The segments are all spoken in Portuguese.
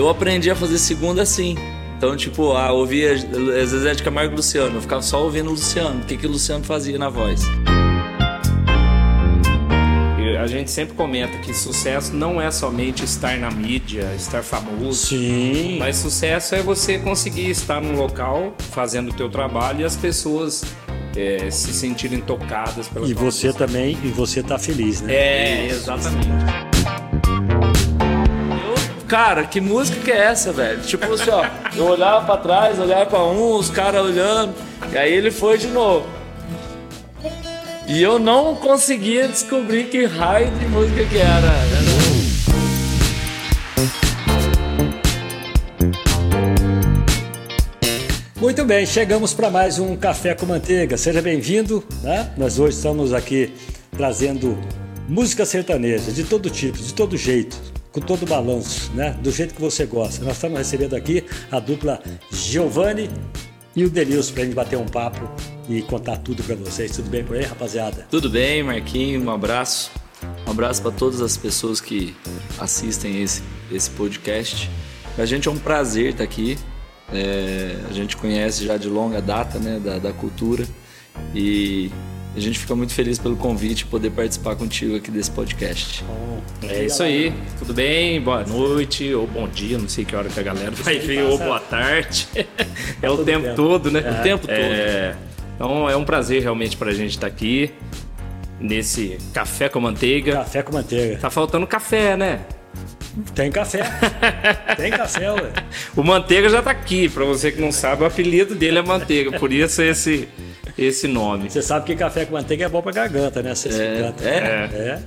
eu aprendi a fazer segunda assim. Então, tipo, ah, ouvia Zezé de Camargo e Luciano. Eu ficava só ouvindo o Luciano. O que, que o Luciano fazia na voz. A gente sempre comenta que sucesso não é somente estar na mídia, estar famoso. Sim. Mas sucesso é você conseguir estar num local fazendo o teu trabalho e as pessoas é, se sentirem tocadas pela E você música. também, e você tá feliz, né? É, exatamente. Cara, que música que é essa, velho? Tipo assim, ó, eu olhava pra trás, olhava pra um, os caras olhando, e aí ele foi de novo. E eu não conseguia descobrir que raio de música que era. Muito bem, chegamos para mais um Café com Manteiga. Seja bem-vindo. Né? Nós hoje estamos aqui trazendo música sertaneja de todo tipo, de todo jeito, com todo balanço, né? do jeito que você gosta. Nós estamos recebendo aqui a dupla Giovanni e o Denilson para a gente bater um papo e contar tudo para vocês. Tudo bem por aí, rapaziada? Tudo bem, Marquinho? Um abraço. Um abraço para todas as pessoas que assistem esse, esse podcast. A gente é um prazer estar aqui. É, a gente conhece já de longa data né, da, da cultura e a gente fica muito feliz pelo convite poder participar contigo aqui desse podcast. É isso aí. Tudo bem? Boa noite ou bom dia, não sei que hora que a galera vai ver, ou boa tarde. É o todo tempo tempo. todo, né? O tempo todo. É, então é um prazer realmente pra gente estar aqui nesse café com manteiga. Café com manteiga. Tá faltando café, né? Tem café. Tem café, ué. O Manteiga já tá aqui, pra você que não sabe, o apelido dele é Manteiga, por isso esse esse nome. Você sabe que café com manteiga é bom pra garganta, né? Você se É, encanta. é. é.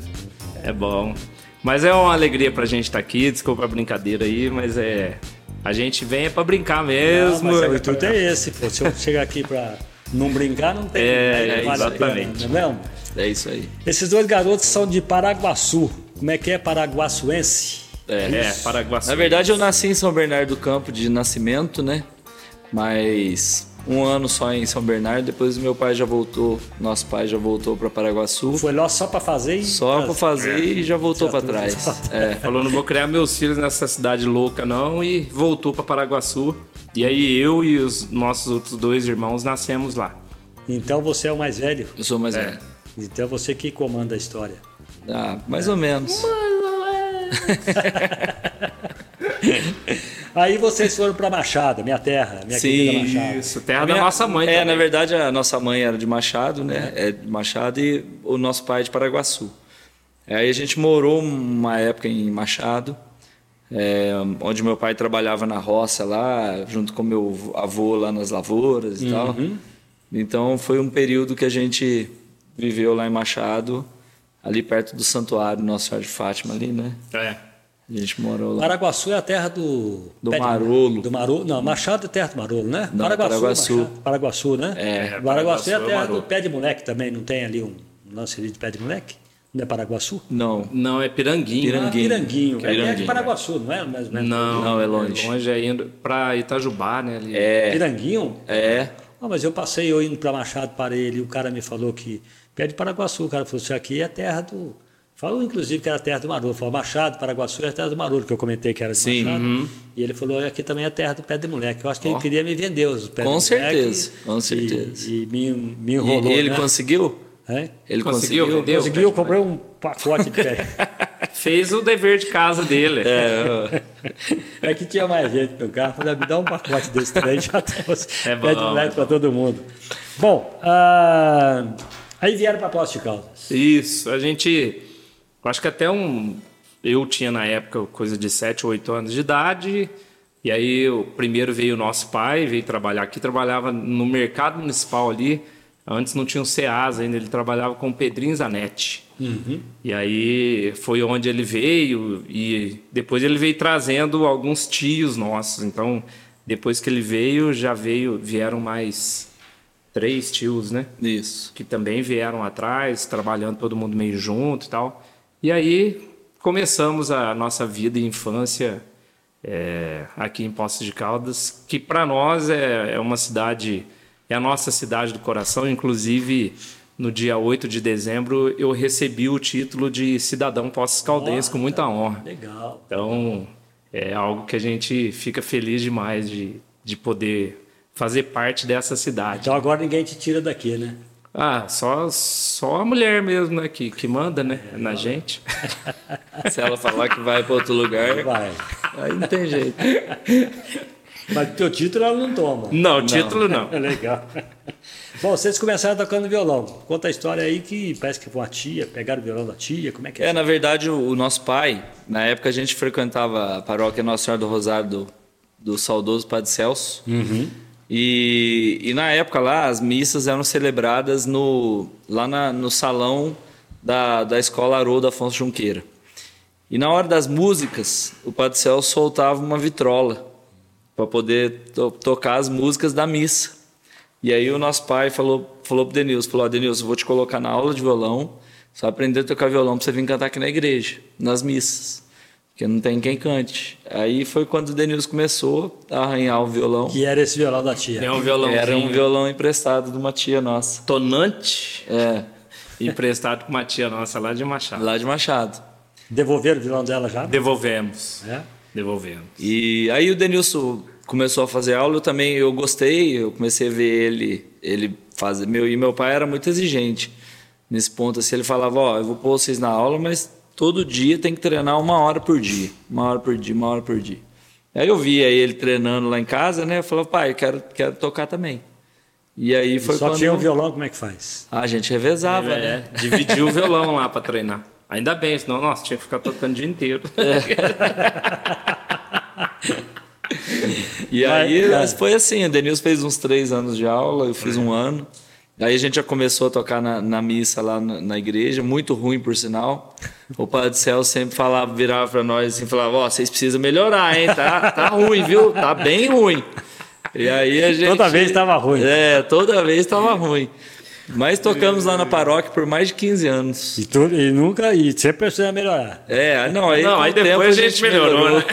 É bom. Mas é uma alegria pra gente estar aqui, desculpa a brincadeira aí, mas é a gente vem é pra brincar Não, mesmo. mas o intuito é esse, pô. Se eu chegar aqui pra não brincar, não tem. É, não vale pena, exatamente. não é mesmo? É isso aí. Esses dois garotos são de Paraguaçu. Como é que é paraguaçuense? É. É, Paraguaçu. Na verdade, eu nasci em São Bernardo do Campo de nascimento, né? Mas um ano só em São Bernardo. Depois meu pai já voltou, nosso pai já voltou para Paraguaçu. Foi lá só pra fazer e. Só para fazer e já voltou para trás. É. Falou, não vou criar meus filhos nessa cidade louca não e voltou pra Paraguaçu. E aí eu e os nossos outros dois irmãos nascemos lá. Então você é o mais velho. Eu sou mais É. velho. Então você que comanda a história. Ah, mais ou menos. Aí vocês foram pra Machado, minha terra, minha querida Sim, Machado. Isso, terra A da minha- nossa mãe. É, também. na verdade, a nossa mãe era de Machado, né? É de Machado e o nosso pai é de Paraguaçu. Aí a gente morou uma época em Machado, é, onde meu pai trabalhava na roça lá, junto com meu avô lá nas lavouras e tal. Então foi um período que a gente viveu lá em Machado, ali perto do santuário Nossa Senhora de Fátima ali, né? É. A gente morou lá. Paraguaçu é a terra do. Do pé de- Marolo. Do Marolo. Não, Machado é terra do Marolo, né? Não, Paraguaçu. Machado. Paraguaçu, né? É, Paraguaçu é a Paraguaçu é terra Marolo. do pé de moleque também, não tem ali um lance ali de pé de moleque? Não é Paraguaçu? Não, Não, é Piranguinho. Piranguinho. Ah, Piranguinho. É, é de Piranguinho, Paraguaçu, não é? Mais. Não, Não, é longe. É longe é indo pra Itajubá, né? Ali. é, Piranguinho? é, Ah, mas eu passei eu indo para Machado para ele e o cara me falou que pé de Paraguaçu. O cara falou: Isso aqui é terra do. Falou inclusive que era terra do Marolo. Falou: Machado, Paraguaçu é terra do Marolo, que eu comentei que era de Sim, Machado. uhum. E ele falou: Aqui também é terra do pé de moleque. Eu acho que ele Ó. queria me vender os pés Com de moleque. certeza, com certeza. E, e me, me E enrolou. ele né? conseguiu? Hein? Ele Conseguiu conseguiu? Conseguiu, eu comprei um pacote de pé. Fez o dever de casa dele. É, É que tinha mais gente no carro. Falei, me dá um pacote desse também, já trouxe É pé de bom, moleque é para todo mundo. Bom, ah, aí vieram para Poço de Caldas. Isso, a gente. Eu Acho que até um. Eu tinha na época coisa de 7 ou 8 anos de idade. E aí, o primeiro veio o nosso pai, veio trabalhar aqui, trabalhava no mercado municipal ali. Antes não tinha o SEAS ainda, ele trabalhava com o Pedrinho Zanetti. E aí foi onde ele veio, e depois ele veio trazendo alguns tios nossos. Então, depois que ele veio, já veio, vieram mais três tios, né? isso. que também vieram atrás, trabalhando todo mundo meio junto e tal. E aí começamos a nossa vida e infância é, aqui em Poços de Caldas, que para nós é, é uma cidade, é a nossa cidade do coração. Inclusive, no dia 8 de dezembro, eu recebi o título de cidadão Poços Caldense com muita honra. Legal. Então, é algo que a gente fica feliz demais de, de poder fazer parte dessa cidade. Então agora ninguém te tira daqui, né? Ah, só, só a mulher mesmo, né? Que, que manda, né? É, na gente. Se ela falar que vai para outro lugar, Vai. aí não tem jeito. Mas teu título ela não toma. Não, título não. É legal. Bom, vocês começaram tocando violão. Conta a história aí que parece que foi uma tia, pegaram o violão da tia, como é que é? É, na verdade, o, o nosso pai, na época a gente frequentava a paróquia Nossa Senhora do Rosário do, do saudoso Padre Celso. E, e na época lá, as missas eram celebradas no, lá na- no salão da, da escola Haroldo Afonso Junqueira. E na hora das músicas, o Padre Celso soltava uma vitrola para poder to- tocar as músicas da missa. E aí o nosso pai falou, falou pro Denilson, falou, Denilson, eu vou te colocar na aula de violão, só aprender a tocar violão para você vir cantar aqui na igreja, nas missas. Porque não tem quem cante. Aí foi quando o Denilson começou a arranhar o violão. Que era esse violão da tia. É um violãozinho Era um violão emprestado de uma tia nossa. tonante É, emprestado com uma tia nossa lá de Machado. lá de Machado. Devolveram o violão dela já? Devolvemos. É? Devolvemos. E aí o Denilson começou a fazer aula, eu também eu gostei, eu comecei a ver ele, ele fazer, meu e meu pai era muito exigente nesse ponto, assim, ele falava, ó, eu vou pôr vocês na aula, mas todo dia tem que treinar uma hora por dia, uma hora por dia, uma hora por dia. Aí eu via ele treinando lá em casa, né? Eu falava, pai, eu quero, quero tocar também. E aí foi Só quando tinha um violão, como é que faz? a gente revezava, né? É, dividiu o violão lá para treinar. Ainda bem, senão, nossa, tinha que ficar tocando o dia inteiro. E Mas, aí mas foi assim, o Denilson fez uns três anos de aula, eu fiz um ano. Aí a gente já começou a tocar na, na missa lá na, na igreja, muito ruim por sinal. O Padre Céu sempre falava, virava para nós assim, falava, ó, vocês precisam melhorar, hein? Tá, tá ruim, viu? Tá bem ruim. E aí a gente... Toda vez estava ruim. É, toda vez estava ruim. Mas tocamos lá na paróquia por mais de 15 anos. E, tudo, e nunca, e sempre precisa melhorar. É, não, aí, Não, aí o tempo depois a gente melhorou, né?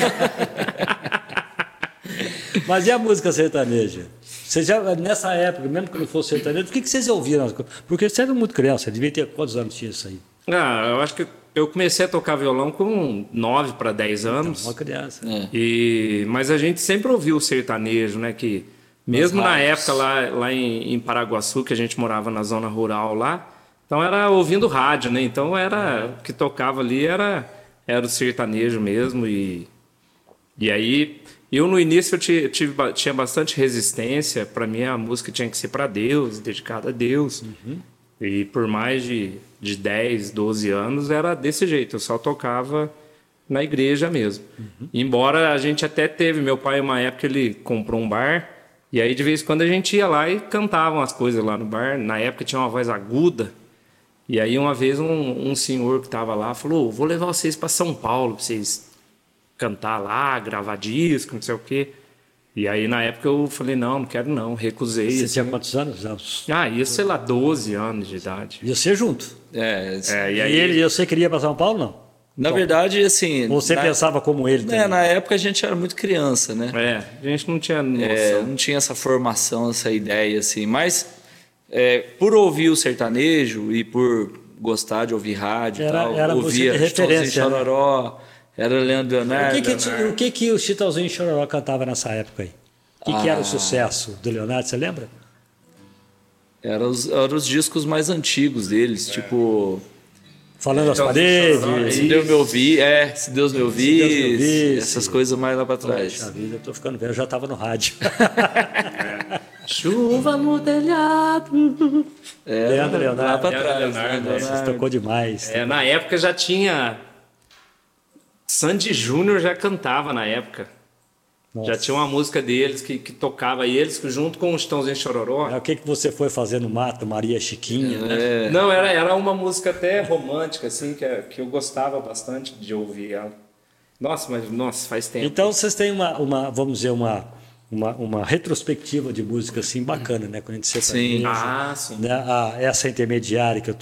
Mas e a música sertaneja? Você já, nessa época, mesmo que não fosse sertanejo, o que, que vocês ouviram? Porque você era muito criança, você devia ter quantos anos tinha isso aí? Ah, eu acho que eu comecei a tocar violão com 9 para 10 anos. Uma criança. É. E, mas a gente sempre ouviu o sertanejo, né? Que mesmo na época lá, lá em, em Paraguaçu, que a gente morava na zona rural lá, então era ouvindo rádio, né? Então era o que tocava ali era era o sertanejo mesmo e e aí eu no início eu ti- tive, tinha bastante resistência. Para mim a música tinha que ser para Deus, dedicada a Deus. E por mais de, de 10, 12 anos era desse jeito. Eu só tocava na igreja mesmo. Embora a gente até teve, meu pai, uma época, ele comprou um bar. E aí de vez em quando a gente ia lá e cantavam as coisas lá no bar. Na época tinha uma voz aguda. E aí uma vez um, um senhor que estava lá falou: vou levar vocês para São Paulo para vocês cantar lá, gravar disco, não sei o quê. E aí na época eu falei: não, não quero não, recusei. Você assim. tinha quantos anos? Anos. Ah, isso, sei lá, 12 anos de idade. E você junto. É, É, E, e aí, ele, você queria ir para São Paulo, não? na verdade, assim... Ou você na- pensava como ele também? É, na época a gente era muito criança, né? é, a gente não tinha noção. É, não tinha essa formação, essa ideia, assim. Mas é, por ouvir o sertanejo e por gostar de ouvir rádio e Era- tal, era ouvia de referência, Chitãozinho né? Era Leandro O Leonardo. que, que, o que, que o Chitãozinho e Chororó cantava nessa época aí? O que, que era o sucesso do Leonardo, você lembra? Eram os, eram os discos mais antigos deles, tipo... Falando às Chitãozinho e Chororó, paredes. Se Deus me ouvir, é, se Deus me ouvir, Deus me ouvisse. essas coisas mais lá para trás. Poxa vida, eu tô ficando velho, eu já estava no rádio. Chuva no telhado. É, Leandro lá Leonardo. para Leandro trás. Leonardo, né? Você tocou demais. É, na época já tinha. Sandy Júnior já cantava na época. Nossa. Já tinha uma música deles que, que tocava e eles junto com o Chitãozinho Chororó. É, o que, que você foi fazer no mato, Maria Chiquinha? né? É, Não, era, era uma música até romântica, assim, que, que eu gostava bastante de ouvir ela. Nossa, mas nossa, faz tempo. Então vocês têm uma, uma vamos dizer, uma, uma, uma retrospectiva de música assim bacana, né? Quando a gente se Sim. Ah, sim. né? a, essa intermediária que eu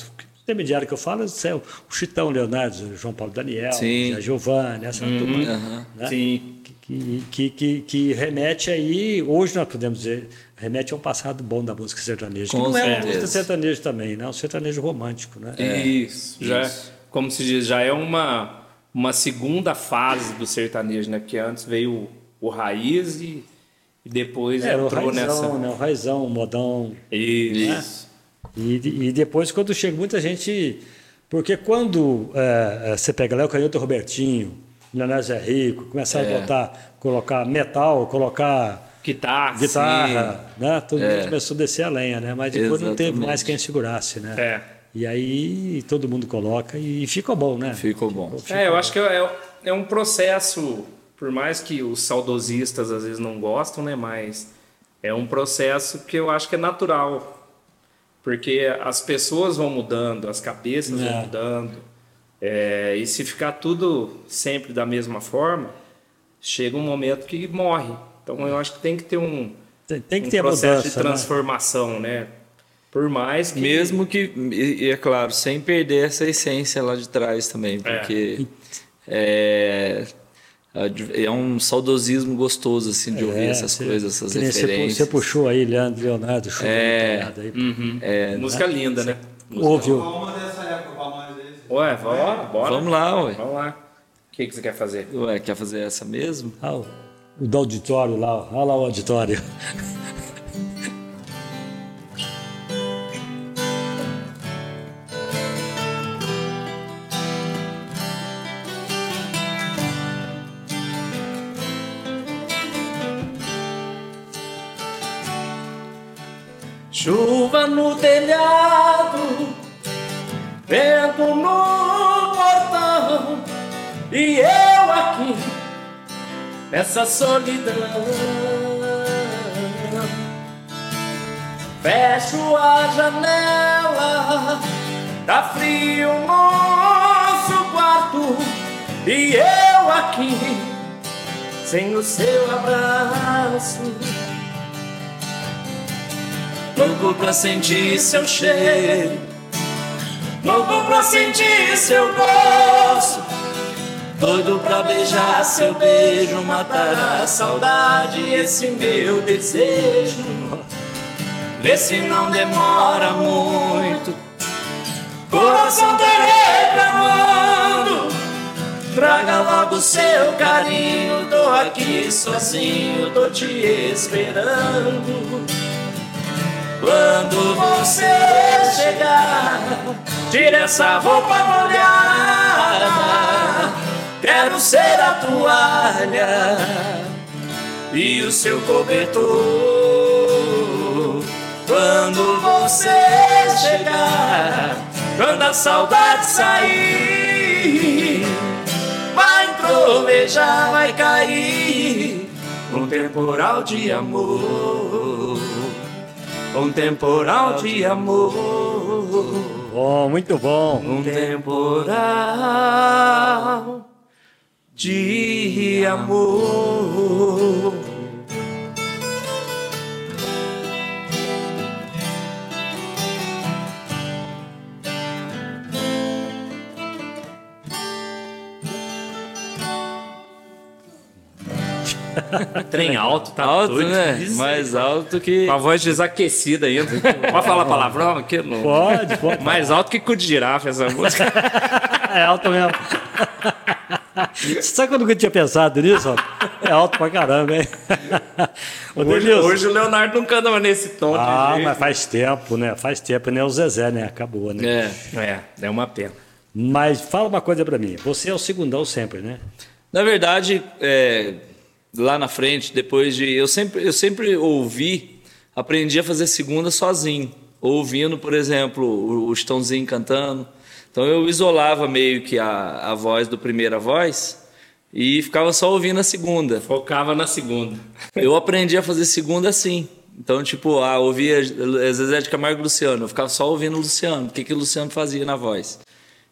intermediária que eu falo é o Chitão Leonardo, o João Paulo Daniel, Sim. a Giovanni, essa turma, aham. né? Sim. que, que, que, que remete aí, hoje nós podemos dizer, remete a um passado bom da música sertaneja. Que Com não é uma música sertaneja também, né? É um sertanejo romântico, né? Isso. Já, isso. como se diz, já é uma, uma segunda fase do sertanejo, né? Porque antes veio o, o raiz e, e depois É, o entrou raizão, nessa. né? O raizão, o modão. Isso. E, e depois, quando chega muita gente. Porque quando é, é, você pega Léo Canhoto e Robertinho, Leonardo Zé Rico, começaram a botar, colocar metal, colocar Guitarra. guitarra, né? Todo mundo começou a descer a lenha, né? Mas depois não teve Exatamente. mais quem segurasse, né? É. E aí todo mundo coloca e ficou bom, né? Ficou bom. É, eu acho que é, é um processo, por mais que os saudosistas às vezes não gostam, né? Mas é um processo que eu acho que é natural. Porque as pessoas vão mudando, as cabeças É. vão mudando. É, e se ficar tudo sempre da mesma forma, chega um momento que morre. Então eu acho que tem que ter um, Tem, tem que um ter processo mudança, de né? transformação, né? Por mais que. Mesmo que, e e é claro, sem perder essa essência lá de trás também, porque é, é um saudosismo gostoso assim de ouvir É, essas você- coisas, essas referências. Você puxou aí, Leandro Leonardo, É. aí. Uhum. É, Música linda, né? Ouve o- Uma dessa época pra nós esse. Ué, bora, bora. Vamos lá, ué. Vamos lá. O que, que você quer fazer? Ué, quer fazer essa mesmo? Ah, o, do auditório lá, olha lá o auditório. Chuva no telhado, vento no portão, e eu aqui nessa solidão. Fecho a janela, tá frio o nosso quarto, e eu aqui sem o seu abraço. Louco pra sentir seu cheiro, louco pra sentir seu gosto, doido pra beijar seu beijo, matar a saudade, esse meu desejo. Vê se não demora muito, coração tá reclamando. Traga logo seu carinho, tô aqui sozinho, tô te esperando. Quando você chegar, tire essa roupa molhada. Quero ser a toalha e o seu cobertor. Quando você chegar, quando a saudade sair, vai trovejar, vai cair um temporal de amor um temporal de amor, Bom, muito bom. um temporal de amor. Trem alto, tá alto, doido. né? Isso. Mais alto que. Com a voz desaquecida ainda. Pode falar palavrão aqui? Não. Pode, pode. Mais alto que cu de girafa essa música. É alto mesmo. Sabe quando eu tinha pensado nisso? É alto pra caramba, hein? Ô, Hoje, hoje o Leonardo não canta mais nesse tom. Ah, mas faz tempo, né? Faz tempo, nem o Zezé, né? Acabou, né? É. É, é uma pena. Mas fala uma coisa pra mim. Você é o segundão sempre, né? Na verdade, é, lá na frente, depois de. Eu sempre, eu sempre ouvi, aprendi a fazer segunda sozinho. Ouvindo, por exemplo, o, Estãozinho cantando. Então eu isolava meio que a, a voz do primeira voz e ficava só ouvindo a segunda. Focava na segunda. Eu aprendi a fazer segunda assim. Então, tipo, ah, ouvia Zezé de Camargo e Luciano. Eu ficava só ouvindo o Luciano, o que, que o Luciano fazia na voz.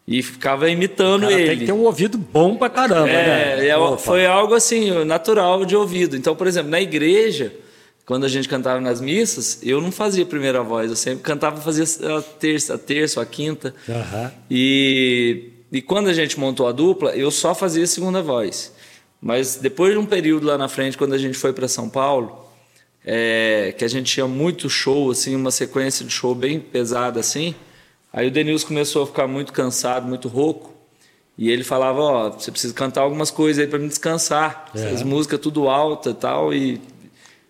E ficava imitando ele. tem que ter um ouvido bom pra caramba, É, né? é, foi algo assim, natural de ouvido. Então, por exemplo, na igreja, quando a gente cantava nas missas, eu não fazia a primeira voz, eu sempre cantava, fazia a terça, a terça, a quinta. Aham. E, e quando a gente montou a dupla, eu só fazia a segunda voz. Mas depois de um período lá na frente, quando a gente foi para São Paulo, é, que a gente tinha muito show, assim, uma sequência de show bem pesada assim, aí o Denilson começou a ficar muito cansado, muito rouco. E ele falava, ó, você precisa cantar algumas coisas aí para me descansar. É. Essas músicas tudo alta e tal e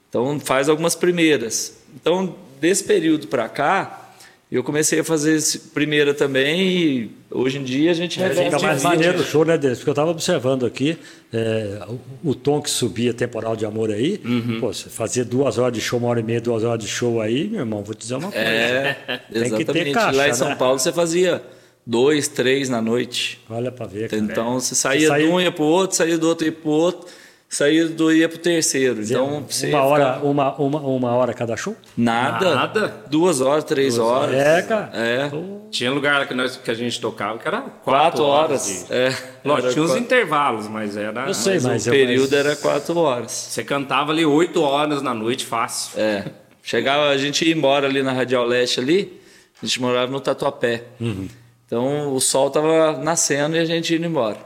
então faz algumas primeiras. Então, desse período para cá, eu comecei a fazer esse primeira também e hoje em dia a gente É, fica mais maneiro o show, né, Denis? Porque eu estava observando aqui é, o, o tom que subia temporal de amor aí. Uhum. Pô, você fazer duas horas de show, uma hora e meia, duas horas de show aí, meu irmão, vou te dizer uma coisa. É, Tem que ter exatamente. caixa, Lá em São né? Paulo você fazia dois, três na noite. Olha para ver. cara. Então você saía saía- de um ia pro outro, saía do outro ia pro outro, saía do ia pro terceiro. Então você uma hora, ficar- uma, uma, uma hora cada show? nada, Nada. duas horas, três horas. É, cara. É. Tinha lugar que, nós, que a gente tocava que era quatro, Quatro horas. de- É. Lógico, Era tinha uns quatro- intervalos, mas era. Eu sei, mas mas o eu- período mas- era quatro horas. Você cantava ali oito horas na noite fácil. É. Chegava, a gente ia embora ali na Radial Leste ali, a gente morava no Tatuapé. Uhum. Então o sol tava nascendo e a gente indo embora.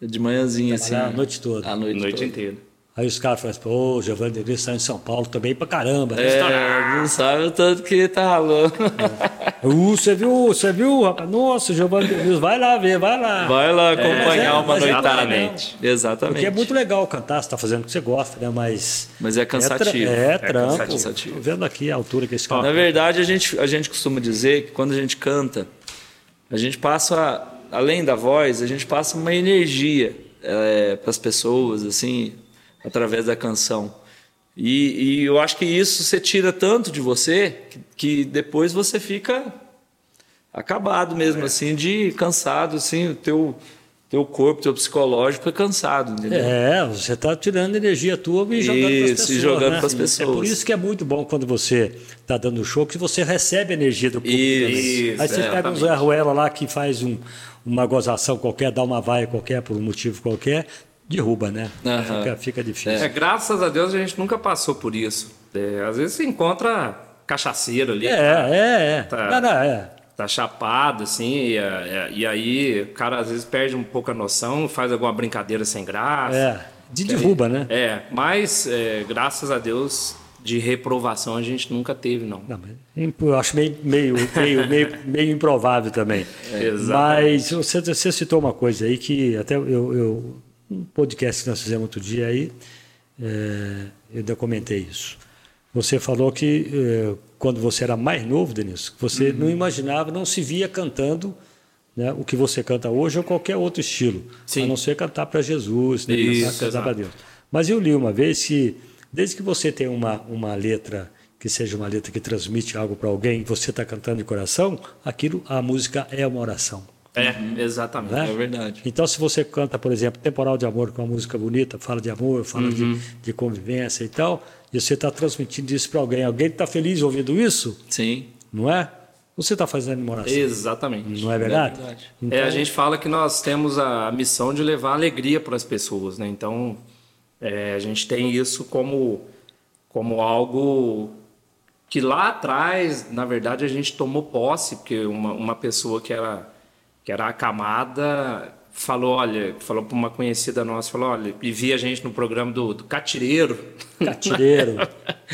De manhãzinha assim. A noite toda. A noite, noite toda. inteira. Aí os caras falam assim, pô, o Giovanni Denis está em São Paulo também pra caramba. né? É, não sabe o tanto que tá ralando. Uh, você viu, você viu, rapaz? Nossa, o Giovanni Denis, vai lá ver, vai lá. Vai lá é- acompanhar uma mas é noitada. exatamente. Exatamente. Porque é muito legal cantar, você tá fazendo o que você gosta, né? Mas. Mas é cansativo. É, tra- é trampo. cansativo. Tô vendo aqui a altura que esse cara. Na verdade, a gente, a gente costuma dizer que quando a gente canta, a gente passa, além da voz, a gente passa uma energia para as pessoas, assim, através da canção. E, e eu acho que isso você tira tanto de você que, que depois você fica acabado mesmo, assim, de cansado, assim, o teu, teu corpo, teu psicológico é cansado, entendeu? É, você está tirando energia tua e jogando para as pessoas. e jogando né? pras É por pessoas. isso que é muito bom quando você está dando show, que você recebe energia do público. Isso. Aí você é, pega um Zé Ruela lá que faz um, uma gozação qualquer, dá uma vaia qualquer, por um motivo qualquer, derruba, né? Aham. Fica, fica difícil. É, graças a Deus a gente nunca passou por isso. É, às vezes você encontra cachaceiro ali. É, é, é. Tá. Não, não, é. tá chapado, assim, e, e aí o cara às vezes perde um pouco a noção, faz alguma brincadeira sem graça. É, de derruba, né? É, mas é, graças a Deus de reprovação a gente nunca teve, não. Não, acho meio, meio, meio, meio, meio improvável também. Exatamente. Mas você, você citou uma coisa aí que até eu, eu um podcast que nós fizemos outro dia aí, é, eu ainda comentei isso. Você falou que é, quando você era mais novo, Denilson, você não imaginava, não se via cantando né, o que você canta hoje ou qualquer outro estilo, Sim. a não ser cantar para Jesus, né, Isso, cantar, cantar para. Deus. Mas eu li uma vez que, desde que você tem uma, uma letra que seja uma letra que transmite algo para alguém, você está cantando de coração, aquilo, a música é uma oração. É, exatamente. Né? É verdade. Então, se você canta, por exemplo, Temporal de Amor, com uma música bonita, fala de amor, fala de, de convivência e tal, e você está transmitindo isso para alguém, alguém está feliz ouvindo isso, Sim. não é? Você está fazendo uma oração, Exatamente. não é verdade? É verdade. Então, É, a gente fala que nós temos a missão de levar alegria para as pessoas, né? Então, é, a gente tem isso como, como algo que lá atrás, na verdade, a gente tomou posse, porque uma, uma pessoa que era, que era acamada falou, olha, falou para uma conhecida nossa, falou, olha, e via a gente no programa do, do Catireiro. Catireiro,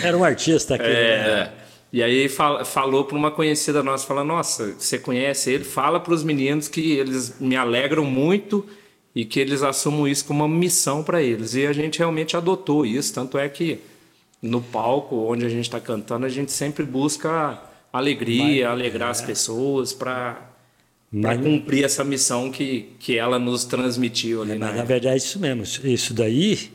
era um artista aqui. né? É. E aí fal- falou para uma conhecida nossa, falou, nossa, você conhece ele? Fala para os meninos que eles me alegram muito e que eles assumam isso como uma missão para eles. E a gente realmente adotou isso, tanto é que no palco onde a gente está cantando, a gente sempre busca alegria, alegrar as pessoas para Mas- cumprir essa missão que, que ela nos transmitiu ali na Mas na verdade é isso mesmo, isso- daí,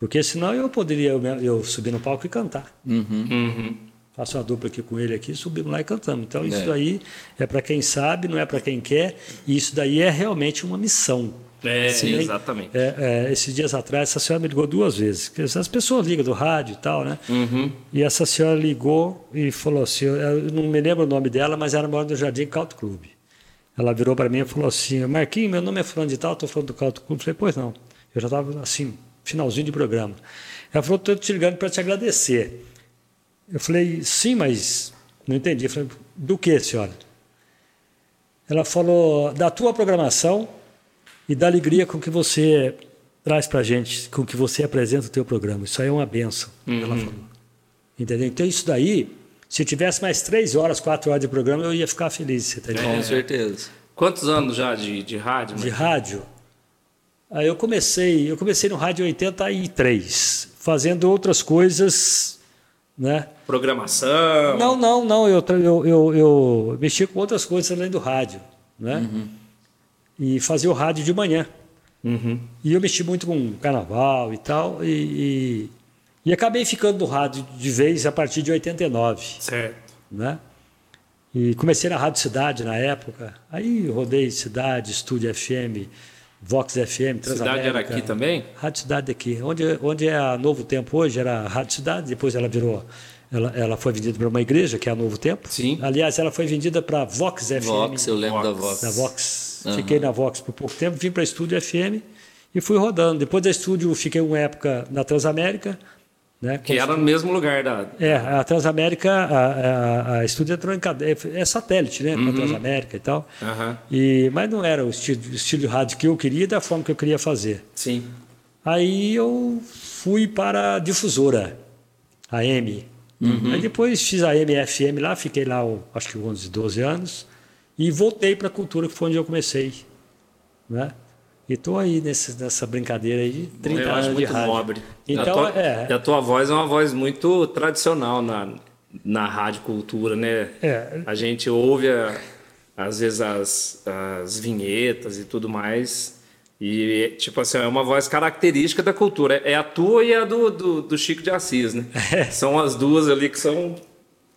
porque senão eu poderia eu, eu subir no palco e cantar. Uhum. Faço uma dupla aqui com ele aqui, subimos lá e cantamos. Então isso É. daí é para quem sabe, não é para quem quer, e isso daí é realmente uma missão. É, Sim. exatamente. É, é, esses dias atrás, essa senhora me ligou duas vezes. As pessoas ligam do rádio e tal, né? Uhum. E essa senhora ligou e falou assim: eu não me lembro o nome dela, mas era mora do Jardim Country Club. Ela virou para mim e falou assim: Marquinhos, meu nome é Fulano de Tal, estou falando do Country Club. Eu falei: Pois não. Eu já estava assim, finalzinho de programa. Ela falou: Estou te ligando para te agradecer. Eu falei: Sim, mas não entendi. Eu falei: Do que, senhora? Ela falou: Da tua programação e da alegria com que você traz para a gente, com que você apresenta o teu programa. Isso aí é uma benção, ela falou. Entendeu? Então, isso daí, se eu tivesse mais três horas, quatro horas de programa, eu ia ficar feliz. Você tá entendendo? Com certeza. Quantos anos já de, de rádio? De rádio? Aí eu comecei, eu comecei no rádio em 83, fazendo outras coisas, né? Programação? Não, não, não. Eu, eu, eu, eu mexi com outras coisas além do rádio, né? Uhum. E fazia o rádio de manhã. Uhum. E eu mexi muito com carnaval e tal. E, e, e, acabei ficando no rádio de vez a partir de 89. Certo. Né? E comecei na Rádio Cidade na época. Aí rodei Cidade, Estúdio FM, Vox FM, Transamérica. Cidade era aqui também? Rádio Cidade aqui. Onde, onde é a Novo Tempo hoje era a Rádio Cidade, depois ela virou ela, ela foi vendida para uma igreja, que é a Novo Tempo. Sim. Aliás, ela foi vendida para Vox FM. Vox, eu lembro Vox. da Vox. Da Vox. Uhum. Fiquei na Vox por pouco tempo, vim para Estúdio FM e fui rodando. Depois da Estúdio, fiquei uma época na Transamérica. Né, que era no mesmo lugar da. É, a Transamérica, a, a, a Estúdio Eletrônica é, é satélite, né? Uhum. Transamérica e tal. Uhum. E, mas não era o estilo, o estilo de rádio que eu queria da forma que eu queria fazer. Sim. Aí eu fui para a difusora, a M. Uhum. Aí depois fiz a MFM lá, fiquei lá acho que 11, 12 anos, e voltei para a cultura, que foi onde eu comecei. Né? E estou aí nesse, nessa brincadeira aí de 30 eu anos acho muito de rádio. nobre. Então, a tua, é. a tua voz é uma voz muito tradicional na, na rádio cultura, né? É. A gente ouve, a, às vezes, as, as vinhetas e tudo mais. E, tipo assim, é uma voz característica da cultura. É a tua e a do, do, do Chico de Assis, né? É. São as duas ali que são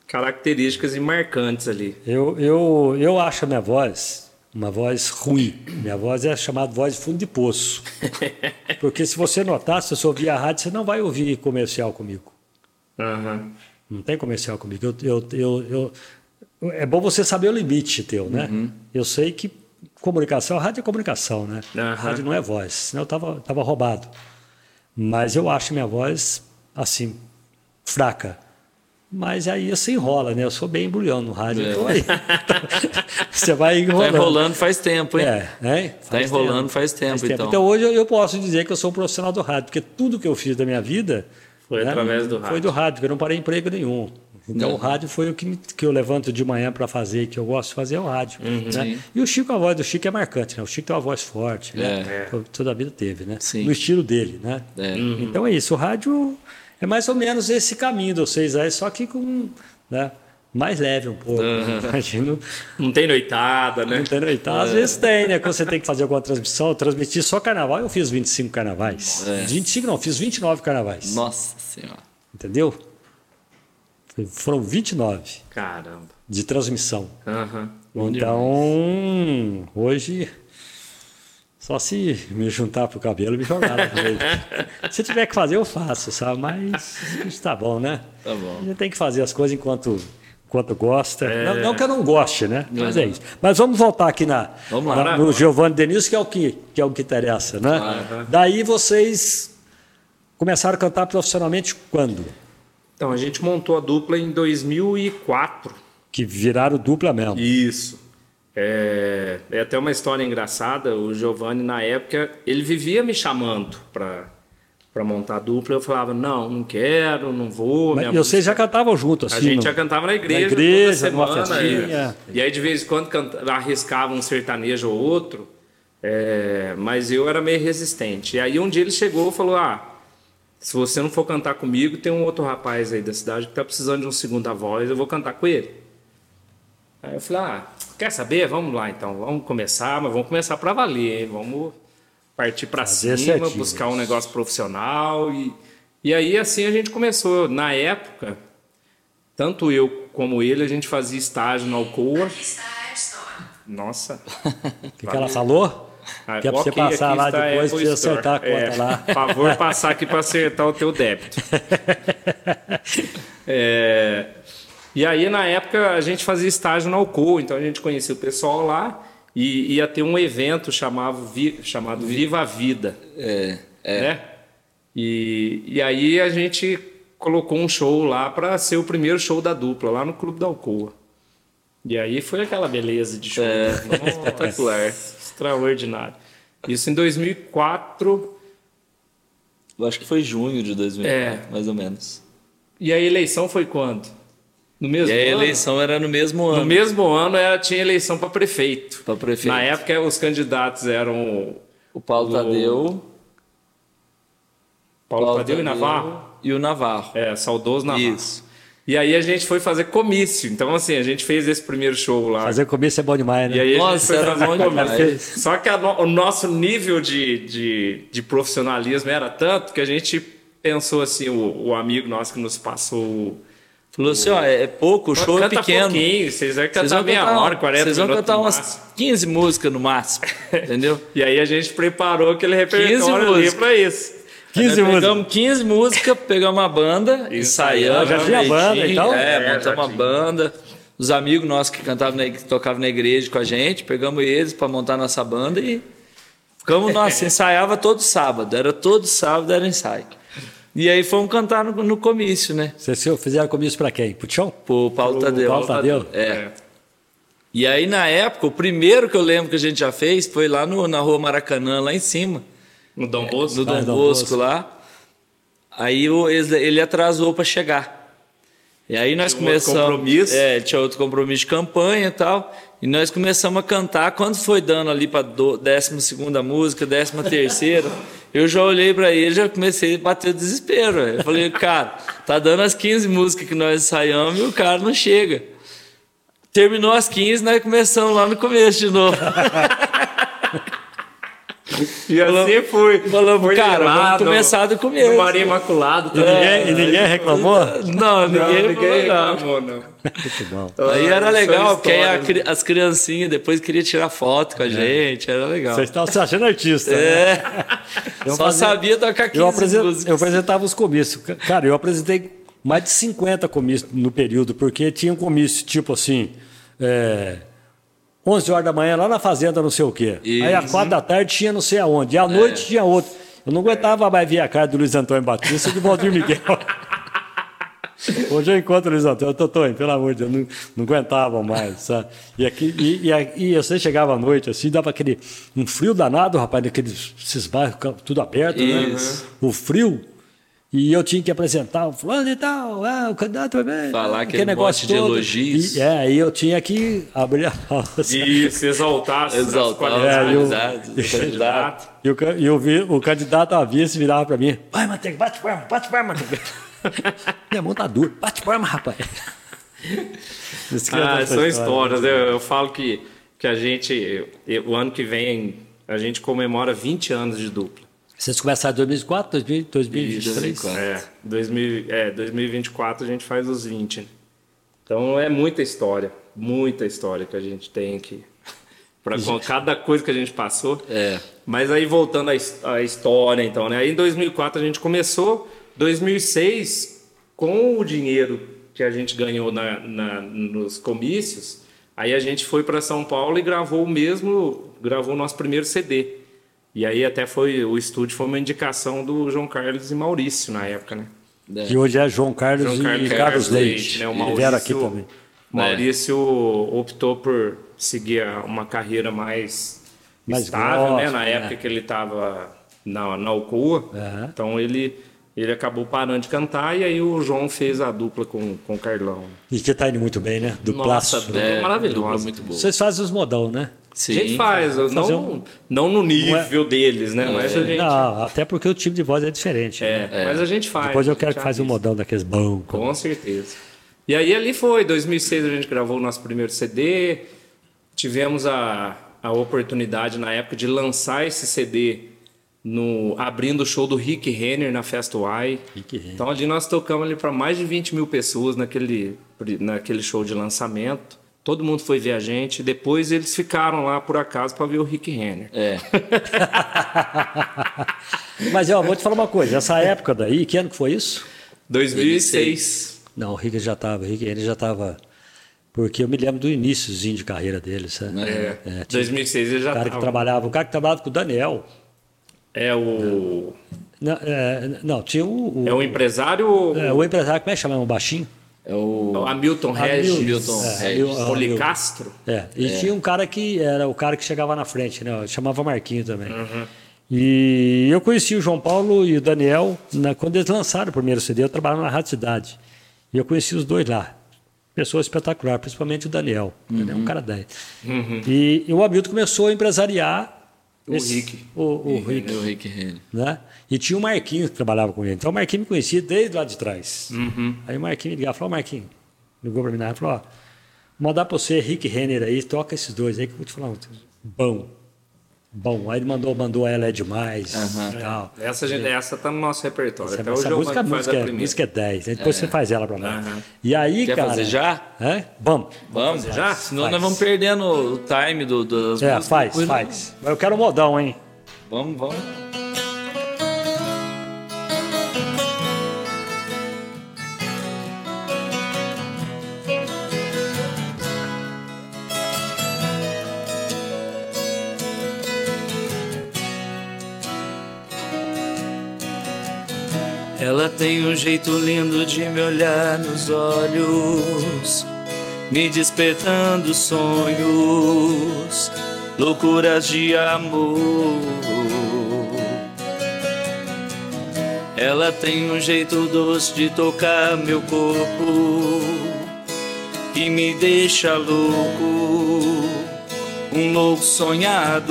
características e marcantes ali. Eu, eu, eu acho a minha voz uma voz ruim. Minha voz é chamada voz de fundo de poço. Porque se você notar, se você ouvir a rádio, você não vai ouvir comercial comigo. Uhum. Não tem comercial comigo. Eu, eu, eu, eu, é bom você saber o limite teu, né? Uhum. Eu sei que comunicação, rádio é comunicação, né? Uhum. Rádio não é voz, senão eu tava, tava roubado. Mas eu acho minha voz, assim, fraca. Mas aí você enrola, né? Eu sou bem embrulhão no rádio. É. Então aí, você vai enrolando. Tá enrolando faz tempo, hein? É, né? Tá enrolando faz tempo, faz então. Então hoje eu posso dizer que eu sou um profissional do rádio, porque tudo que eu fiz da minha vida Foi né, através do rádio. Foi do rádio, porque eu não parei emprego nenhum. Então o rádio foi o que, me- que eu levanto de manhã para fazer, que eu gosto de fazer é o rádio. né? Uhum. Sim. E o Chico, a voz do Chico é marcante, né? O Chico tem uma voz forte, né? É. Toda a vida teve, né? Sim. No estilo dele, né? É. Então é isso, o rádio é mais ou menos esse caminho de vocês aí, só que com, né, mais leve um pouco. Uhum. Imagino. Não tem noitada, né? Não tem noitada. Às vezes tem, né? Quando você tem que fazer alguma transmissão, eu transmiti só carnaval, eu fiz 25 carnavais. É. 25 não, fiz 29 carnavais. Nossa Senhora. Entendeu? Foram 29 Caramba. de transmissão. Demais. Então, hoje, só se me juntar pro cabelo e me jogar lá. Se tiver que fazer, eu faço, sabe? Mas isso tá bom, né? Tá bom. A gente tem que fazer as coisas enquanto, enquanto gosta. É. Não, não que eu não goste, né? Mas Uhum. é isso. Mas vamos voltar aqui na, Vamos lá. na- no Giovanni Denilson, que é o que, que, é o que interessa, né? Uhum. Daí vocês começaram a cantar profissionalmente quando? Então, a gente montou a dupla em 2004. Que viraram dupla mesmo. Isso. É, é até uma história engraçada. O Giovanni, na época, ele vivia me chamando para para montar a dupla. Eu falava, não, não quero, não vou. Mas, minha e vocês já cantavam junto, A assim? gente no- já cantava na igreja, Na igreja, toda semana. é. E aí, de vez em quando, canta, arriscava um sertanejo ou outro. é, mas eu era meio resistente. E aí, um dia ele chegou e falou: Ah, se você não for cantar comigo, tem um outro rapaz aí da cidade que tá precisando de um segunda voz, eu vou cantar com ele. Aí eu falei: Ah, quer saber? Vamos lá então, vamos começar, mas vamos começar para valer, hein? Vamos partir para cima, certinho. buscar um negócio profissional. E, e aí, assim, a gente começou. Na época, tanto eu como ele, a gente fazia estágio na Alcoa. Nossa. O que, que ela falou? Ah, Que é pra você passar lá depois Store. acertar a conta É, lá. Por favor, passar aqui para acertar o teu débito. É, e aí, na época, a gente fazia estágio na Alcoa, então a gente conhecia o pessoal lá e ia ter um evento chamado, Vi- chamado Viva a Vida. É. É. né? E, e aí a gente colocou um show lá para ser o primeiro show da dupla, lá no Clube da Alcoa. E aí foi aquela beleza de show. É, Nossa, espetacular. Extraordinário. Isso em 2004. Eu acho que foi junho de 2004, É. mais ou menos. E a eleição foi quando? No mesmo E a ano? eleição era no mesmo ano. No mesmo ano era, tinha eleição para prefeito. Pra prefeito. Na época os candidatos eram O Paulo O- Tadeu. Paulo, Tadeu e Navarro. E o Navarro. É, saudoso Navarro. Isso. E aí a gente foi fazer comício. Então, assim, a gente fez esse primeiro show lá. Fazer comício é bom demais, né? E aí a Nossa, gente foi era fazer bom demais. Só que no- o nosso nível de, de, de profissionalismo era tanto que a gente pensou assim, o, o amigo nosso que nos passou o Falou assim, ó, é pouco, o show é pequeno. vocês vão Vocês cantar vão meia cantar, hora, 40 vocês vão cantar umas máximo. 15 músicas no máximo, entendeu? E aí a gente preparou aquele 15 repertório ali músicas. pra isso. 15 Nós músicas. Pegamos 15 músicas, pegamos uma banda, ensaiamos. Já tinha banda, direitinho. então? É, É, já montamos uma banda. Os amigos nossos que cantavam na, que tocavam na igreja com a gente, pegamos eles para montar nossa banda e ficamos, nossa, ensaiava todo sábado. Era todo sábado, era ensaio. E aí fomos cantar no, no comício, né? Vocês fizeram comício pra quem? Pro Tião? Pro Paulo Tadeu. Paulo Tadeu? É. E aí, na época, o primeiro que eu lembro que a gente já fez foi lá no, na rua Maracanã, lá em cima. No Dom Bosco. no Dom Ah, Dom Bosco Bosco. lá. Aí o- ele atrasou para chegar. E aí nós Tinha um outro começamos. compromisso. É, tinha outro compromisso de campanha e tal. E nós começamos a cantar. Quando foi dando ali para décima segunda música, décima terceira, eu já olhei para ele, já comecei a bater o desespero. Eu falei, cara, tá dando as 15 músicas que nós ensaiamos e o cara não chega. Terminou as 15, nós começamos lá no começo de novo. E assim foi. Falamos, Foi cara, vamos começar do começo. No Maria Imaculado E também. ninguém, e ninguém reclamou? Não, ninguém, Não, ninguém reclamou, não. Muito bom. Aí Ah, era legal, porque aí as criancinhas depois queriam tirar foto com a gente, era legal. Vocês estão se achando artista. né? É, Eu só fazia- sabia tocar 15 Eu, apresen- músicas. eu apresentava os comícios. Ca- Cara, eu apresentei mais de 50 comícios no período, porque tinha um comício tipo assim. É, 11 horas da manhã lá na fazenda, não sei o quê. Aí às 4 da tarde tinha não sei aonde. E à noite tinha outro. Eu não aguentava mais ver a cara do Luiz Antônio Batista e do Valdir Miguel. Hoje eu encontro o Luiz Antônio, Totônio, pelo amor de Deus, não, não aguentava mais, sabe? E, aqui, e, e, e você chegava à noite, assim, dava aquele um frio danado, rapaz, naqueles esses bairros tudo aberto, Isso. né? O frio. E eu tinha que apresentar o fulano e tal, ah, o candidato vai bem. Falar aquele monte de elogios. E, é, aí eu tinha que abrir a Isso, exaltar as Exaltar as É, e do candidato. E o, e o, vi- o candidato a vice virava para mim: vai, Manteiga, bate palma, bate palma, Manteiga. Minha mão tá dura, bate palma, rapaz. Esquece Ah, são história. histórias. Eu, eu falo que, que a gente, eu- o ano que vem, a gente comemora 20 anos de dupla. Vocês começaram em 2004, 2000, 2023? 2004. É, 2000, é, 2024 a gente faz os 20. né? Então é muita história, muita história que a gente tem aqui. Para cada coisa que a gente passou. É. Mas aí voltando à história, então, né? Aí em 2004 a gente começou, 2006 com o dinheiro que a gente ganhou na, na- nos comícios, aí a gente foi para São Paulo e gravou o mesmo, gravou o nosso primeiro CD. E aí até foi o estúdio foi uma indicação do João Carlos e Maurício na época, né? Que hoje é João Carlos João e Carlos, Carlos Leite. né? O Maurício, vieram aqui também. o Maurício optou por seguir a- uma carreira mais, Mais estável, né? Na é. época que ele estava na, na Alcoa. Aham. Então ele, ele acabou parando de cantar e aí o João fez a dupla com, com o Carlão. E que tá indo muito bem, né? Do Nossa, É, maravilhosa. dupla muito boa. Vocês fazem os modão, né? Sim. A gente faz, não, um- não no nível deles, né? Mas a gente. Não, até porque o tipo de voz é diferente. né? É, mas a gente faz. Depois eu quero que faça um modão daqueles bons. Com certeza. E aí ali foi, 2006 a gente gravou o nosso primeiro CD, tivemos a, a oportunidade na época de lançar esse CD no abrindo o show do Rick Renner na Festa Y. Então ali nós tocamos ali para mais de 20 mil pessoas naquele, naquele show de lançamento. Todo mundo foi ver a gente. Depois eles ficaram lá por acaso para ver o Rick Renner. É. Mas ó, vou te falar uma coisa. Essa época daí, que ano que foi isso? 2006. Não, o Rick já estava. O Rick ele já estava. Porque eu me lembro do iníciozinho de carreira dele. Sabe? É, É, tinha 2006 ele já o cara que tava. trabalhava, o cara que trabalhava com o Daniel. É o Não, é, não, tinha o, o, é o empresário é, o empresário, como é que chama? O baixinho? É o Hamilton Regis. Hamilton É, Regis. Policastro. É, e tinha um cara que era o cara que chegava na frente, né? Chamava Marquinho também. Uhum. E eu conheci o João Paulo e o Daniel na- quando eles lançaram o primeiro CD. Eu trabalhava na Rádio Cidade. E eu conheci os dois lá. pessoa espetacular, principalmente o Daniel. Uhum. Ele é um cara 10. Uhum. E, e, o Hamilton começou a empresariar o esse, Rick. O, o Rick. O Rick Henry. Né? E tinha o Marquinhos que trabalhava com ele. Então o Marquinhos me conhecia desde lá de trás. Uhum. Aí o Marquinhos me ligava e falou: Marquinhos, ligou para mim e falou: ó, mandar para você Rick Renner aí, toca esses dois aí que eu vou te falar. Bom. Bom, aí ele mandou, mandou ela é demais. Uhum. Tal. Essa, gente, essa tá no nosso repertório. Essa, Até essa música, música, é, música é 10. Depois é. você faz ela para nós. Uhum. E aí, Quer cara. fazer já? É? Vamos. Vamos, fazer já? Senão faz. nós vamos perdendo o time do, das é, músicas. Faz, faz. Mas eu quero um modão, hein? Vamos, vamos. Ela tem um jeito lindo de me olhar nos olhos, me despertando sonhos, loucuras de amor. Ela tem um jeito doce de tocar meu corpo, que me deixa louco, um louco sonhador.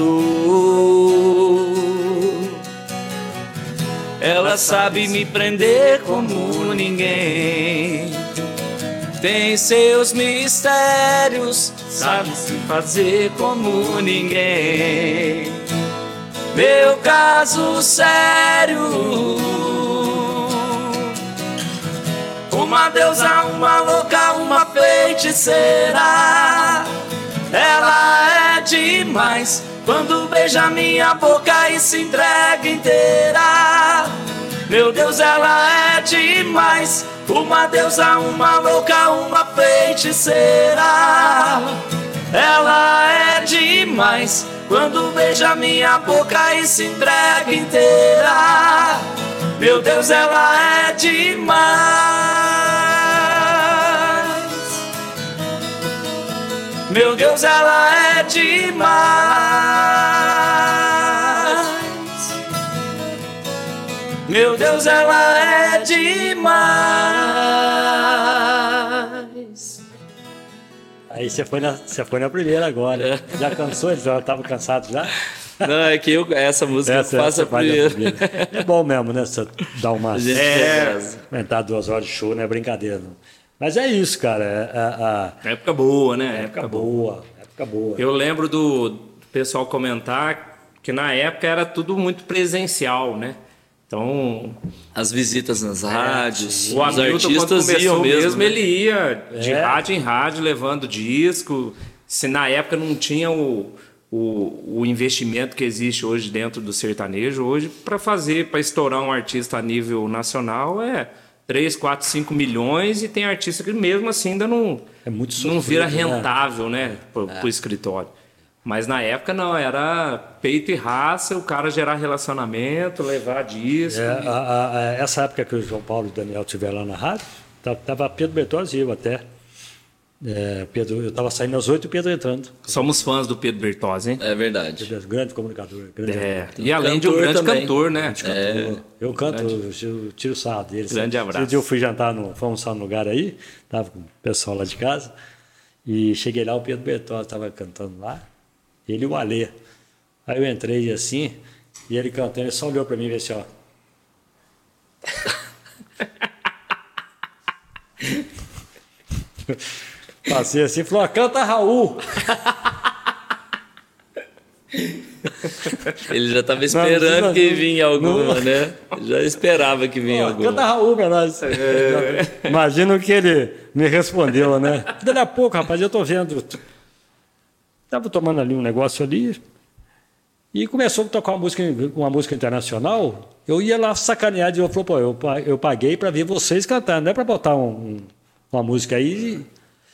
Ela sabe me prender como ninguém. Tem seus mistérios, sabe se fazer como ninguém. Meu caso sério. Uma deusa, uma louca, uma feiticeira. Ela é demais quando beija minha boca e se entrega inteira. Meu Deus, ela é demais. Uma deusa, uma louca, uma feiticeira. Ela é demais. Quando beija minha boca e se entrega inteira. Meu Deus, ela é demais. Meu Deus, ela é demais. Meu Deus, ela é demais. Aí você foi na, você foi na primeira agora. É. Já cansou? Já estava cansado já? Não, é que eu, essa música essa, eu faço a primeira. É bom mesmo, né? Você dar uma. É. Aumentar duas horas de show, não é brincadeira. Não. Mas é isso, cara. É, a, a... Época boa, né? Época, época boa. boa. Época boa. Eu lembro do pessoal comentar que na época era tudo muito presencial, né? Então. As visitas nas é, rádios. O os artistas iam mesmo, mesmo né? ele ia de é. rádio em rádio levando disco. Se na época não tinha o, o, o investimento que existe hoje dentro do sertanejo, hoje, para fazer, para estourar um artista a nível nacional, é 3, 4, 5 milhões e tem artista que mesmo assim ainda não, é muito sofrido, não vira né? rentável, né, né para o é. escritório. Mas na época não, era peito e raça, o cara gerar relacionamento, levar disco. É, e... a, a, essa época que o João Paulo e o Daniel estiveram lá na rádio, tava Pedro Bertozzi e eu até. É, Pedro, eu estava saindo às oito e o Pedro entrando. Somos fãs do Pedro Bertozzi, hein? É verdade. Pedro, grande comunicador. Grande é. E além de um grande também. cantor, né? É. Eu canto, eu tiro o sarro dele. Grande abraço. Esse dia eu fui jantar, no, fui almoçar num lugar aí, estava com o pessoal lá de casa, e cheguei lá, o Pedro Bertozzi estava cantando lá, ele e o Alê. Aí eu entrei assim, e ele cantando, ele só olhou para mim e disse, ó. Passei assim e falou: canta Raul. Ele já estava esperando não, que vinha alguma, não, né? Já esperava que vinha alguma. Canta Raul pra nós. É. Imagina o que ele me respondeu, né? Daqui a pouco, rapaz, eu tô vendo. Tava tomando ali um negócio ali e começou a tocar uma música, uma música internacional. Eu ia lá sacanear e eu falei, pô, eu, eu paguei para ver vocês cantar, não é para botar um, uma música aí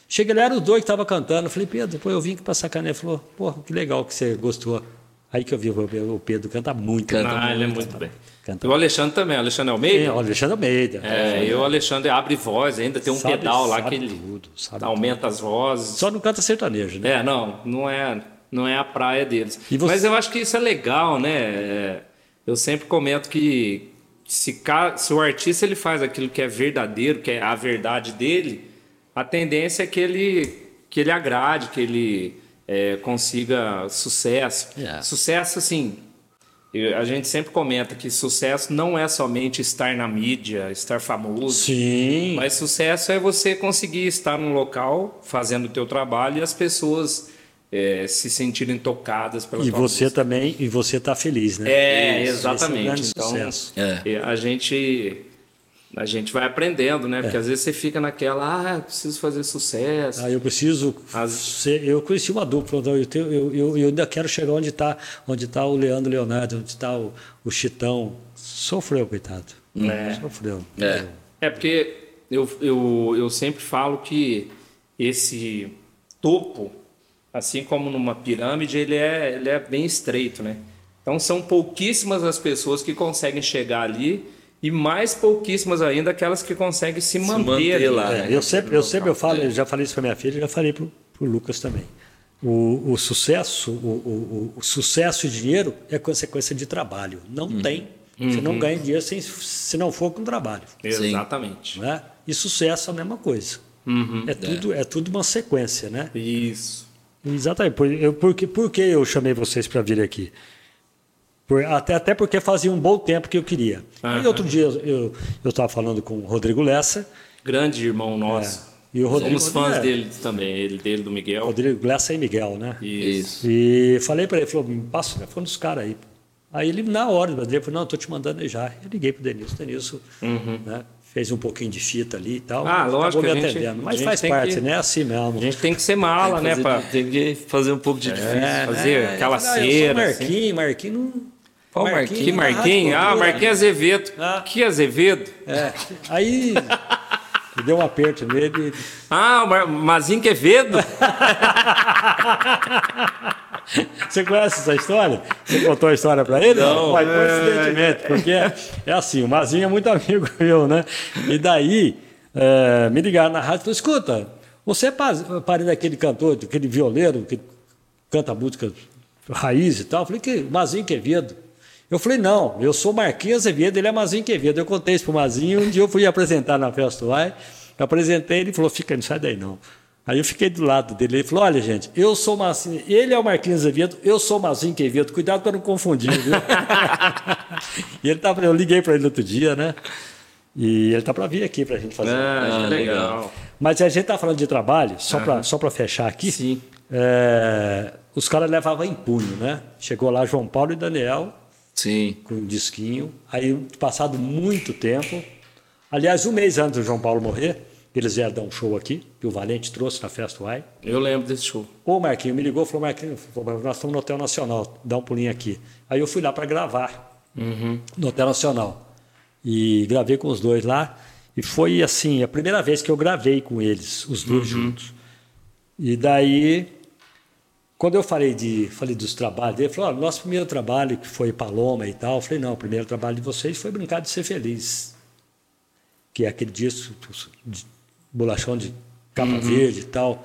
Cheguei lá, era os dois que estavam cantando. Eu falei, Pedro, depois eu vim aqui para sacanear. Ele falou, pô, que legal que você gostou. Aí que eu vi, o Pedro canta muito. Canta ah, muito, ele é muito bem. Canta. E o Alexandre também, o Alexandre Almeida? É, o Alexandre Almeida. É, é, e o Alexandre abre voz, ainda tem um sabe, pedal lá que ele tudo, aumenta tudo. as vozes. Só não canta sertanejo, né? É, não, não é, não é a praia deles. Você... Mas eu acho que isso é legal, né? É, eu sempre comento que se, se o artista ele faz aquilo que é verdadeiro, que é a verdade dele, a tendência é que ele, que ele agrade, que ele é, consiga sucesso. É. Sucesso, assim, a gente sempre comenta que sucesso não é somente estar na mídia, estar famoso. Sim. Mas sucesso é você conseguir estar num local fazendo o teu trabalho e as pessoas é, se sentirem tocadas pela E você música. também, e você tá feliz, né? É, é exatamente. grande Então, sucesso. É. a gente a gente vai aprendendo, né? É. Porque às vezes você fica naquela, ah, preciso fazer sucesso. Ah, eu preciso. As- ser- eu conheci uma dupla, então eu, tenho- eu, eu, eu ainda quero chegar onde está onde tá o Leandro Leonardo, onde está o, o Chitão. Sofreu, coitado. É. Sofreu. É. É porque eu, eu, eu sempre falo que esse topo, assim como numa pirâmide, ele é, ele é bem estreito, né? Então são pouquíssimas as pessoas que conseguem chegar ali e mais pouquíssimas ainda aquelas que conseguem se manter, manter ali. lá, É, né? eu sempre, eu sempre eu falo, eu já falei isso para minha filha, já falei para o Lucas também. O, o sucesso, o, o, o- sucesso e dinheiro é consequência de trabalho. Não tem. Você não ganha dinheiro sem, se não for com trabalho. Exatamente. Né? E sucesso é a mesma coisa. É, tudo, é tudo uma sequência, né? Isso. Exatamente. Por, eu, por, que, por que eu chamei vocês para vir aqui? Por- até, até porque fazia um bom tempo que eu queria. Aí Aham. outro dia eu estava falando com o Rodrigo Lessa. Grande irmão nosso. É. E o Rodrigo- Somos fãs é. dele também, ele dele do Miguel. Rodrigo Lessa e Miguel, né? Isso. E falei para ele, falou, me passa o telefone dos caras aí. Aí ele, na hora, ele falou, não, estou te mandando aí já. Eu liguei pro Denilson, o Denilson né, fez um pouquinho de fita ali e tal. Uhum. Ah, lógico, acabou me a gente- atendendo. a Mas gente faz tem parte, que- né? É assim mesmo. A gente tem que ser mala, né? fazer, Pra Tem que fazer um pouco de difícil. É, fazer né? aquela falei, ah, cera, Eu sou assim. Marquinhos, Marquinhos não... Qual Marquinhos? Que Marquinhos? Ah, Marquinhos Azevedo. Ah. Que Azevedo? É, aí deu um aperto nele. Ah, o Mazinho Quevedo? Você conhece essa história? Você contou a história para ele? Não. Mas coincidentemente, porque é, é assim, o Mazinho é muito amigo meu, né? E daí é, me ligaram na rádio e falaram, escuta, você é pa- parente daquele cantor, daquele violeiro que canta música raiz e tal? Eu falei, que Mazinho Quevedo. Eu falei, não, eu sou Marquinhos Azevedo, ele é Mazinho Quevedo. Eu contei isso pro Mazinho, um dia eu fui apresentar na Festa Uai, eu apresentei, ele falou, fica, não sai daí não. Aí eu fiquei do lado dele, ele falou, olha gente, eu sou Mazinho, ele é o Marquinhos Azevedo, eu sou Mazinho Quevedo, cuidado para não confundir, viu? e ele tava, eu liguei para ele outro dia, né? E ele tá para vir aqui para a gente fazer. Ah, Ah, legal. Mas a gente tá falando de trabalho, só para só para fechar aqui. Sim. É, os caras levavam em punho, né? Chegou lá João Paulo e Daniel Sim. com um disquinho. Aí, passado muito tempo, aliás, um mês antes do João Paulo morrer, eles vieram dar um show aqui, que o Valente trouxe na Festa Uai. Eu lembro desse show. O Marquinho me ligou e falou: Marquinho, nós estamos no Hotel Nacional, dá um pulinho aqui. Aí eu fui lá para gravar no Hotel Nacional. E gravei com os dois lá. E foi assim, a primeira vez que eu gravei com eles, os dois juntos. E daí, quando eu falei, de, falei dos trabalhos dele, ele falou: "Olha, nosso primeiro trabalho, que foi Paloma e tal. Eu falei: não, o primeiro trabalho de vocês foi Brincar de Ser Feliz. Que é aquele disco, de bolachão de capa verde e tal.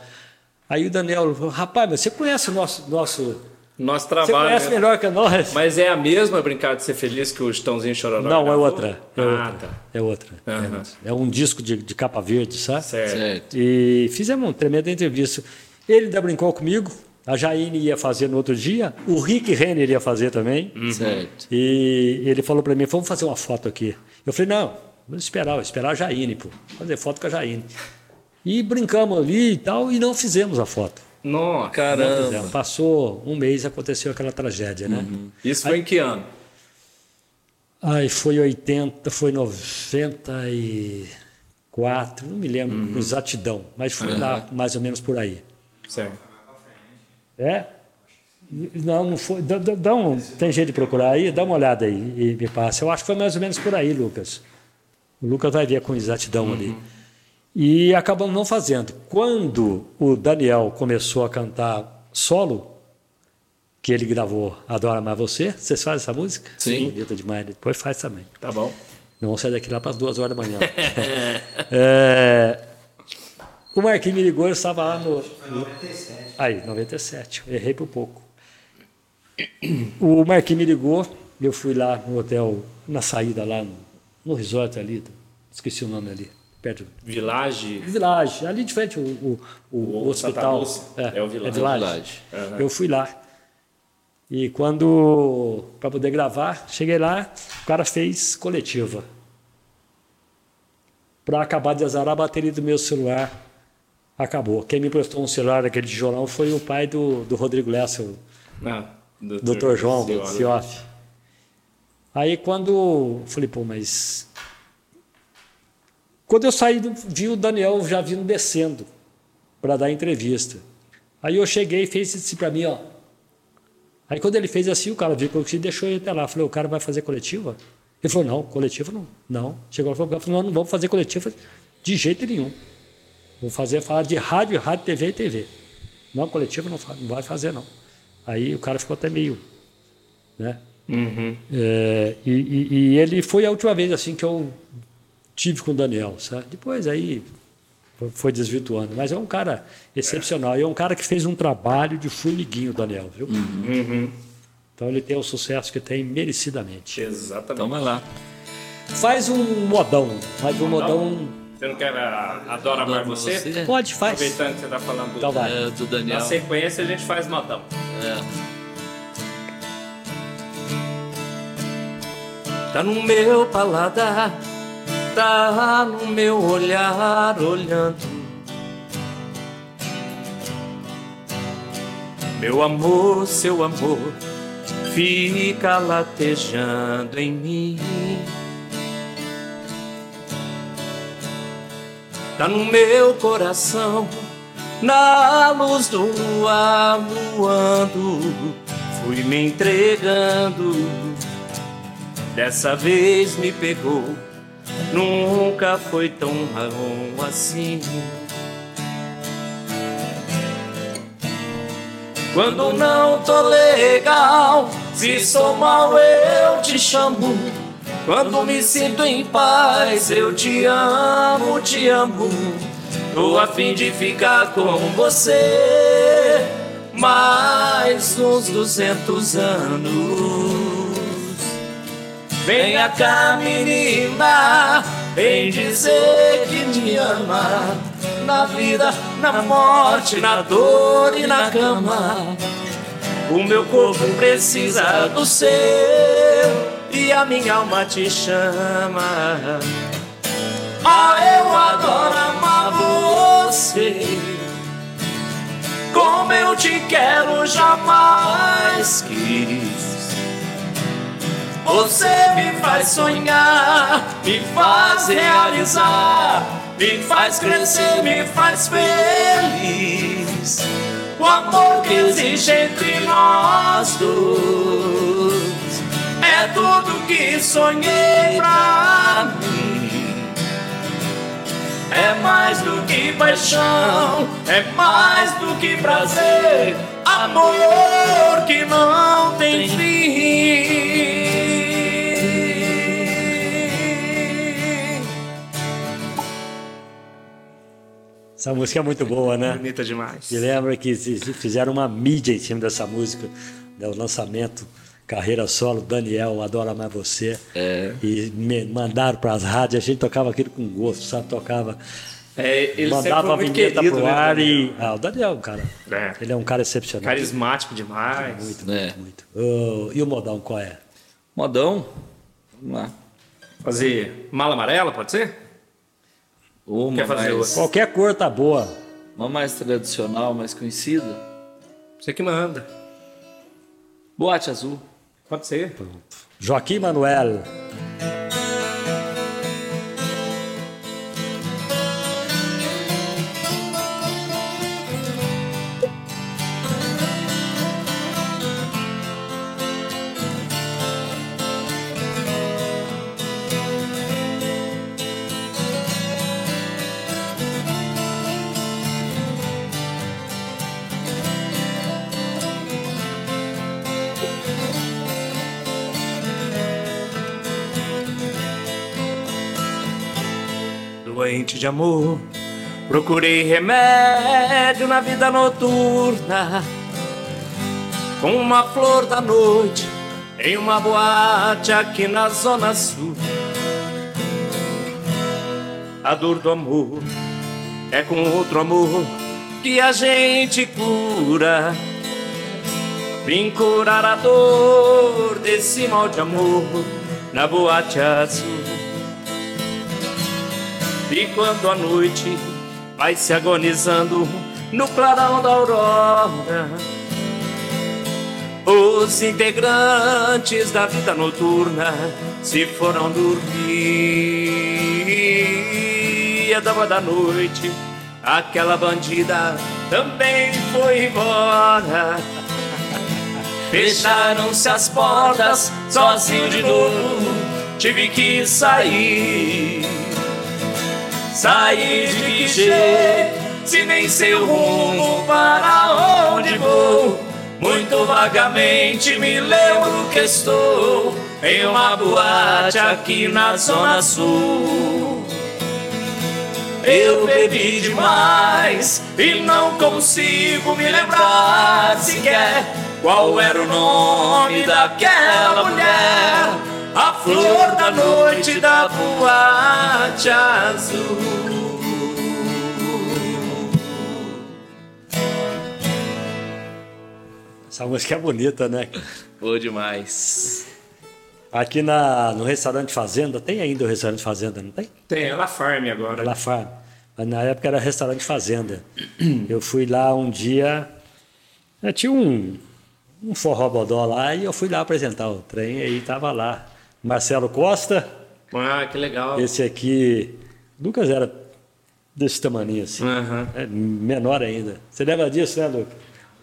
Aí o Daniel falou: rapaz, mas você conhece o nosso. nosso Nosso você trabalho. conhece né? melhor que nós? Mas é a mesma Brincar de Ser Feliz que o Chitãozinho Chororó Não, é outra. É ah, outra. tá. É outra. É Aham. outra. É um disco de, de capa verde, sabe? Certo. Certo. E fizemos uma tremenda entrevista. Ele ainda brincou comigo, a Jaine ia fazer no outro dia, o Rick Renner ia fazer também. Certo. E ele falou para mim: vamos fazer uma foto aqui. Eu falei: não, vamos esperar, vou esperar a Jaine, pô. Fazer foto com a Jaine. E brincamos ali e tal, e não fizemos a foto. Nossa. Não Caramba. Passou um mês aconteceu aquela tragédia, né? Isso foi em que ano? Ai, foi 80, foi 94, não me lembro com exatidão, mas foi lá mais ou menos por aí. Certo. É? Não, não foi. Dá, dá- um, tem jeito de procurar aí? Dá uma olhada aí e me passa. Eu acho que foi mais ou menos por aí, Lucas. O Lucas vai ver com exatidão ali. E acabamos não fazendo. Quando o Daniel começou a cantar solo, que ele gravou Adora Mais Você, vocês fazem essa música? Sim. Bonita demais. Depois faz também. Tá bom. Não vamos sair daqui lá para as duas horas da manhã. É, o Marquinhos me ligou, eu estava lá no. no- Aí, 97. eu Errei por pouco. O Marquinhos me ligou, eu fui lá no hotel, na saída lá, no, no resort ali, esqueci o nome ali. perto. Village. Village, ali de frente o, o, o, o hospital. É, é, o Village. É Village. Uhum. Eu fui lá. E quando, para poder gravar, cheguei lá, o cara fez coletiva. Para acabar de azarar a bateria do meu celular, acabou. Quem me prestou um celular daquele tijolão foi o pai do, do Rodrigo Lessa, o ah, doutor João Cioff. Aí quando falei, pô, mas quando eu saí, vi o Daniel já vindo descendo para dar entrevista. Aí eu cheguei e fez isso para mim, ó. Aí quando ele fez assim, o cara viu que eu deixou ele até lá. Falei, o cara vai fazer coletiva? Ele falou, não, coletiva não. Não. Chegou lá e falou, não, não vamos fazer coletiva de jeito nenhum. Vou fazer falar de rádio, rádio, TV e TV. Não, coletiva não, não vai fazer, não. Aí o cara ficou até meio. Né? Uhum. É, e, e, e, ele foi a última vez assim que eu tive com o Daniel. Sabe? Depois aí foi desvirtuando. Mas é um cara excepcional. E é um cara que fez um trabalho de formiguinho, Daniel, viu? Uhum. Então ele tem o sucesso que tem merecidamente. Exatamente. Então vai lá. Faz um modão. Faz um modão. Você não quer a Adora Mais você? você? Pode, faz. Aproveitando que você está falando do, então vai. É, do Daniel. Na sequência a gente faz modão. É. Tá no meu paladar está no meu olhar olhando. Meu amor, seu amor, fica latejando em mim. Tá no meu coração, na luz do voando, fui me entregando. Dessa vez me pegou nunca foi tão marrom assim. Quando não tô legal, se sou mal eu te chamo. Quando me sinto em paz, eu te amo, te amo. Tô a fim de ficar com você mais uns duzentos anos. Venha cá, menina, vem dizer que me ama. Na vida, na morte, na dor e na cama. O meu corpo precisa do seu e a minha alma te chama. Ah, eu adoro amar você. Como eu te quero, jamais quis. Você me faz sonhar, me faz realizar, me faz crescer, me faz feliz. O amor que existe entre nós dois é tudo que sonhei pra mim. É mais do que paixão, é mais do que prazer, amor que não tem fim. Essa música é muito boa, né? Bonita demais. E lembra que fizeram uma mídia em cima dessa música, né? o lançamento, carreira solo, Daniel, Adora Mais Você. É. E me mandaram para as rádios, a gente tocava aquilo com gosto, sabe? Tocava. É, ele mandava a vinheta querido, pro né, ar e. Ah, o Daniel, é cara. É. Ele é um cara excepcional. Carismático demais. Muito, É. muito, muito. Oh, e o modão qual é? Modão? Vamos lá. Fazer mala amarela, pode ser? Uma Quer fazer mais, outra? Qualquer cor tá boa. uma mais tradicional, mais conhecida. Você que manda. Boate Azul. Pode ser. Joaquim Manuel. De amor, procurei remédio na vida noturna. Com uma flor da noite em uma boate aqui na Zona Sul. a dor do amor. É com outro amor que a gente cura. Vim curar a dor desse mal de amor na boate azul. E quando a noite vai se agonizando no clarão da aurora, os integrantes da vida noturna se foram dormir. E a dama da noite, aquela bandida, também foi embora. Fecharam-se as portas, sozinho de novo, tive que sair. Sair de que jeito, se nem sei o rumo para onde vou. Muito vagamente me lembro que estou em uma boate aqui na Zona Sul. Eu bebi demais e não consigo me lembrar sequer qual era o nome daquela mulher, a flor da noite da boate azul. Essa música é bonita, né? Boa demais. Aqui na, no restaurante Fazenda, tem ainda o restaurante Fazenda, não tem? Tem, ela farm agora. La Farm. Mas na época era restaurante Fazenda. Eu fui lá um dia, tinha um, um forró bodó lá e eu fui lá apresentar o trem e aí tava lá. Marcelo Costa, Ah, que legal. esse aqui, Lucas era desse tamanho assim, Aham. é, menor ainda. Você lembra disso, né,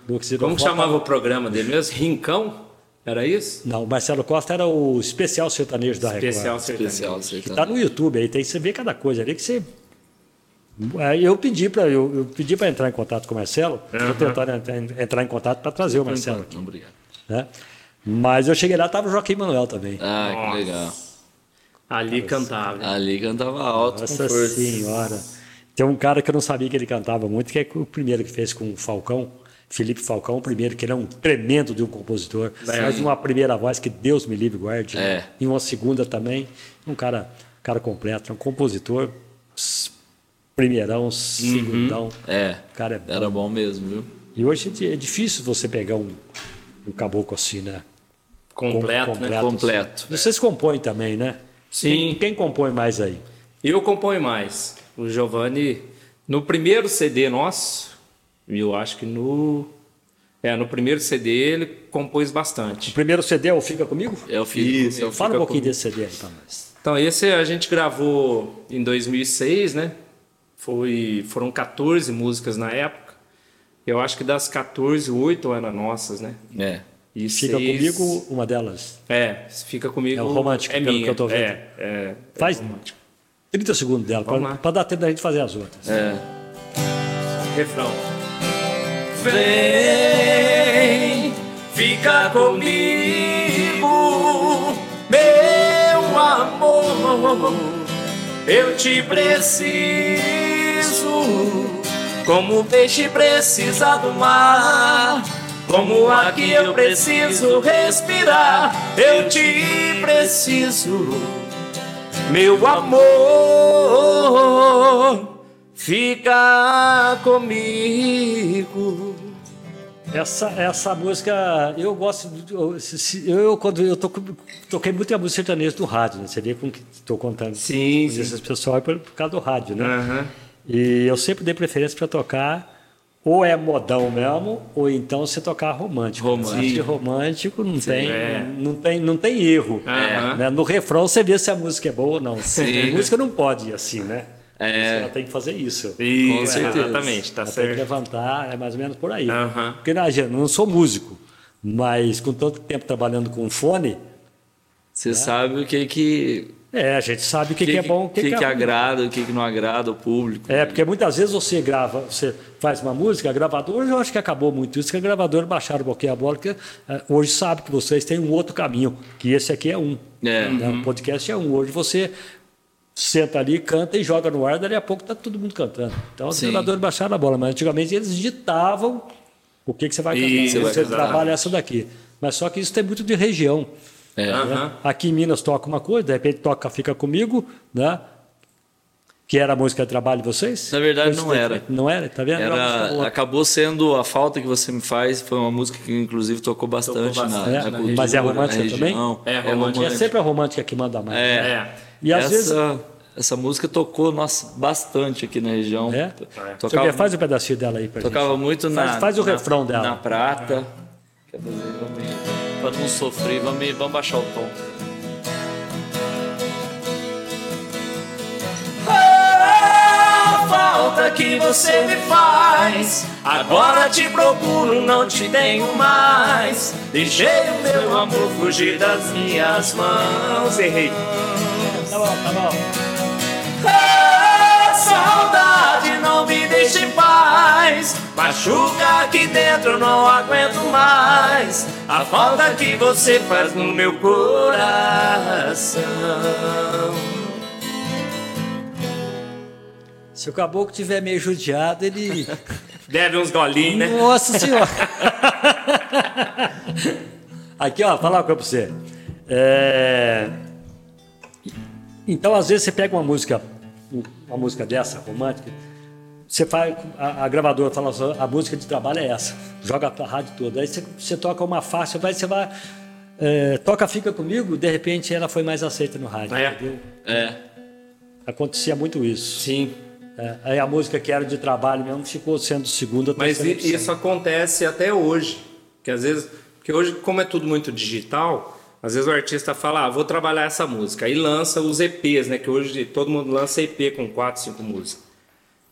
Lucas? Como que chamava o programa dele mesmo? Rincão? Era isso? Não, o Marcelo Costa era o especial sertanejo da Record. Especial sertanejo. Especial, Que tá no YouTube aí, tem você vê cada coisa ali que você. Aí Eu pedi para eu, eu pedi para entrar em contato com o Marcelo, estou tentando entrar, entrar em contato para trazer o Marcelo aqui, Obrigado. né? Mas eu cheguei lá, tava o Joaquim Manuel também. Ah, Nossa. que legal. Ali cantava. Ali cantava alto Nossa com força. senhora. Tem um cara que eu não sabia que ele cantava muito, que é o primeiro que fez com o Falcão, Felipe Falcão, o primeiro, que ele é um tremendo de um compositor. Faz uma primeira voz que Deus me livre e guarde. É. E uma segunda também. Um cara, cara completo, um compositor, primeirão, segundão. É, O cara é bom. era bom mesmo, viu? E hoje é é difícil você pegar um, um caboclo assim, né? Completo, Com- né? Completo. Vocês compõem também, né? Sim. Quem, quem compõe mais aí? Eu componho mais. O Giovanni, no primeiro CD nosso, eu acho que no. É, no primeiro CD ele compôs O bastante. primeiro CD é o Fica Comigo? É o filho. Isso, é o Fala um Fica pouquinho Comigo. desse CD aí pra nós. Então, esse a gente gravou em 2006, né? Foi, foram 14 músicas na época. Eu acho que das 14, 8 eram nossas, né? É. E Fica seis- Comigo, uma delas. É, fica comigo. É o romântico, é pelo minha. que eu tô vendo. É, é, Faz é romântico. 30 segundos dela, pra dar tempo da gente fazer as outras. É. Refrão. Vem, fica comigo, meu amor. Eu te preciso, como o peixe precisa do mar. Como aqui eu preciso respirar, eu te preciso. Meu amor, fica comigo. Essa, essa música, eu gosto. Eu, eu quando eu toco, toquei muito a música sertaneja do rádio, né? Você vê com que estou contando Sim, com sim. esses pessoal é por, por causa do rádio, né? Aham. E eu sempre dei preferência para tocar ou é modão mesmo, ou então você tocar romântico. Romântico. Romântico não tem, é. não tem, não tem erro. Né? No refrão você vê se a música é boa ou não. Sim. A música não pode ir assim, né? É. Ela tem que fazer isso. Isso, certeza. exatamente, tá Ela tem que certo. levantar, é mais ou menos por aí. Porque na eu não sou músico, mas com tanto tempo trabalhando com fone, Você sabe o que que, é, a gente sabe o que, que é bom, o que, que, que, que é ruim. agrada, o que, que não agrada ao público. É, porque muitas vezes você grava, você faz uma música, a gravadora, eu acho que acabou muito isso, que a gravadora baixaram um pouquinho a bola, porque eh, hoje sabe que vocês têm um outro caminho, que esse aqui é um. É. né? O podcast é um. Hoje você senta ali, canta e joga no ar, dali a pouco está todo mundo cantando. Então os gravadores baixaram a bola, mas antigamente eles ditavam o que, que você vai cantar. Isso, você exatamente. trabalha essa daqui. Mas só que isso tem muito de região. É. Aham. Aqui em Minas toca uma coisa, de repente toca Fica Comigo, né? Que era a música de trabalho de vocês? Na verdade, não era. Não era? Tá vendo? Era acabou sendo a falta que você me faz. Foi uma música que inclusive tocou bastante, bastante, na, É, na mas é cultura, romântica na também? região. É romântica. É sempre a romântica que manda mais. É. É. E às essa, vezes. essa música tocou nossa, bastante aqui na região. É? Tocava, Você faz um pedacinho dela aí pra tocava gente. muito Faz- na. faz o na- refrão dela. Na prata. Quer fazer? Vamos, pra não sofrer, vamos, vamos baixar o tom. A falta que você me faz. Agora te procuro, não te tenho mais. Deixei o meu amor fugir das minhas mãos. Errei. Tá bom, tá bom. Ah, saudade não me deixa em paz. Machuca aqui dentro, não aguento mais. A falta que você faz no meu coração. Se o caboclo tiver meio judiado, ele. Deve uns golinhos, né? Nossa senhora! Aqui, ó, falar uma coisa pra você. É, Então, às vezes, você pega uma música, uma música dessa, romântica, você faz, a, a gravadora fala assim, a música de trabalho é essa, joga pra rádio toda. Aí você, você toca uma faixa, vai, você vai. é, toca Fica Comigo, de repente ela foi mais aceita no rádio, É. entendeu? É. Acontecia muito isso. Sim. É, aí a música que era de trabalho mesmo ficou sendo segunda, Mas isso acontece até hoje. Que às vezes. Porque hoje, como é tudo muito digital, às vezes o artista fala, ah, vou trabalhar essa música. Aí lança os EPs, né? Que hoje todo mundo lança EP com quatro, cinco músicas.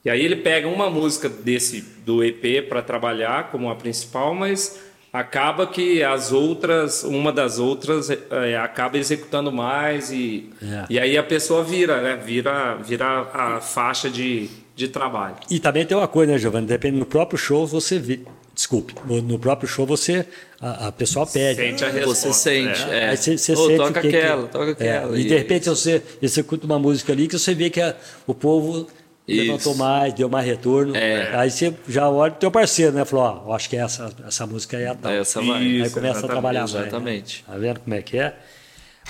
E aí ele pega uma música desse do EP para trabalhar como a principal, mas acaba que as outras, uma das outras é, acaba executando mais e, É. e aí a pessoa vira, né? Vira, vira a faixa de, de trabalho. E também tem uma coisa, né, Giovanni? Depende no próprio show você vê. Desculpe, no no próprio show você. A, a pessoa pede. Sente a Você resposta. sente. é. É. Aí você, você Ô, sente toca o que que- aquela, toca É, aquela. E de repente você executa uma música ali que você vê que a- o povo Isso. levantou mais, deu mais retorno. É. Aí você já olha pro teu parceiro, né? Falou, ó, eu acho que essa, essa música é a tal. Essa vai. Aí Isso, começa a exatamente, trabalhar mais. né? exatamente. Tá vendo como é que é?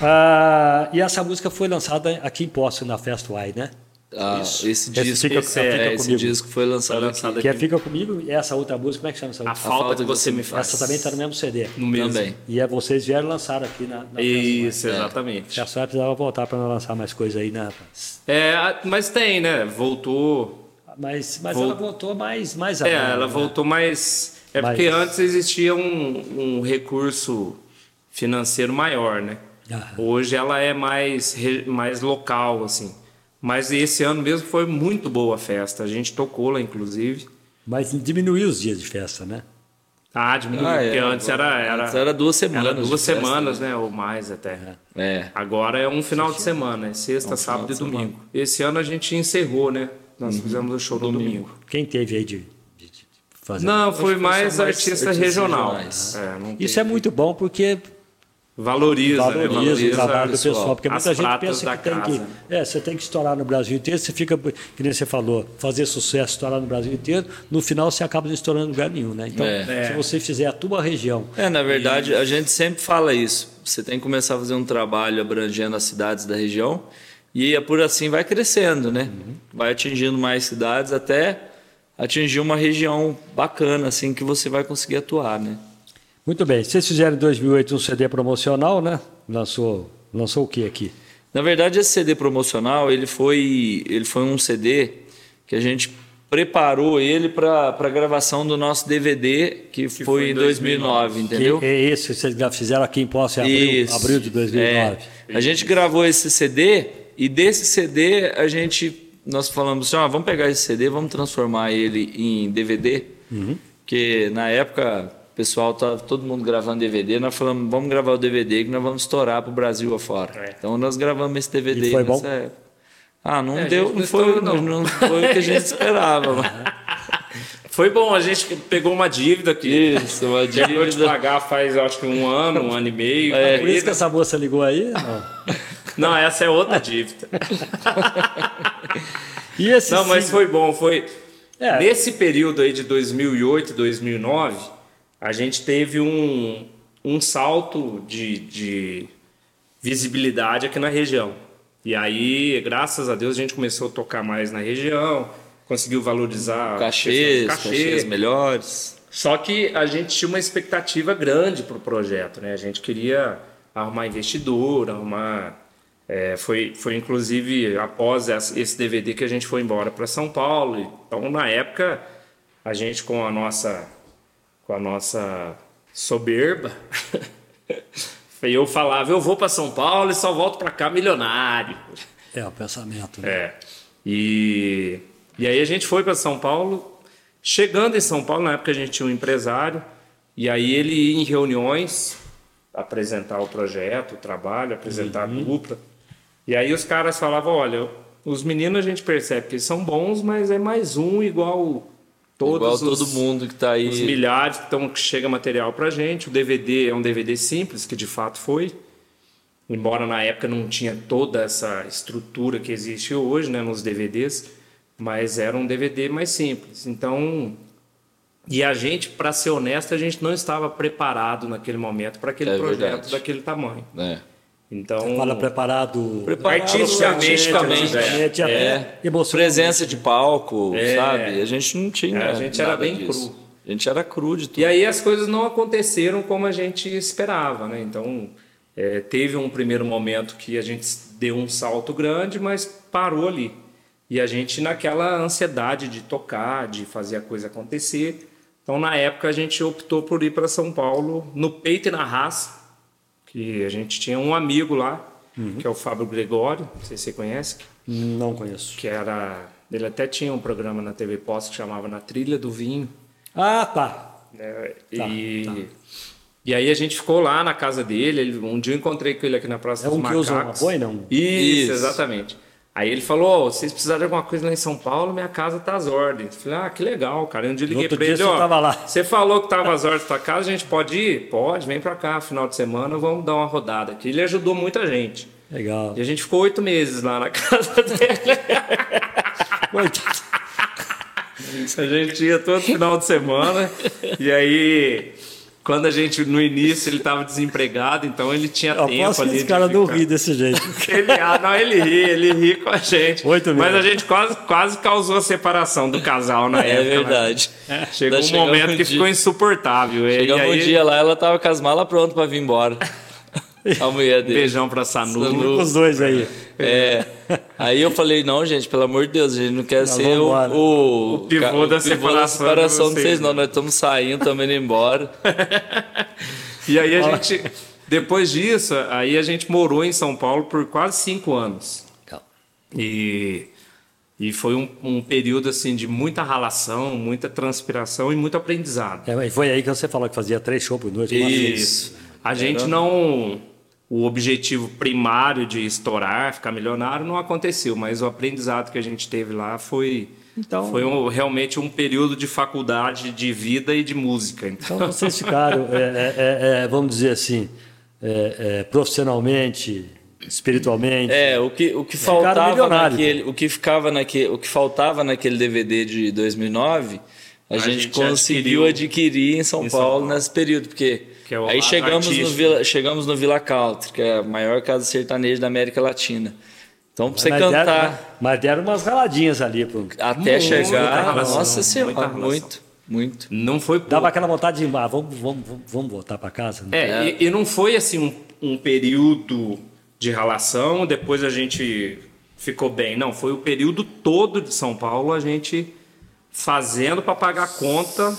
Ah, e essa música foi lançada aqui em Poço, na Fest Wide, né? Ah, esse Esse disco, fica- é, fica esse disco foi lançado, Foi lançado aqui. Que é Fica Comigo e essa outra música, como é que chama essa A música? falta que você me faz. Essa também está no mesmo CD. No mesmo. Também. E é, vocês vieram lançar aqui na, na Isso, É. exatamente. Já só precisava voltar para lançar mais coisa aí, né, rapaz? É, mas tem, né? Voltou. Mas, mas Vol- ela voltou mais, mais É, agora, ela né? voltou mais. É Mais- porque antes existia um, um recurso financeiro maior, né? Ah. Hoje ela é mais, mais local, assim. Mas esse ano mesmo foi muito boa a festa. A gente tocou lá, inclusive. Mas diminuiu os dias de festa, né? Ah, diminuiu, Ah, é, porque antes era, era, Antes era duas semanas era duas festa, semanas, né? Ou mais até. É. Agora é um final de semana, é sexta, um final sábado e semana. domingo. Esse ano a gente encerrou, né? Nós Uhum. fizemos o show no domingo. Quem teve aí de, de- de fazer? Não, foi mais mais artista artistas regional. regionais. É, não Isso tem- é muito bom porque valoriza, né? valoriza, valoriza o trabalho do pessoal. pessoal. Porque muita gente pensa que tem casa. que. É, você tem que estourar no Brasil inteiro, você fica, que nem você falou, fazer sucesso, estourar no Brasil inteiro, no final você acaba não estourando em lugar nenhum, né? Então, É. se você fizer a tua região. É, na verdade, a gente sempre fala isso. Você tem que começar a fazer um trabalho abrangendo as cidades da região e é por assim vai crescendo, né? Vai atingindo mais cidades até atingir uma região bacana, assim, que você vai conseguir atuar, né? Muito bem. Vocês fizeram em 2008 um CD promocional, né? Lançou, lançou o que aqui? Na verdade, esse CD promocional, ele foi, ele foi um CD que a gente preparou ele para a gravação do nosso DVD, que, foi, foi em em 2009, entendeu? Que é esse que vocês já fizeram aqui em Poço em abril, Isso. abril de 2009. É. A gente gravou esse CD e desse CD a gente nós falamos assim, ó, vamos pegar esse CD, vamos transformar ele em DVD, Uhum. porque na época o pessoal tá todo mundo gravando DVD, nós falamos, vamos gravar o DVD que nós vamos estourar pro Brasil afora. É. Então nós gravamos esse DVD E foi nessa bom? época. Ah, não É, a deu, não foi, não. não. foi o que a gente esperava. mas- Foi bom, a gente pegou uma dívida aqui. Isso, uma Já acabou de dívida. pagar faz acho que um ano, um ano e meio. É. Por isso que essa moça ligou aí? Não. Não, essa é outra dívida. E esse Não, mas sim- foi bom, foi. É. Nesse período aí de 2008 e 2009, a gente teve um, um salto de, de visibilidade aqui na região. E aí, graças a Deus, a gente começou a tocar mais na região, conseguiu valorizar Cachês, cachê. cachês melhores. Só que a gente tinha uma expectativa grande para o projeto, né? A gente queria arrumar investidor, arrumar. é, foi, foi inclusive após esse DVD que a gente foi embora para São Paulo. Então, na época, a gente com a nossa, com a nossa soberba, eu falava: eu vou para São Paulo e só volto para cá milionário. É o pensamento. Né? É. E, e aí a gente foi para São Paulo. Chegando em São Paulo, na época a gente tinha um empresário, e aí ele ia em reuniões apresentar o projeto, o trabalho, apresentar Uhum. a dupla. E aí os caras falavam: olha, os meninos a gente percebe que eles são bons, mas é mais um igual todos Igual os, todo mundo que tá aí. os milhares que, tão, que chega material pra gente. O DVD é um DVD simples, que de fato foi. Embora na época não tinha toda essa estrutura que existe hoje né, nos DVDs, mas era um DVD mais simples. Então, e a gente, para ser honesto, a gente não estava preparado naquele momento para aquele É projeto verdade. daquele tamanho. né? Então, Fala preparado. Preparado Artisticamente, artisticamente, artisticamente, é. emocionalmente. Presença de palco, É. sabe? A gente não tinha. É, a gente era bem disso. cru. A gente era cru de tudo. E aí as coisas não aconteceram como a gente esperava, né? Então é, teve um primeiro momento que a gente deu um salto grande, mas parou ali. E a gente naquela ansiedade de tocar, de fazer a coisa acontecer. Então na época a gente optou por ir para São Paulo no peito e na raça, que a gente tinha um amigo lá, que é o Fábio Gregório, não sei se você conhece, Não conheço. que era ele até tinha um programa na TV Post que chamava Na Trilha do Vinho. Ah, tá. né? Tá, e, e aí a gente ficou lá na casa dele. ele- um dia eu encontrei com ele aqui na Praça É dos um que Macacos. usa uma boina, um- Isso, Isso. exatamente. Aí ele falou: "Ó, vocês precisarem de alguma coisa lá em São Paulo, minha casa tá às ordens. Eu falei, ah, que legal, cara. E um dia eu liguei dia ele, você ó. tava lá. Você falou que tava às ordens da casa, a gente pode ir? Pode, vem pra cá, final de semana, vamos dar uma rodada aqui. Ele ajudou muita gente. Legal. E a gente ficou oito meses lá na casa dele. A gente ia todo final de semana. e aí, quando a gente, no início, ele estava desempregado, então ele tinha Eu tempo aposto que ali. esse cara não ri desse jeito. Ele, ah, não, ele ri, ele ri com a gente. Oito Mas a gente quase, quase causou a separação do casal na É época. né? verdade. Chegou Daí um momento um que dia- ficou insuportável. E Chegamos aí, um dia lá, ela tava com as malas prontas pra vir embora. A mulher dele. Beijão pra Sanu. Sanu. Os dois aí. É. Aí eu falei, não, gente, pelo amor de Deus, a gente não quer ser o, vambora. o, O pivô da separação separação de de vocês, vocês, não. né? Nós estamos saindo, estamos indo embora. E aí a gente, depois disso, aí a gente morou em São Paulo por quase cinco anos. E, e foi um, um período assim de muita ralação, muita transpiração e muito aprendizado. É, e foi aí que você falou que fazia três shows por noite. Isso. A gente não. O objetivo primário de estourar, ficar milionário, não aconteceu, mas o aprendizado que a gente teve lá foi, Então- foi um- realmente um período de faculdade de vida e de música. Então, Então vocês ficaram, é, é, é, é, vamos dizer assim, é, é, profissionalmente, espiritualmente. É, o que, o que faltava naquele, o que ficava naquele, o que faltava naquele DVD de 2009, a, gente, gente conseguiu adquirir em São em São Paulo, Paulo. nesse período, porque Que é o aí chegamos no. Vila, chegamos no Vila Country, que é a maior casa sertaneja da América Latina. Então, pra você mas cantar Deram, mas deram umas raladinhas ali. Pro... até Muita chegar, relação, nossa senhora, muito, muito. não foi pouco. Dava aquela vontade de, ah, vamos, vamos, vamos, voltar para casa. né? É, E, e não foi assim um, um período de relação, depois a gente ficou bem. Não, foi o período todo de São Paulo a gente fazendo para pagar a conta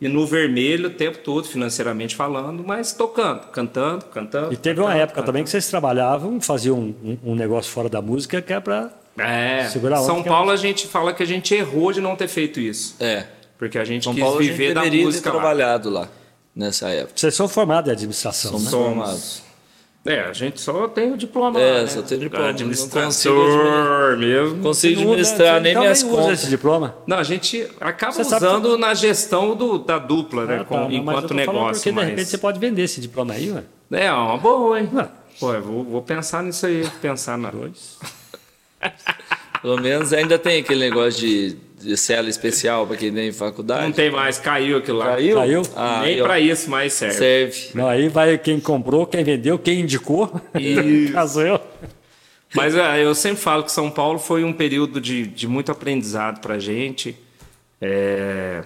e no vermelho o tempo todo, financeiramente falando, mas tocando, cantando, cantando. E teve uma cantando, época também que vocês trabalhavam, faziam um, um- negócio fora da música que é para. É, Segurar a onda São é Paulo a gente fala que a gente errou de não ter feito isso. É. Porque a gente São quis Paulo a gente viver da deveria ter música lá. trabalhado lá, nessa época. Vocês são formados em administração, Somos né? formados. É, a gente só tem o diploma. É, lá, né? só tem diploma, não Administrador mesmo. Não consigo Não usa- administrar nem então minhas nem usa contas. esse diploma. Não, a gente acaba Você usando na gestão do, da dupla, né? Ah, com- tá, mas eu enquanto negócio. Porque de mas... repente você pode vender esse diploma aí, ué. É uma boa, hein? Ué. Pô, eu vou, vou pensar nisso aí. Pensar na. Pelo menos ainda tem aquele negócio de, de cela especial para quem tem faculdade. Não tem mais, caiu aquilo lá. Caiu? Caiu? Ah, Nem ó, pra isso mais serve. serve. Não, aí vai quem comprou, quem vendeu, quem indicou. Isso. Caso eu. Mas é, eu sempre falo que São Paulo foi um período de, de muito aprendizado para a gente. É,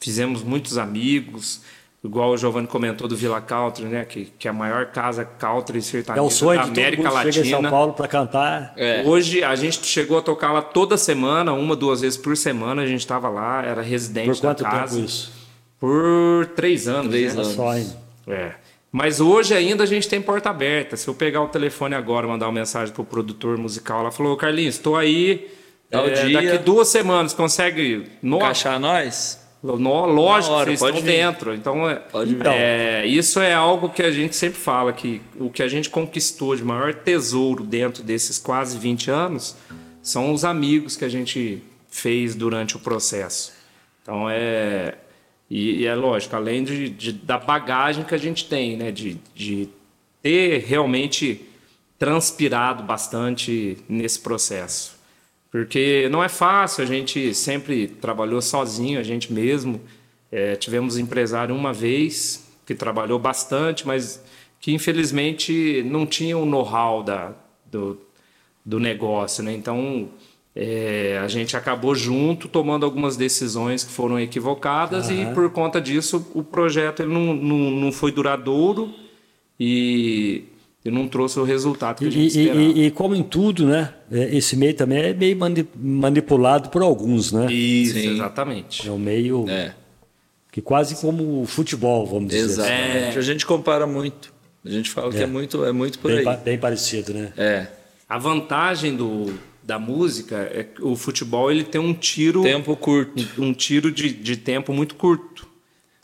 fizemos muitos amigos, igual o Giovanni comentou do Vila Country, né? Que, que é a maior casa country sertaneja É o sonho da de todo América chega em São Latina. Paulo para cantar. É. Hoje a gente chegou a tocar lá toda semana, uma, duas vezes por semana. A gente estava lá, era residente Por quanto da casa. tempo isso? Por três anos. Três né? anos. Só, hein? É. Mas hoje ainda a gente tem porta aberta. Se eu pegar o telefone agora e mandar uma mensagem pro produtor musical, ela falou, Carlinhos, estou aí. É, dia. Daqui duas semanas, consegue. No, Encaixar nós? No, lógico, hora, vocês pode estão vir. dentro. Então, é, é, isso é algo que a gente sempre fala, que o que a gente conquistou de maior tesouro dentro desses quase 20 anos são os amigos que a gente fez durante o processo. Então é. E, e é lógico, além de, de- da bagagem que a gente tem, né? De, de ter realmente transpirado bastante nesse processo. Porque não é fácil, a gente sempre trabalhou sozinho, a gente mesmo. É, tivemos empresário uma vez que trabalhou bastante, mas que infelizmente não tinha o know-how da, do, do negócio. Né? Então é, a gente acabou junto tomando algumas decisões que foram equivocadas e por conta disso o projeto ele não, não, não foi duradouro e, e não trouxe o resultado que a gente e- esperava. e- e como em tudo, né? é, Esse meio também é meio mani- manipulado por alguns, né? Isso, Sim. exatamente. É um meio É, que quase como o futebol, vamos dizer. assim. exatamente. A gente compara muito. A gente fala que é muito, é muito por Bem, aí. pa- bem parecido, né? É. A vantagem do, da música é que o futebol ele tem um tiro Tempo curto. um tiro de, de tempo muito curto.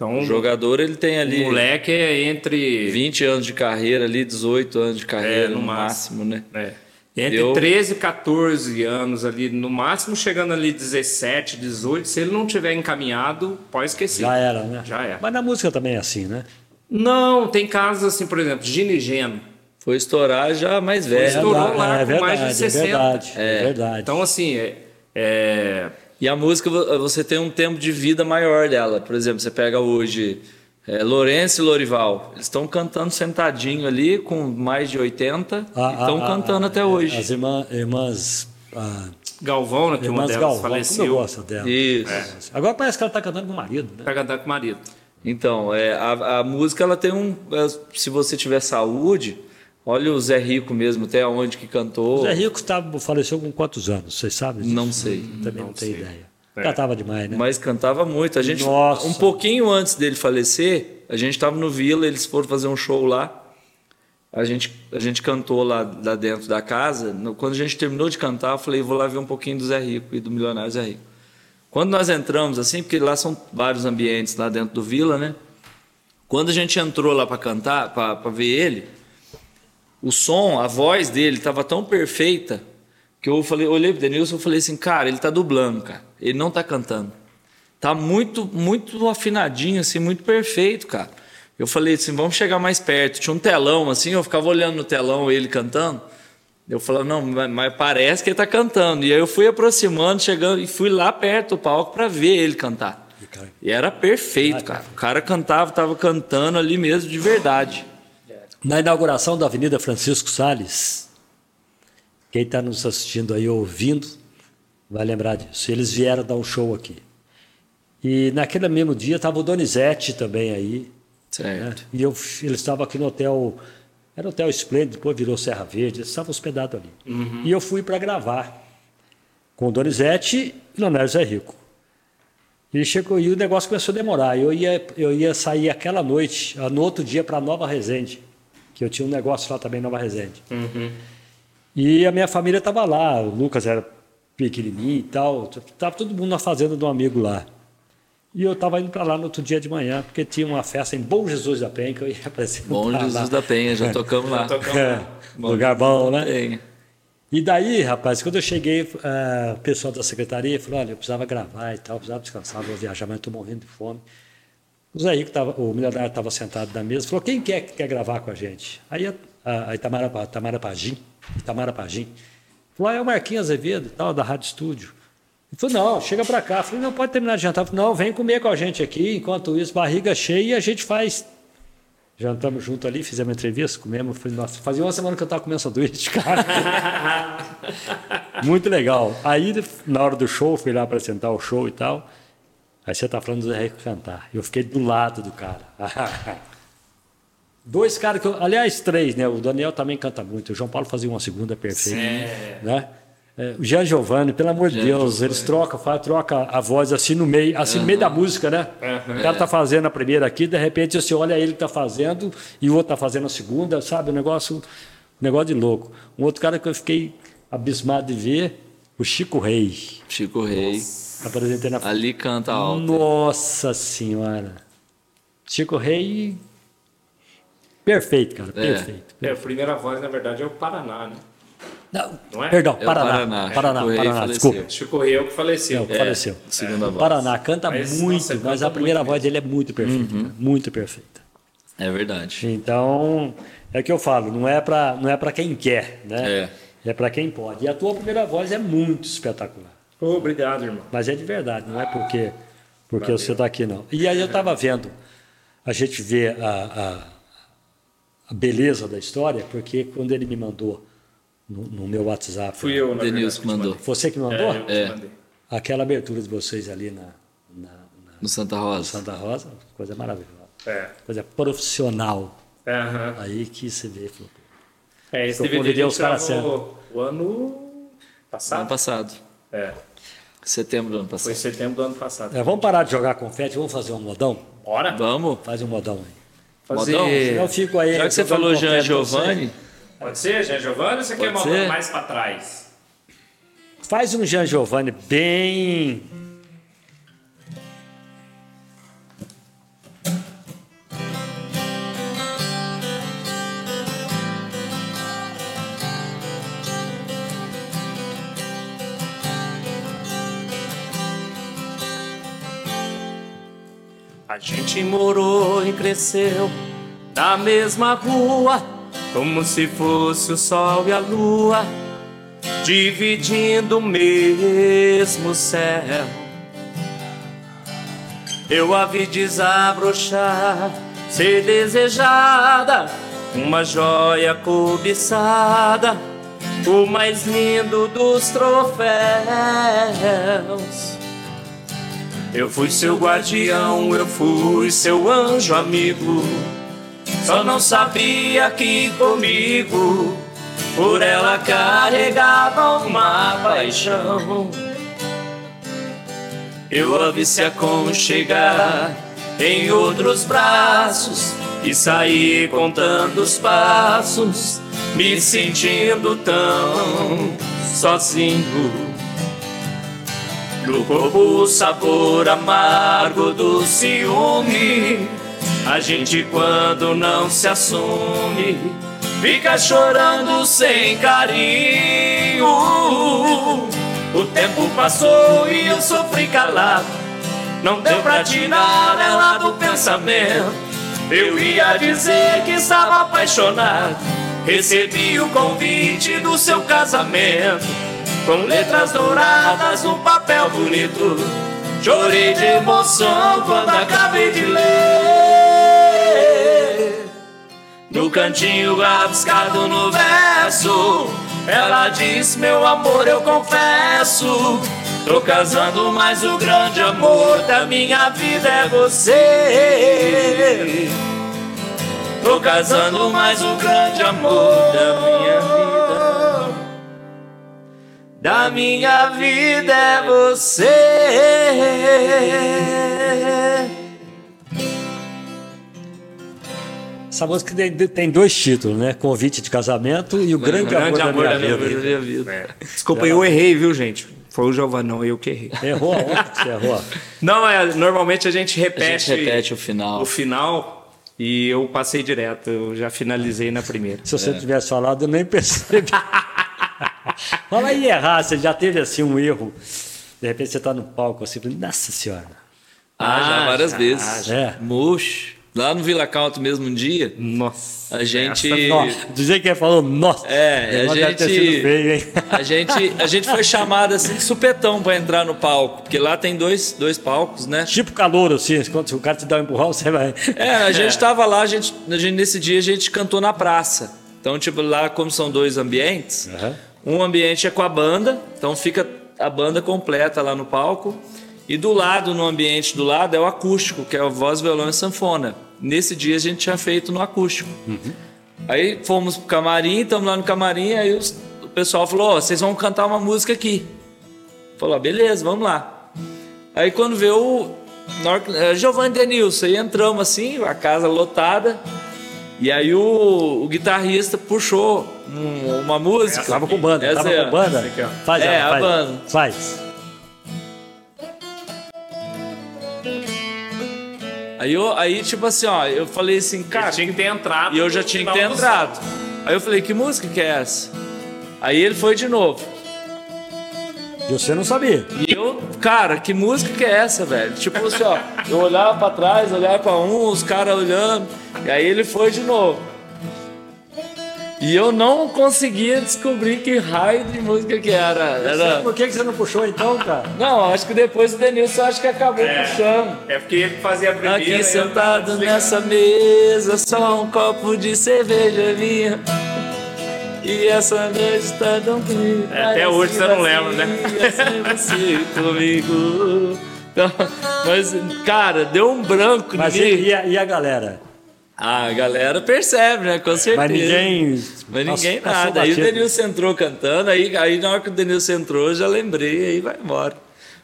Então, O jogador ele tem o ali moleque é entre 20 anos de carreira, ali 18 anos de carreira É, no no máximo, né? É. Entre Eu- 13 e 14 anos ali, no máximo chegando ali 17, 18, se ele não tiver encaminhado, pode esquecer. Já era, né? Já é. Mas na música também é assim, né? Não, tem casos assim, por exemplo, Gino e Geno. Foi estourar já mais velho. estourou lá é com verdade, mais de 60. É verdade, é, verdade. Então, assim, é, é, E a música vo- você tem um tempo de vida maior dela. Por exemplo, você pega hoje é, Lourenço e Lorival. Eles estão cantando sentadinho ali com mais de 80 A- e estão a- cantando a- até hoje. As irmã, irmãs. ah, Galvão, né, que uma irmãs delas Galvão, como eu faleceu. gosto dela. Isso. Agora parece que ela tá cantando com o marido, né? Pra cantar com o marido. Então, é, a, a música ela tem um. é, Se você tiver saúde, olha o Zé Rico mesmo, até onde que cantou. O Zé Rico tá, faleceu com quantos anos? Vocês sabem? disso? Não sei. Também não, Não tenho sei. ideia. É. Cantava demais, né? Mas cantava muito. A gente, Nossa. um pouquinho antes dele falecer, a gente estava no Vila, eles foram fazer um show lá. A gente, a gente cantou lá, lá dentro da casa. Quando a gente terminou de cantar, eu falei, vou lá ver um pouquinho do Zé Rico e do Milionário Zé Rico. Quando nós entramos, assim, porque lá são vários ambientes lá dentro do Vila, né? Quando a gente entrou lá para cantar, para ver ele, o som, a voz dele estava tão perfeita que eu falei, olhei pro Denilson e falei assim, cara, ele tá dublando, cara. Ele não tá cantando. Tá muito, muito afinadinho, assim, muito perfeito, cara. Eu falei assim, vamos chegar mais perto. Tinha um telão, assim, eu ficava olhando no telão ele cantando. Eu falava, não, mas parece que ele tá cantando. E aí eu fui aproximando, chegando, e fui lá perto do palco para ver ele cantar. E era perfeito, cara. O cara cantava, tava cantando ali mesmo de verdade. Na inauguração da Avenida Francisco Salles, quem está nos assistindo aí ouvindo vai lembrar disso. Eles vieram dar um show aqui. E naquele mesmo dia estava o Donizete também aí. né? Certo. E eu, eles estavam aqui no hotel, era o Hotel Esplêndido, depois virou Serra Verde, eles estavam hospedados ali. E eu fui para gravar com o Donizete e Leonardo Zé Rico. E chegou e o negócio começou a demorar. Eu ia, eu ia sair aquela noite, no outro dia, para Nova Resende, que eu tinha um negócio lá também em Nova Resende. E a minha família estava lá, o Lucas era pequenininho e tal, estava todo mundo na fazenda de um amigo lá. E eu estava indo para lá no outro dia de manhã, porque tinha uma festa em Bom Jesus da Penha que eu ia apresentar Bom Jesus lá. da Penha, já tocamos lá. É, lugar bom, né? Penha. E daí, rapaz, quando eu cheguei, ah, o pessoal da secretaria falou: olha, eu precisava gravar e tal, eu precisava descansar, vou viajar, mas estou morrendo de fome. O Zé Rico, tava, o milionário estava sentado na mesa, falou: quem quer que quer gravar com a gente? Aí a, a, a Itamara, Pa- Tamara Pagim, Itamara Pagim, falou: ah, é o Marquinhos Azevedo, tal, da Rádio Estúdio. Ele falou: não, chega para cá. Eu falei: não, pode terminar de jantar. Falei, não, vem comer com a gente aqui, enquanto isso, barriga cheia, e a gente faz Jantamos junto ali, fizemos entrevista, comemos. Falei, nossa, fazia uma semana que eu estava comendo sanduíche, cara. Muito legal. Aí, na hora do show, fui lá apresentar o show e tal. Aí você tá falando do Zé Rico cantar. Eu fiquei do lado do cara. Dois caras que eu, aliás, três, né? O Daniel também canta muito. O João Paulo fazia uma segunda perfeita, né? É, o Jean Giovanni, pelo amor de Deus, Giovanni. eles trocam, faz, troca a voz assim no meio, assim no meio da música, né? O cara tá fazendo a primeira aqui, de repente você olha ele que tá fazendo e o outro tá fazendo a segunda, sabe? Um negócio, um negócio de louco. Um outro cara que eu fiquei abismado de ver, o Chico Rei. Chico Rei. Apresentei na Ali canta alto. Nossa Senhora. Chico Rei. Perfeito, cara. Perfeito. É, a primeira voz, na verdade, é o Paraná, né? Não, Não é? Perdão, É Paraná. Paraná. Paraná, Chico Rei Paraná, desculpa. Chico Rei é o que faleceu. É, o que faleceu. Segunda voz. Paraná canta Mas, muito, nossa, mas canta a primeira voz dele é muito perfeita. Uhum. cara, Muito perfeita. É verdade. Então, é o que eu falo, não é para não é para quem quer, né? É, para quem pode. E a tua primeira voz é muito espetacular. Obrigado, irmão. Mas é de verdade, não é porque, porque você está aqui, não. E aí eu estava vendo, a gente vê a, a, a beleza da história, porque quando ele me mandou no, no meu WhatsApp, Fui eu, na Denilson verdade, que mandou. você que É, mandou, eu que É. te mandei. aquela abertura de vocês ali na, na, na No Santa Rosa. Santa Rosa, coisa maravilhosa, É. coisa profissional. Aí que você vê, falou, pô, É, esse Eu DVD convidei os caras o ano passado. Ano passado. É, Setembro do ano foi passado. em setembro do ano passado. é, vamos parar de jogar confete, vamos fazer um modão? Bora Vamos? Faz um modão aí. fazer... Modão? Eu fico aí. Já que você falou Jean. Giovanni, Pode ser, Jean Giovanni, ou você quer Pode mandar ser. mais pra trás? Faz um Jean Giovanni bem. Gente morou e cresceu na mesma rua, como se fosse o sol e a lua, dividindo o mesmo céu. Eu a vi desabrochar, ser desejada, uma joia cobiçada, o mais lindo dos troféus. Eu fui seu guardião, eu fui seu anjo amigo. Só não sabia que comigo por ela carregava uma paixão. Eu a vi se aconchegar em outros braços e saí contando os passos, me sentindo tão sozinho. No corpo o sabor amargo do ciúme. A gente quando não se assume, fica chorando sem carinho. O tempo passou e eu sofri calado. Não deu pra tirar ela do pensamento. Eu ia dizer que estava apaixonado. Recebi o convite do seu casamento. Com letras douradas num papel bonito. Chorei de emoção quando acabei de ler. No cantinho rabiscado no verso, ela diz: Meu amor, eu confesso. Tô casando, mas o grande amor da minha vida é você. Tô casando, mas o grande amor da minha vida da minha vida é você. Essa música tem, tem dois títulos, né? Convite de casamento e o grande, amor, da minha, vida. É. Desculpa, eu errei, viu, gente? Foi o Giovanni, não, eu que errei. Errou aonde que você errou? Não, é, normalmente a gente a repete, gente repete o final. o final e eu passei direto, eu já finalizei na primeira. Se você tivesse falado, eu nem percebi. Fala aí errar, você já teve assim um erro. De repente você está no palco assim, nossa senhora. Ah, já várias já, vezes. já. Murcho. Lá no Vila Country mesmo um dia, Nossa. a gente. Nossa, do jeito que ele falou, nossa. É, a negócio deve ter gente, sido feio, hein? a gente, a gente foi chamado assim de supetão para entrar no palco, porque lá tem dois, dois palcos, né? Tipo calor, assim, quando o cara te dá um empurrão, você vai. É, a gente tava lá, a gente, a gente, nesse dia a gente cantou na praça. Então, tipo, lá como são dois ambientes, Aham. Um ambiente é com a banda, então fica a banda completa lá no palco. E do lado, no ambiente do lado, é o acústico, que é o voz, violão e sanfona. Nesse dia a gente tinha feito no acústico. Aí fomos pro camarim, estamos lá no camarim, aí os- o pessoal falou, ó, vocês vão cantar uma música aqui. Falou, ah, beleza, vamos lá. Aí quando veio o eh, Giovanni Denilson, aí entramos assim, a casa lotada, e aí o, o guitarrista puxou um- uma música. Tava com banda, Essa tava é- com banda? Faz, É, ela, a faz. banda. Faz. Aí, eu, aí, tipo assim, ó, eu falei assim, cara, Cara, tinha que ter entrado. E eu já tinha que ter do entrado. Aí eu falei, que música que é essa? Aí ele foi de novo. E você não sabia. E eu, cara, que música que é essa, velho? Tipo assim, ó, eu olhava pra trás, olhava pra um, os caras olhando, e aí ele foi de novo. E eu não conseguia descobrir que raio de música que era. era... Por que que você não puxou então, cara? Não, acho que depois o Denilson acho que acabou É. puxando. É porque ele fazia a primeira. Aqui sentado nessa mesa, só um copo de cerveja minha. E essa noite tá tão fria. É, até hoje você não lembra, né? Sem você comigo. Então, mas, cara, deu um branco Mas e, e a, e a galera? Ah, a galera percebe, né? Com certeza. Mas ninguém. Mas ninguém passou nada. Aí o. Denilson entrou cantando, aí, aí na hora que o Denilson entrou, eu já lembrei, aí vai embora.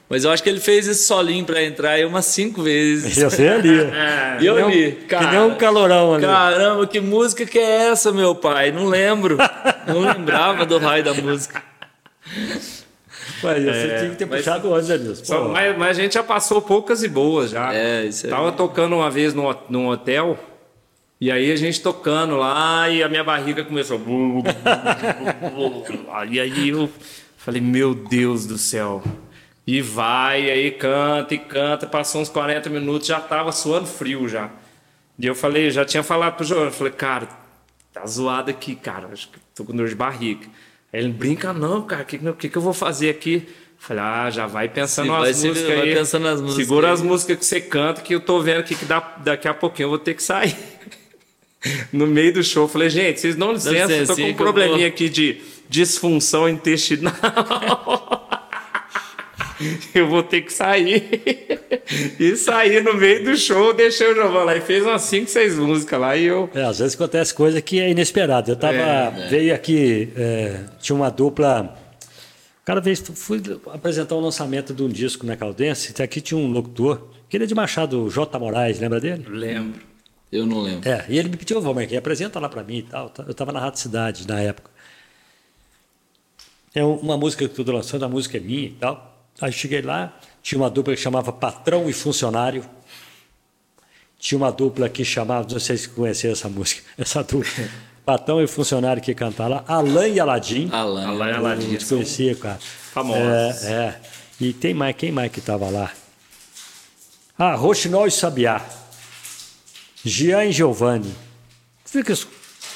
Mas eu acho que ele fez esse solinho pra entrar aí umas cinco vezes. Eu sei ali. É, E eu que nem um- vi, Que cara. nem um calorão ali. Caramba, que música que é essa, meu pai? Não lembro. Não lembrava do raio da música. Mas você tinha que ter mas- puxado antes, Denilson. Só- Pô, mas, mas a gente já passou poucas e boas já. É, isso aí. Tava tocando uma vez no, num hotel, e aí a gente tocando lá, e a minha barriga começou. e aí eu falei, meu Deus do céu. E vai, aí canta e canta, passou uns 40 minutos, já tava suando frio já. E eu falei, já tinha falado pro João, eu falei, cara, tá zoado aqui, cara, acho que tô com dor de barriga. Aí ele brinca, não, cara, o que, que, que eu vou fazer aqui? Falei, ah, já vai pensando nas vai se- músicas vai aí. pensando nas músicas Segura aí. as músicas que você canta, que eu tô vendo aqui que dá, daqui a pouquinho eu vou ter que sair. no meio do show, eu falei, gente, vocês dão licença, eu tô com um probleminha vou- aqui de disfunção intestinal. eu vou ter que sair. e sair no meio do show, deixei o Giovanni lá e fez umas 5, 6 músicas lá e eu. É, às vezes acontece coisa que é inesperada. Eu tava. É, Veio aqui, é, tinha uma dupla. O cara veio, fui apresentar o lançamento de um disco na Caldense, e aqui tinha um locutor, que ele é de Machado, J. Moraes, lembra dele? Lembro. Eu não lembro. É, e ele me pediu, Valmir, que apresenta lá pra mim e tal. Eu tava na Rádio Cidade na época. É uma música que eu tô lançando, a música é minha e tal. Aí cheguei lá, tinha uma dupla que chamava Patrão e Funcionário. Tinha uma dupla que chamava, não sei se conheceram essa música, essa dupla. Patrão e Funcionário que cantaram lá, Alain e Aladim. Alan. Alain Eu Aladim. desconhecia, cara. famosos. É, é. E tem mais, quem mais que estava lá? Ah, Rochinol e Sabiá. Jean e Giovanni. Fica esse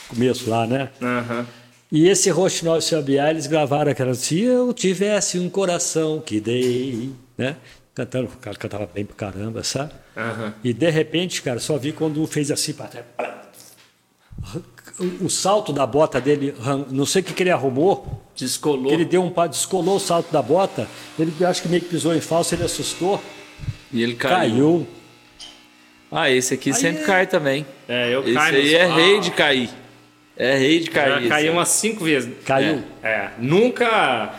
começo lá, né? Aham. E esse Rochinol e Sabiá, eles gravaram aquela Se eu tivesse um coração que dei, né? Cantando, o cara cantava bem pra caramba, sabe? Aham. E de repente, cara, só vi quando fez assim para trás. O, salto da bota dele, não sei o que, que ele arrumou, Descolou. ele deu um pa- descolou o salto da bota, ele acho que meio que pisou em falso, ele assustou, E ele caiu. caiu. Ah, esse aqui sempre é- cai também. É, eu Esse caio aí no- é Ah, rei de cair. É rei de cair. Já esse aí. umas cinco vezes. Caiu. É, nunca,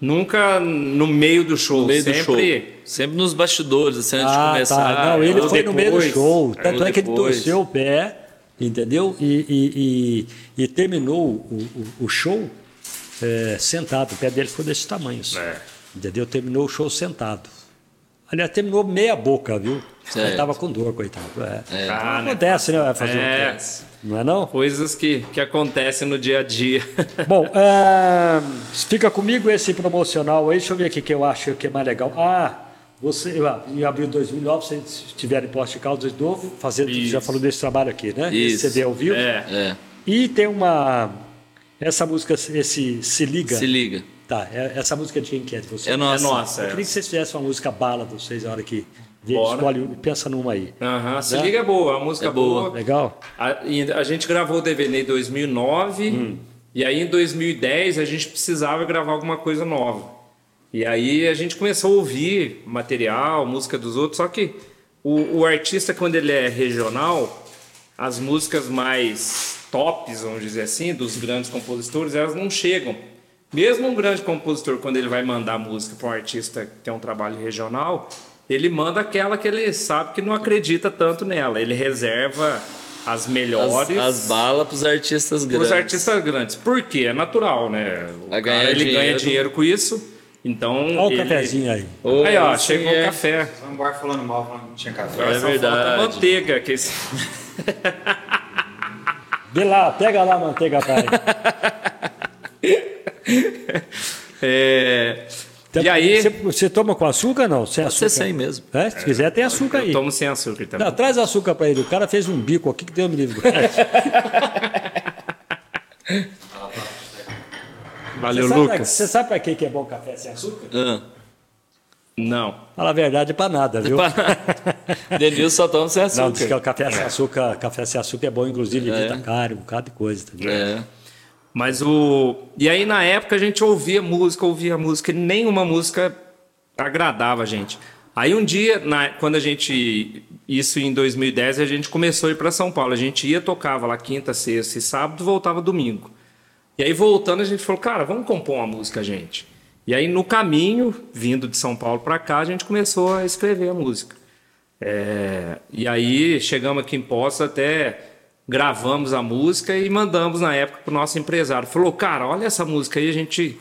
nunca no meio do show. No meio sempre. do show. Sempre nos bastidores, assim, antes de Ah, começar. tá. Não, ele foi no meio do depois, show. Tanto é que ele depois. torceu o pé, entendeu? E, e- e- e terminou o, o- o show é, sentado. O pé dele ficou desse tamanho. só. É. Entendeu? Terminou o show sentado. Aliás, terminou meia boca, viu? Ele Certo. estava com dor, coitado. É. Ah, né? Acontece, né? Vai fazer É. quê? Não é não? Coisas que, que acontecem no dia a dia. Bom, é, fica comigo esse promocional aí. Deixa eu ver aqui que eu acho que é mais legal. Ah, Você, ah, em abril de 2009, vocês estiveram em Poste de Caldas de novo, fazendo, já falou desse trabalho aqui, né? Isso. Esse CD ao vivo. É. É, E tem uma. Essa música, esse Se Liga. se liga. Tá, é- essa música de quem que é de você? É nossa. É nossa, Eu queria que vocês fizessem uma música bala de vocês na hora que Bora. escolhe, pensa numa aí. Aham, se Né? liga é boa, a música É boa. boa. Legal? A, e a gente gravou o DVD em 2009 Hum. e aí em 2010 a gente precisava gravar alguma coisa nova. E aí a gente começou a ouvir material, música dos outros, só que o, o artista quando ele é regional, as músicas mais tops, vamos dizer assim, dos grandes compositores, elas não chegam. Mesmo um grande compositor, quando ele vai mandar música para um artista que tem um trabalho regional, ele manda aquela que ele sabe que não acredita tanto nela. Ele reserva as As, melhores as balas pros artistas para grandes. os artistas grandes. Por quê? É natural, né? Cara, ele ganha dinheiro. dinheiro com isso. Então. Olha o ele... cafezinho aí. Ô, Aí, ó, chegou é- o café. Só um bar falando mal, falando que não tinha café. É falta verdade. manteiga. Que esse... Vê lá, pega lá a manteiga, pai. É... E aí, Você, você toma com açúcar não? Sem açúcar? ser sem mesmo. É, se quiser, tem açúcar aí. eu tomo sem açúcar também. Não, traz açúcar pra ele. O cara fez um bico aqui que deu no livro. Valeu, você, sabe, Lucas. você sabe pra que que é bom café sem açúcar? Ah. Não. Fala a verdade, é pra nada, viu? Denilson só toma sem açúcar. Não, diz que o café sem açúcar, café sem açúcar é bom, inclusive, evita cárie, um bocado de coisa. Também. É. Mas o. E aí, na época, a gente ouvia música, ouvia música, e nenhuma música agradava a gente. Aí, um dia, na- quando a gente. Isso em 2010, a gente começou a ir para São Paulo. A gente ia, tocava lá quinta, sexta e sábado, voltava domingo. E aí, voltando, a gente falou, cara, vamos compor uma música, gente. E aí, no caminho, vindo de São Paulo para cá, a gente começou a escrever a música. É, e aí chegamos aqui em Poços até gravamos a música e mandamos na época pro nosso empresário. Falou, cara, olha essa música aí, a gente,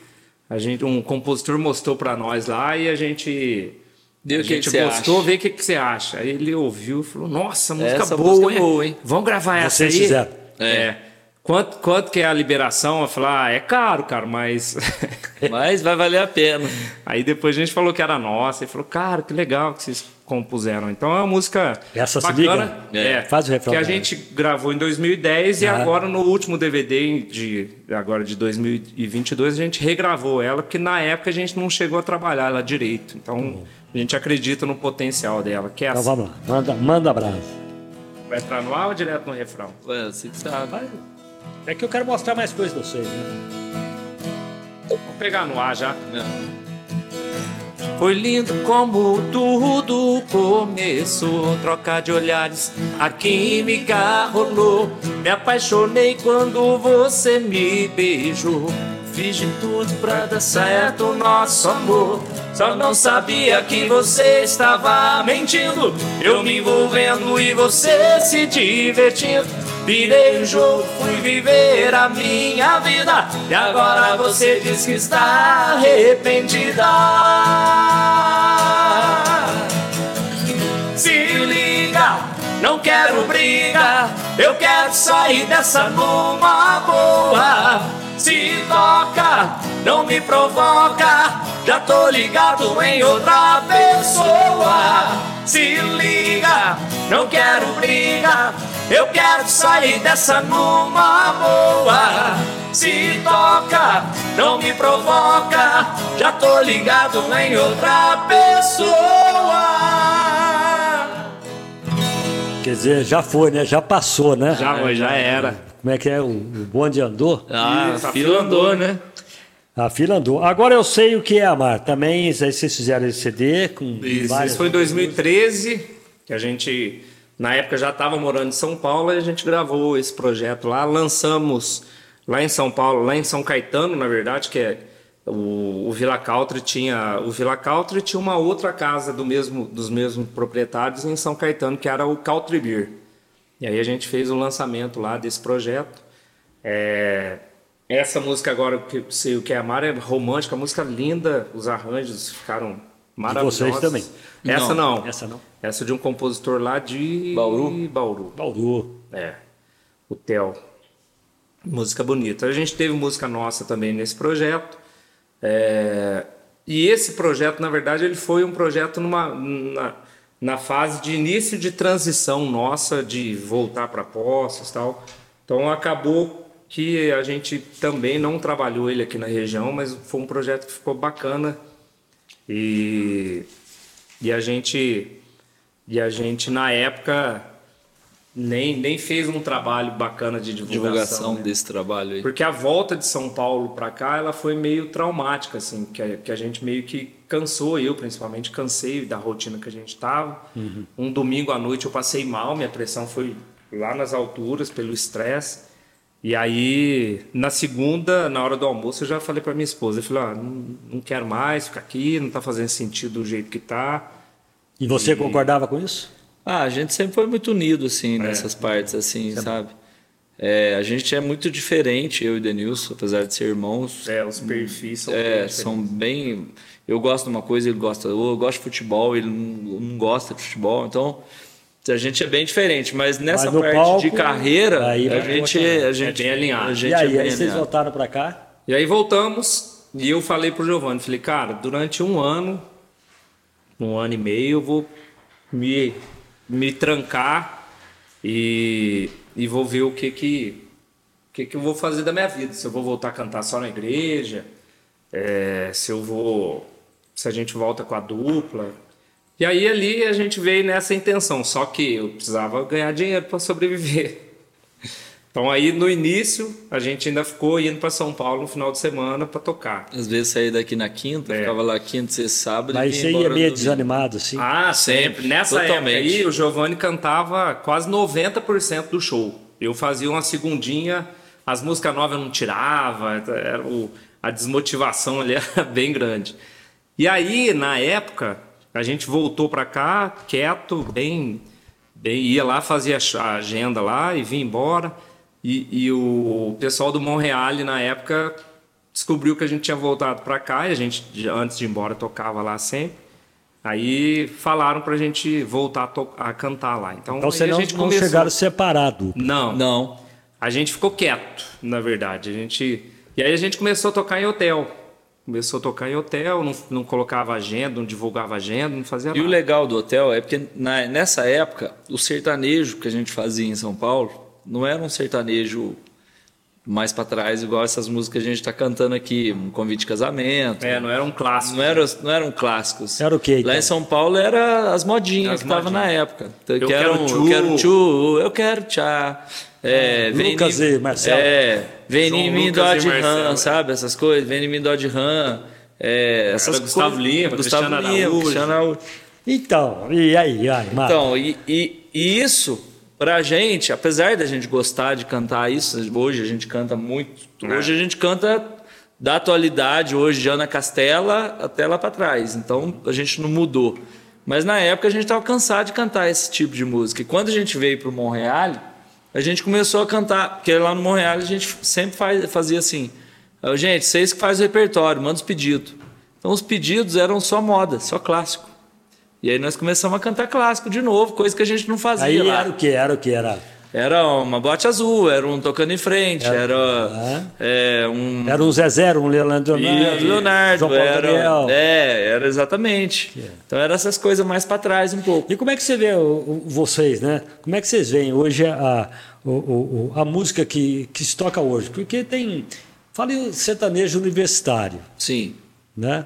a gente um compositor mostrou para nós lá e a gente Deu a o que gente que gostou, acha? vê o que, que você acha. Aí ele ouviu e falou, nossa, música Essa boa, música é hein? boa, hein? Vamos gravar essa Vocês aí? fizeram. É. Quanto, quanto que é a liberação? Eu falei, ah, é caro, cara, mas Mas vai valer a pena. Aí depois a gente falou que era nossa e falou, cara, que legal que vocês compuseram. Então é uma música Essa se bacana. liga? É, Faz o refrão Que a gente gravou em 2010 e Ah. agora no último DVD de agora de 2022 a gente regravou ela, porque na época a gente não chegou a trabalhar ela direito. Então a gente acredita no potencial dela, que é Então assim. vamos lá, manda, manda brasa. Vai entrar no ar ou direto no refrão? Ué, você sabe. Vai. É que eu quero mostrar mais coisas pra vocês, né? Vamos pegar no ar já. Não. Foi lindo como tudo começou. Troca de olhares, a química rolou. Me apaixonei quando você me beijou. Fiz de tudo pra dar certo o nosso amor. Só não sabia que você estava mentindo. Eu me envolvendo e você se divertindo. Virei o jogo, fui viver a minha vida. E agora você diz que está arrependida. Se liga, não quero briga. Eu quero sair dessa numa boa. Se toca, não me provoca. Já tô ligado em outra pessoa. Se liga, não quero briga. Eu quero sair dessa numa boa. Se toca, não me provoca. Já tô ligado em outra pessoa. Quer dizer, já foi, né? Já passou, né? Já foi, já era. Como é que é? O, bonde andou? Ah, Isso, a fila andou, andou, né? A fila andou. Agora eu sei o que é amar. Também aí vocês fizeram esse CD com Isso, várias... isso foi em 2013, que a gente, na época, já estava morando em São Paulo e a gente gravou esse projeto lá. Lançamos lá em São Paulo, lá em São Caetano, na verdade, que é o, o Vila Country tinha o Vila Country tinha uma outra casa do mesmo dos mesmos proprietários em São Caetano que era o Country Beer e aí a gente fez o lançamento lá desse projeto É, essa música agora que sei o que é amar é romântica música linda os arranjos ficaram maravilhosos vocês também? essa não, Essa não. essa de um compositor lá de Bauru? Bauru Bauru. é, o Theo. Música bonita. A gente teve música nossa também nesse projeto. É, e esse projeto, na verdade, ele foi um projeto numa, na, na fase de início de transição nossa, de voltar para postos e tal. Então acabou que a gente também não trabalhou ele aqui na região, mas foi um projeto que ficou bacana e, e a gente e a gente na época nem, nem fez um trabalho bacana de divulgação, Divulgação né? desse trabalho aí. Porque a volta de São Paulo para cá, ela foi meio traumática, assim, que a, que a gente meio que cansou, eu principalmente cansei da rotina que a gente estava. Um domingo à noite eu passei mal, minha pressão foi lá nas alturas pelo estresse. E aí, na segunda, na hora do almoço, eu já falei para minha esposa, eu falei, ah, não, não quero mais ficar aqui, não tá fazendo sentido do jeito que tá. E você concordava com isso? Ah, a gente sempre foi muito unido, É. assim, nessas partes, assim, sabe? É, a gente é muito diferente, eu e Denilson, apesar de ser irmãos. É, os perfis são bem É, diferentes. são bem. Eu gosto de uma coisa, ele gosta. Eu gosto de futebol, ele não, não gosta de futebol. Então, a gente é bem diferente. Mas nessa no parte palco, de carreira, aí a gente, a gente É bem alinhado. A gente e aí, é bem aí vocês voltaram para cá? E aí voltamos e eu falei pro Giovanni, falei, cara, durante um ano, um ano e meio, eu vou me, me trancar e, e vou ver o que que, que que eu vou fazer da minha vida. Se eu vou voltar a cantar só na igreja, é, se eu vou... Se a gente volta com a dupla. E aí ali a gente veio nessa intenção, só que eu precisava ganhar dinheiro para sobreviver. Então aí no início a gente ainda ficou indo para São Paulo no final de semana para tocar. Às vezes saía daqui na quinta, É. ficava lá quinta, sexta, sábado Mas você ia meio desanimado, assim? Ah, sempre. Nessa Totalmente. época aí o Giovanni cantava quase 90% do show. Eu fazia uma segundinha, as músicas novas eu não tirava, era o- a desmotivação ali era bem grande. E aí, na época, a gente voltou para cá quieto, bem, bem ia lá, fazia a agenda lá e vinha embora. E, e o pessoal do Monreal, na época, descobriu que a gente tinha voltado para cá e a gente, antes de ir embora, tocava lá sempre. Aí falaram pra gente voltar a, a cantar lá. Então, Então vocês a não, gente não começou. chegaram separado. Não, Não. a gente ficou quieto, na verdade. A gente e aí a gente começou a tocar em hotel. Começou a tocar em hotel, não, não colocava agenda, não divulgava agenda, não fazia E o nada. legal do hotel é porque na- nessa época, o sertanejo que a gente fazia em São Paulo não era um sertanejo mais para trás, igual essas músicas que a gente está cantando aqui, um convite de casamento. É, não era um clássico. Não, era, não eram clássicos. Era o quê, então? Lá em São Paulo era as modinhas As que estavam na época. Então, Eu que quero eram, tchu. Eu quero tchu, eu quero tchá. É, vem Lucas e Marcelo. É, vem João em mim e ram, é. sabe? Essas coisas. Vem em mim dó de ram. É, essas Gustavo coisas. Lima, Gustavo Cristiano Lima, Araújo. Cristiano Araújo. Então, e aí, ai, Marco? Então, e, e- e isso, pra gente, apesar da gente gostar de cantar isso, hoje a gente canta muito. É. Hoje a gente canta da atualidade, hoje de Ana Castela até lá pra trás. Então a gente não mudou. Mas na época a gente estava cansado de cantar esse tipo de música. E quando a gente veio pro Monreal, a gente começou a cantar, porque lá no Monreal a gente sempre faz- fazia assim: "Ah, gente, vocês que fazem o repertório, manda os pedidos. Então os pedidos eram só moda, só clássico. E aí nós começamos a cantar clássico de novo, coisa que a gente não fazia Aí lá. era o que? Era o que? Era, Era uma bote azul, era um tocando em frente, era, Ah. é, um era um Zezé, era um Leonardo Leonardo, Leonardo João Paulo era, Gabriel. é, era exatamente. Então eram essas coisas mais para trás um pouco. E como é que você vê o- vocês, né? Como é que vocês veem hoje a, o- a música que, que se toca hoje? Porque tem. Fala em sertanejo universitário, Sim. né?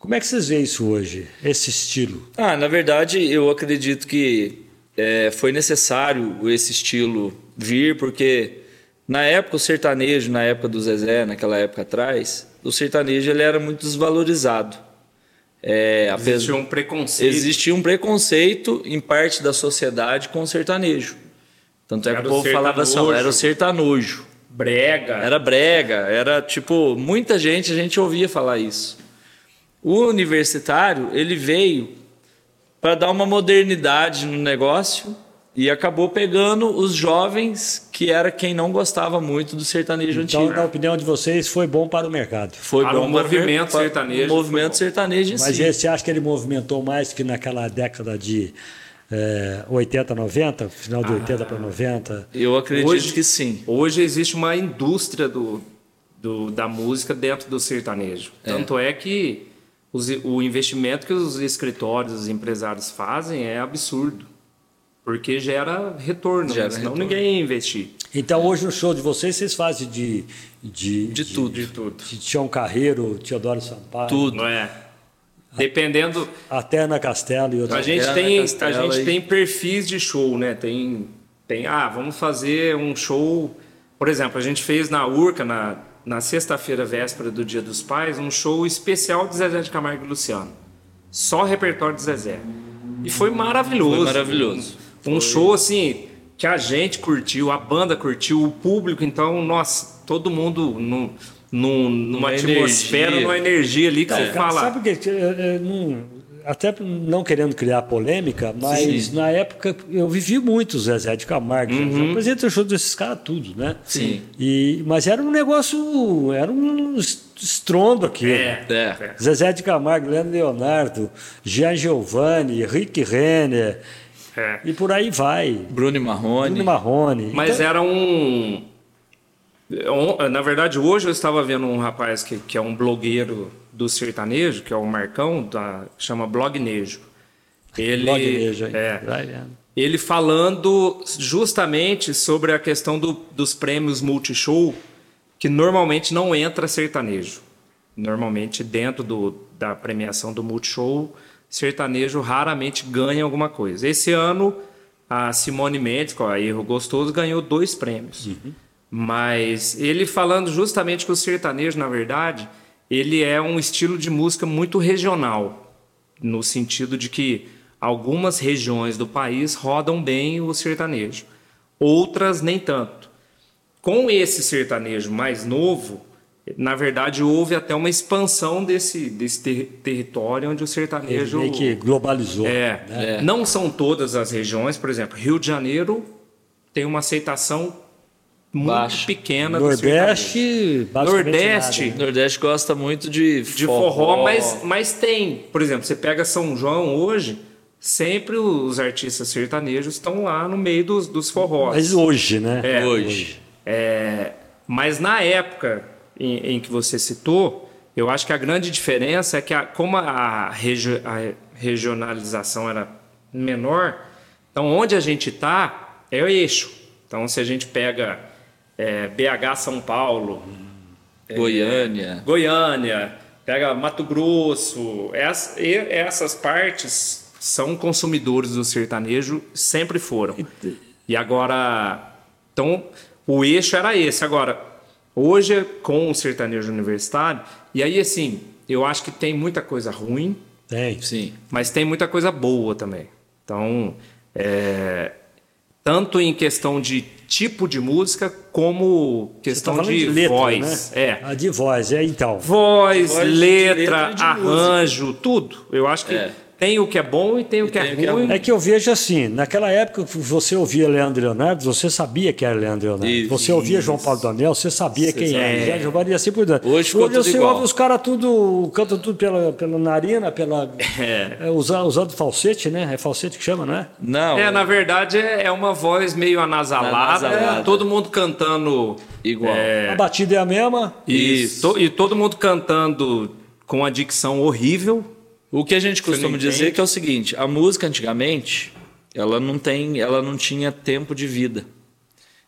Como é que vocês veem isso hoje, esse estilo? Ah, na verdade, eu acredito que é, foi necessário esse estilo vir, porque na época o sertanejo, na época do Zezé, naquela época atrás, o sertanejo ele era muito desvalorizado. É, Existia um preconceito. Existia um preconceito em parte da sociedade com o sertanejo. Tanto é que o povo falava assim, era o sertanojo. brega. Era brega, era tipo, muita gente, a gente ouvia falar isso. O universitário, ele veio para dar uma modernidade no negócio e acabou pegando os jovens, que era quem não gostava muito do sertanejo Então, antigo. na opinião de vocês, foi bom para o mercado. Foi Para o bom para movimento para- sertanejo, O movimento sertanejo em Mas si. você acha que ele movimentou mais que naquela década de eh, 80, 90, final de 80 para 90? Eu acredito Hoje- que sim. Hoje existe uma indústria do, do, da música dentro do sertanejo. Tanto é que os- o investimento que os escritórios, os empresários fazem é absurdo. Porque gera retorno, Gera senão retorno. ninguém ia investir. Então hoje no show de vocês, vocês fazem de. De, De tudo. De tudo. De Tião Carreiro, Teodoro Sampaio. Tudo. Não é? Dependendo. Até Ana Castelo e A outras. gente, Ana tem, a gente e- tem perfis de show, né? Tem, tem. Ah, vamos fazer um show. Por exemplo, a gente fez na Urca, na, na sexta-feira, véspera do Dia dos Pais, um show especial de Zezé de Camargo e Luciano. Só repertório de Zezé. E foi maravilhoso. Foi maravilhoso. Um, um show assim que a gente curtiu, a banda curtiu, o público, então, nossa, todo mundo num, num- numa Uma atmosfera, energia. numa energia ali que você Cara, fala. Sabe o que? não- até não querendo criar polêmica, mas na época eu vivi muito o Zezé de Camargo. Uhum. Eu apresentei o show desses caras tudo, né? Sim. E, mas era um negócio, era um estrondo aqui. É, É. Zezé de Camargo, Leandro Leonardo, Jean Giovanni, Rick Renner, é. e por aí vai. Bruno Marrone. Bruno Marrone. Mas Então, era um. on- Na verdade, hoje eu estava vendo um rapaz que, que é um blogueiro do sertanejo, que é o Marcão, da, chama Blognejo. Ele, Blognejo aí. é, ele falando justamente sobre a questão do- dos prêmios Multishow, que normalmente não entra sertanejo. Normalmente, dentro do- da premiação do Multishow, sertanejo raramente ganha alguma coisa. Esse ano, a Simone Mendes, com a Erro Gostoso, ganhou dois prêmios. Mas ele falando justamente que o sertanejo, na verdade, ele é um estilo de música muito regional no sentido de que algumas regiões do país rodam bem o sertanejo, outras nem tanto. Com esse sertanejo mais novo, na verdade houve até uma expansão desse, desse ter- território onde o Ele sertanejo meio que globalizou. é, né? não são todas as regiões, por exemplo, Rio de Janeiro tem uma aceitação muito Baixa. pequena. Nordeste, basicamente Nordeste, nada, né? O Nordeste gosta muito de de forró, mas, mas tem. Por exemplo, você pega São João hoje, sempre os artistas sertanejos estão lá no meio dos, dos forrós. Mas hoje, né? É, Hoje. É, mas na época em, em que você citou, eu acho que a grande diferença é que a- como a, regi- a regionalização era menor, então onde a gente está é o eixo. Então se a gente pega é, BH São Paulo, Goiânia. Goiânia, pega Mato Grosso, ess- e- essas partes são consumidores do sertanejo, sempre foram. E agora, então, o eixo era esse. Agora, hoje, com o sertanejo universitário, e aí, assim, eu acho que tem muita coisa ruim, Tem. Sim. mas tem muita coisa boa também. Então, é, tanto em questão de tipo de música, como Você tá questão falando de, letra, voz. né? É. A de voz, é então. Voz, Voz, letra, letra de arranjo, tudo. Eu acho que É. tem o que é bom e tem o que, tem é, o que é ruim. ruim. É que eu vejo assim, naquela época você ouvia Leandro Leonardo, você sabia que era Leandro Leonardo. Isso. você ouvia João Paulo Daniel, você sabia quem era. Zé Giovanni e assim por diante. Hoje tudo você igual. ouve os caras tudo, cantam tudo pela, pela narina, pela, é, usando, usando falsete, né? É falsete que chama, não é? Não. É, na verdade, é é uma voz meio anasalada, Anasalada. todo mundo cantando Igual. É. A batida é a mesma. e, Isso. to- e todo mundo cantando com a dicção horrível. O que a gente costuma não dizer que é o seguinte: a música antigamente, ela não tem, ela não tinha tempo de vida.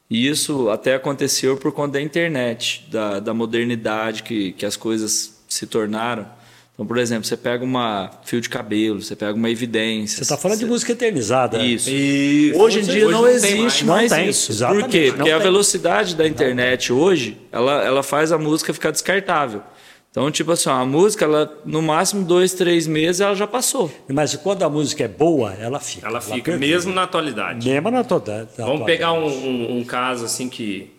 E isso até aconteceu por conta da internet, da, da modernidade que, que as coisas se tornaram. Então, por exemplo, você pega uma fio de cabelo, você pega uma evidência. Você está falando de música eternizada. né? Isso. Isso. Hoje em dia não tem existe Não mais, tem, isso. exatamente, Por quê? não Porque a tem. velocidade da internet hoje, ela, ela faz a música ficar descartável. Então, tipo assim, a música, ela, no máximo dois, três meses, ela já passou. Mas quando a música é boa, ela fica. Ela fica, perdura. mesmo na atualidade. Mesmo na na Vamos atualidade. pegar um, um- um caso assim que,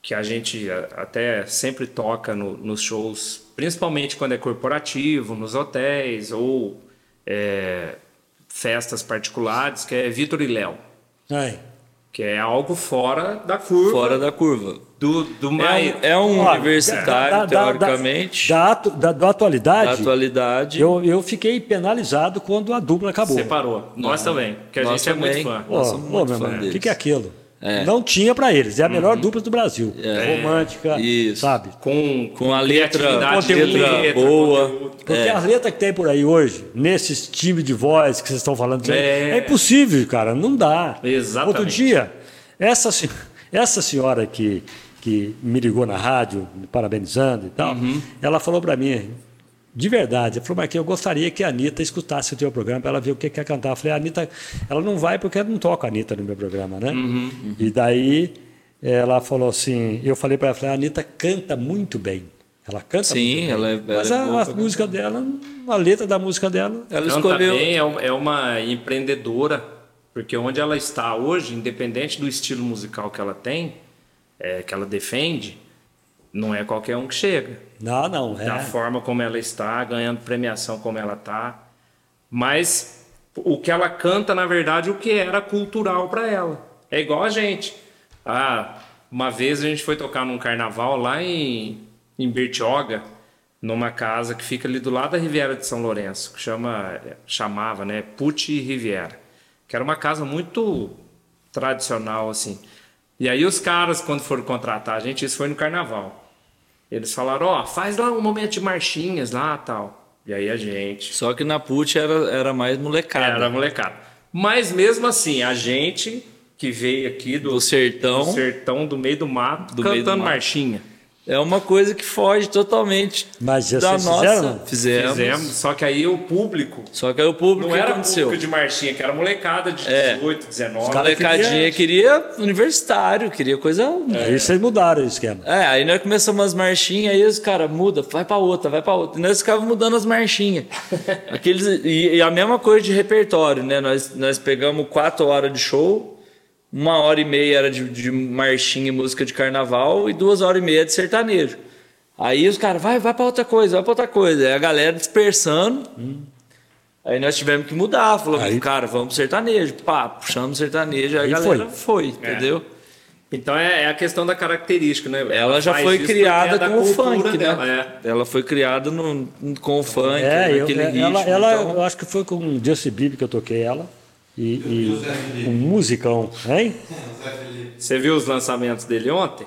que a gente até sempre toca no- nos shows, principalmente quando é corporativo, nos hotéis ou é, festas particulares, que é Vitor e Léo, É. que é algo fora da curva Fora da curva. do, do É mais. um, é um Olha, universitário, da- teoricamente, Da, da, da atualidade, da atualidade. eu, eu fiquei penalizado quando a dupla acabou. Separou. Nós também, que a Nós gente é também. muito fã. Pô, Nós somos muito meu fã irmão, o que, que é aquilo? Não tinha pra eles. É a melhor dupla do Brasil. Romântica, Isso. sabe? Com, Com a letra, de letra letra, boa. conteúdo. Porque as letras que tem por aí hoje, nesses times de voz que vocês estão falando, é, É. impossível, cara. Não dá. Exatamente. Outro dia, essa, essa senhora que, que me ligou na rádio, me parabenizando e tal, Uhum. ela falou pra mim, de verdade, ela falou, Marquinhos, eu gostaria que a Anitta escutasse o teu programa para ela ver o que quer cantar. Eu falei, a Anitta, ela não vai porque eu não toco a Anitta no meu programa, né? Uhum. E daí ela falou assim, eu falei para ela, falei, a Anitta canta muito bem. Ela canta Sim, muito bem. ela é- ela Mas é a, boa a música dela, a letra da música dela, Ela Canta escolheu. bem, é é uma empreendedora, porque onde ela está hoje, independente do estilo musical que ela tem, é, que ela defende, não é qualquer um que chega. não, não, Da é. forma como ela está, ganhando premiação como ela está. Mas o que ela canta, na verdade, o que era cultural para ela. É igual a gente. Ah, uma vez a gente foi tocar num carnaval lá em, em Bertioga, numa casa que fica ali do lado da Riviera de São Lourenço, que chama, chamava, né, Pucci Riviera, que era uma casa muito tradicional assim. E aí os caras quando foram contratar a gente, isso foi no carnaval. Eles falaram, ó, faz lá um momento de marchinhas lá, tal. E aí a gente Só que na PUT era, era mais molecada. era molecada. Mas mesmo assim, a gente que veio aqui do, Do sertão. do sertão, do meio do mato, Do meio do cantando mato. marchinha. É uma coisa que foge totalmente Mas já da nossa. fizeram? Fizemos. Fizemos, só que aí o público Só que aí o público não era aconteceu? público de marchinha, que era molecada de É. 18, 19. A cara molecadinha queria universitário, queria coisa. Aí vocês mudaram o esquema. É, aí nós começamos umas marchinhas, aí os caras muda, vai pra outra, vai pra outra. E nós ficávamos mudando as marchinhas. Aqueles, e, e a mesma coisa de repertório, né? Nós, nós pegamos quatro horas de show, uma hora e meia era de, de marchinha e música de carnaval e duas horas e meia de sertanejo. Aí os caras, vai, vai pra outra coisa, vai pra outra coisa. Aí a galera dispersando. Aí nós tivemos que mudar, falou, Aí- cara, vamos pro sertanejo. Pá, puxamos sertanejo, aí a Aí galera foi. foi, entendeu? Então é, é a questão da característica, né? Ela já faz foi criada é com o funk, dela, né? é. Ela foi criada no, com o funk, É, eu, naquele é, ritmo. ela, ela então- eu acho que foi com o Justin Bieber que eu toquei ela. E, e um musicão, hein? Você viu os lançamentos dele ontem?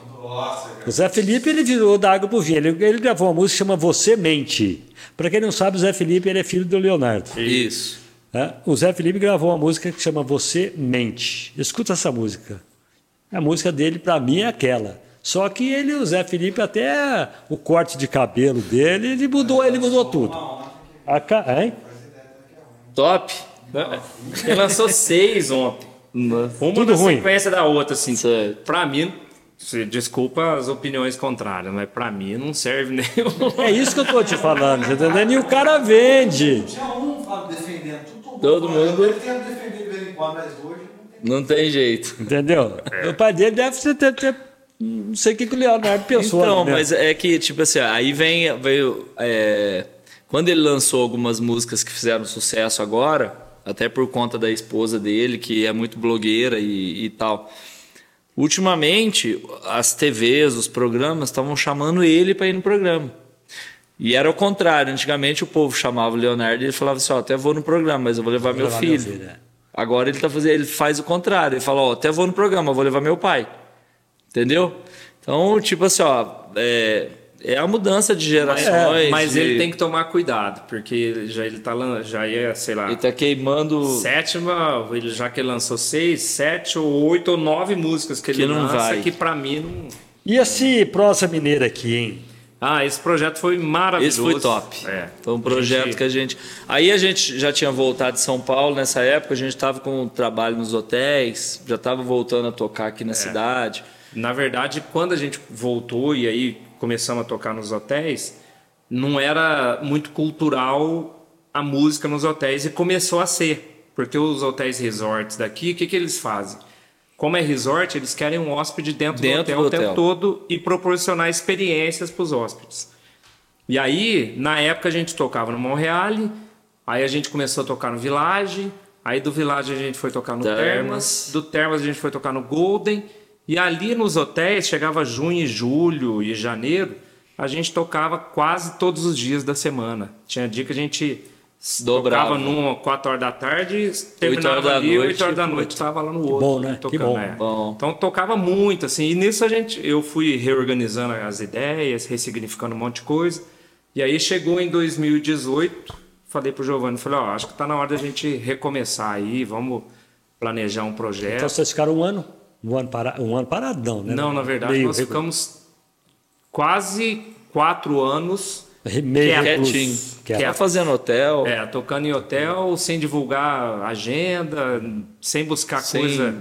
O Zé Felipe ele virou da água pro vinho. Ele, ele gravou uma música que chama Você Mente. Para quem não sabe, o Zé Felipe ele é filho do Leonardo. Isso. né? O Zé Felipe gravou uma música que chama Você Mente. Escuta essa música. A música dele, para mim, é aquela. Só que ele, o Zé Felipe, até o corte de cabelo dele, ele mudou, ele mudou tudo. A ca... hein? Top. Ele lançou seis ontem. Uma Tudo na ruim. sequência da outra, assim. Certo. Pra mim, se- desculpa as opiniões contrárias, mas pra mim não serve nenhum. É isso que eu tô te falando, você tá entendendo? E o cara vende. Tinha um Fábio defendendo. Todo, Todo mundo- Ele tenta defender de vez em quando, mas hoje não tem. Não tem jeito. Entendeu? O pai dele deve ser, ter, ter- não sei o que, que o Leonardo pensou. Então, né? mas é que, tipo assim, aí vem. Veio, é, quando ele lançou algumas músicas que fizeram sucesso agora, até por conta da esposa dele, que é muito blogueira e, e tal. Ultimamente, as TVs, os programas estavam chamando ele para ir no programa. E era o contrário. Antigamente o povo chamava o Leonardo e ele falava assim: Ó, até vou no programa, mas eu vou levar meu levar meu filho. filho, é. Agora ele tá fazendo, ele faz o contrário. Ele fala: Ó, até vou no programa, vou levar meu pai. Entendeu? Então, tipo assim, ó, é, é a mudança de gerações. mas de- ele tem que tomar cuidado, porque já ele tá já ia, sei lá, Ele tá queimando. sétima, ele já que ele lançou seis, sete ou oito ou nove músicas que ele Que não lança, vai. que pra mim não. E esse Prosa Mineira aqui, hein? Ah, esse projeto foi maravilhoso. Esse foi top. É. Foi um projeto Gente, que a gente. Aí a gente já tinha voltado de São Paulo nessa época, a gente estava com o trabalho nos hotéis, já estava voltando a tocar É. aqui na cidade. Na verdade, quando a gente voltou e aí começamos a tocar nos hotéis, não era muito cultural a música nos hotéis e começou a ser. Porque os hotéis resorts daqui, o que, que eles fazem? Como é resort, eles querem um hóspede dentro, Dentro do hotel do o tempo hotel. todo e proporcionar experiências para os hóspedes. E aí, na época, a gente tocava no Montreal, aí a gente começou a tocar no Village, aí do Village a gente foi tocar no Termas. Termas, do Termas a gente foi tocar no Golden, e ali nos hotéis, chegava junho e julho e janeiro, a gente tocava quase todos os dias da semana. Tinha dia que a gente Dobrava. Tocava numa 4 horas da tarde, terminava horas da ali, noite, 8 horas da noite, tava lá no outro. Bom, né? Que Tocando, bom. é. Bom. Então tocava muito, assim. E nisso a gente, eu fui reorganizando as ideias, ressignificando um monte de coisa. E aí chegou em 2018, falei pro Giovanni, falei, ó, acho que tá na hora da gente recomeçar aí, vamos planejar um projeto. Então vocês ficaram um ano, um ano, para, um ano parado, não, né? Não, na verdade, Meio nós recu- ficamos quase quatro anos meio. Quietinho. Quieto. Fazendo hotel. É, tocando em hotel, sem divulgar agenda, sem buscar Sem- coisa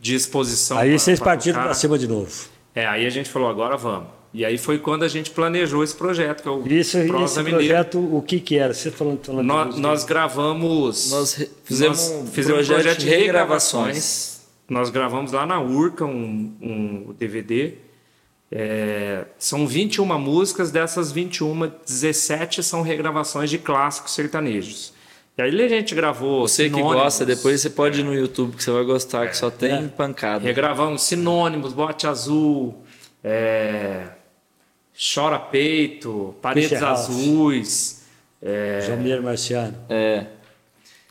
de exposição. Aí pra- vocês pra partiram para cima de novo. É, aí a gente falou, agora vamos. E aí foi quando a gente planejou esse projeto, que é o Isso, Prosa esse projeto, o que que era? Você falando, falando Nós, nós gravamos. Nós re- fizemos nós um fizemos projeto de regravações. Nós gravamos lá na Urca um, um DVD. É, são 21 músicas, dessas 21, 17 são regravações de clássicos sertanejos. E aí a gente gravou. Você que sinônimos, gosta, depois você pode ir no YouTube que você vai gostar, que só tem pancada. Regravamos sinônimos, bote azul, é, chora peito, paredes azuis, é, João Mineiro Marciano. É.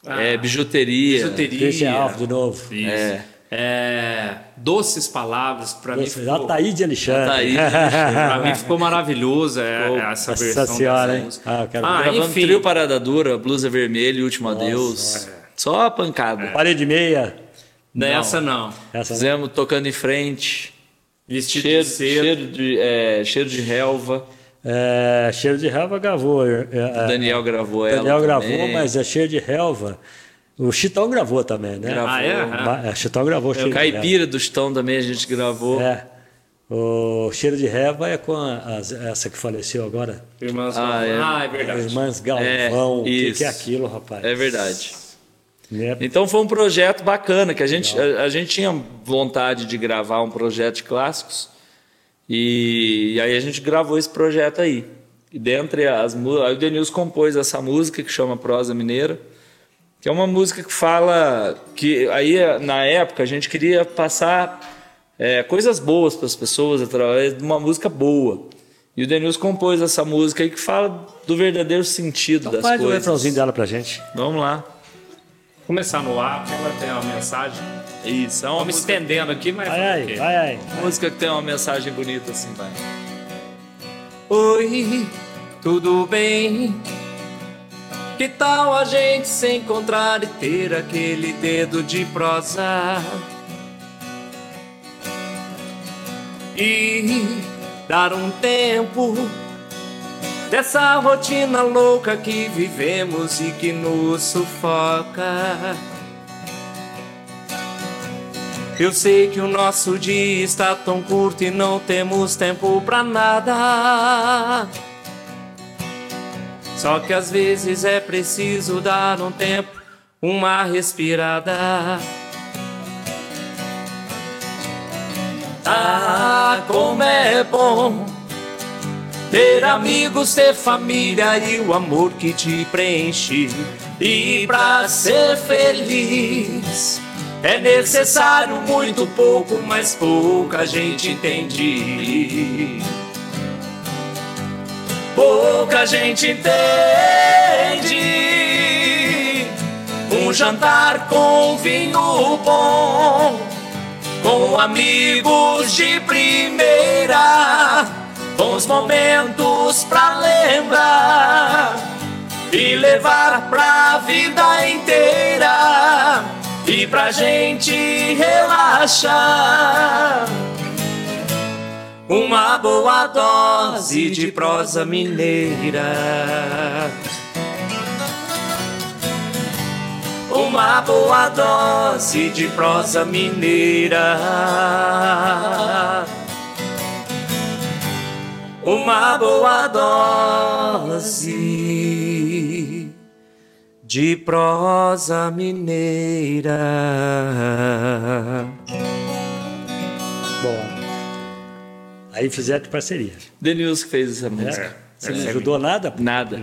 É bijuteria. bijuteria. Alves de novo. Isso. É. É, doces palavras, para mim, ficou, Ataíde Alexandre. Ataíde pra mim ficou maravilhoso é, Ficou- essa Nossa versão senhora, dessa hein? música. Ah, eu quero Ah, enfim. trio Parada Dura, Blusa Vermelha e Último Adeus. Só a pancada. Parede meia. Nessa não. Essa, né? Fizemos tocando em frente. Vestido Cheiro, de cedo. cheiro, de, é, cheiro de relva. É, cheiro de relva gravou. é, é, Daniel gravou ela. Daniel gravou, também. mas é cheiro de relva. O Chitão gravou também, né? Gravou. Ah, é? É, Chitão gravou cheiro de Caipira do Chitão também a gente gravou. É. O cheiro de relva é com a- as- essa que faleceu agora. Irmãs Ah, é. ah, é As verdade. Irmãs Galvão. o que, é aquilo, rapaz? É verdade. Né? Então foi um projeto bacana, que a gente, a, a gente tinha vontade de gravar um projeto de clássicos. E, e aí a gente gravou esse projeto aí. E dentre as músicas, aí o Denilson compôs essa música que chama Prosa Mineira, que é uma música que fala que aí na época a gente queria passar é, coisas boas para as pessoas através de uma música boa. E o Denilson compôs essa música aí que fala do verdadeiro sentido Então das faz o coisas. refrãozinho dela pra gente. Vamos lá. Começar no ar, porque ela tem uma mensagem. Isso, é uma música, estendendo aqui, mas. Vai aí, vai aí. música que tem uma mensagem bonita assim, vai. Oi, tudo bem? Que tal a gente se encontrar e ter aquele dedo de prosa? E dar um tempo dessa rotina louca que vivemos e que nos sufoca. Eu sei que o nosso dia está tão curto e não temos tempo pra nada. Só que às vezes é preciso dar um tempo, uma respirada. Ah, como é bom ter amigos, ter família e o amor que te preenche. E pra ser feliz é necessário muito pouco, mas pouca gente entende. Pouca gente entende. Um jantar com vinho bom, com amigos de primeira, bons momentos pra lembrar e levar pra vida inteira e pra gente relaxar. Uma boa dose de prosa mineira. Uma boa dose de prosa mineira. Uma boa dose de prosa mineira. Aí fizeram de parceria. Denilson que fez essa música. Você não ajudou nada? pô? Nada.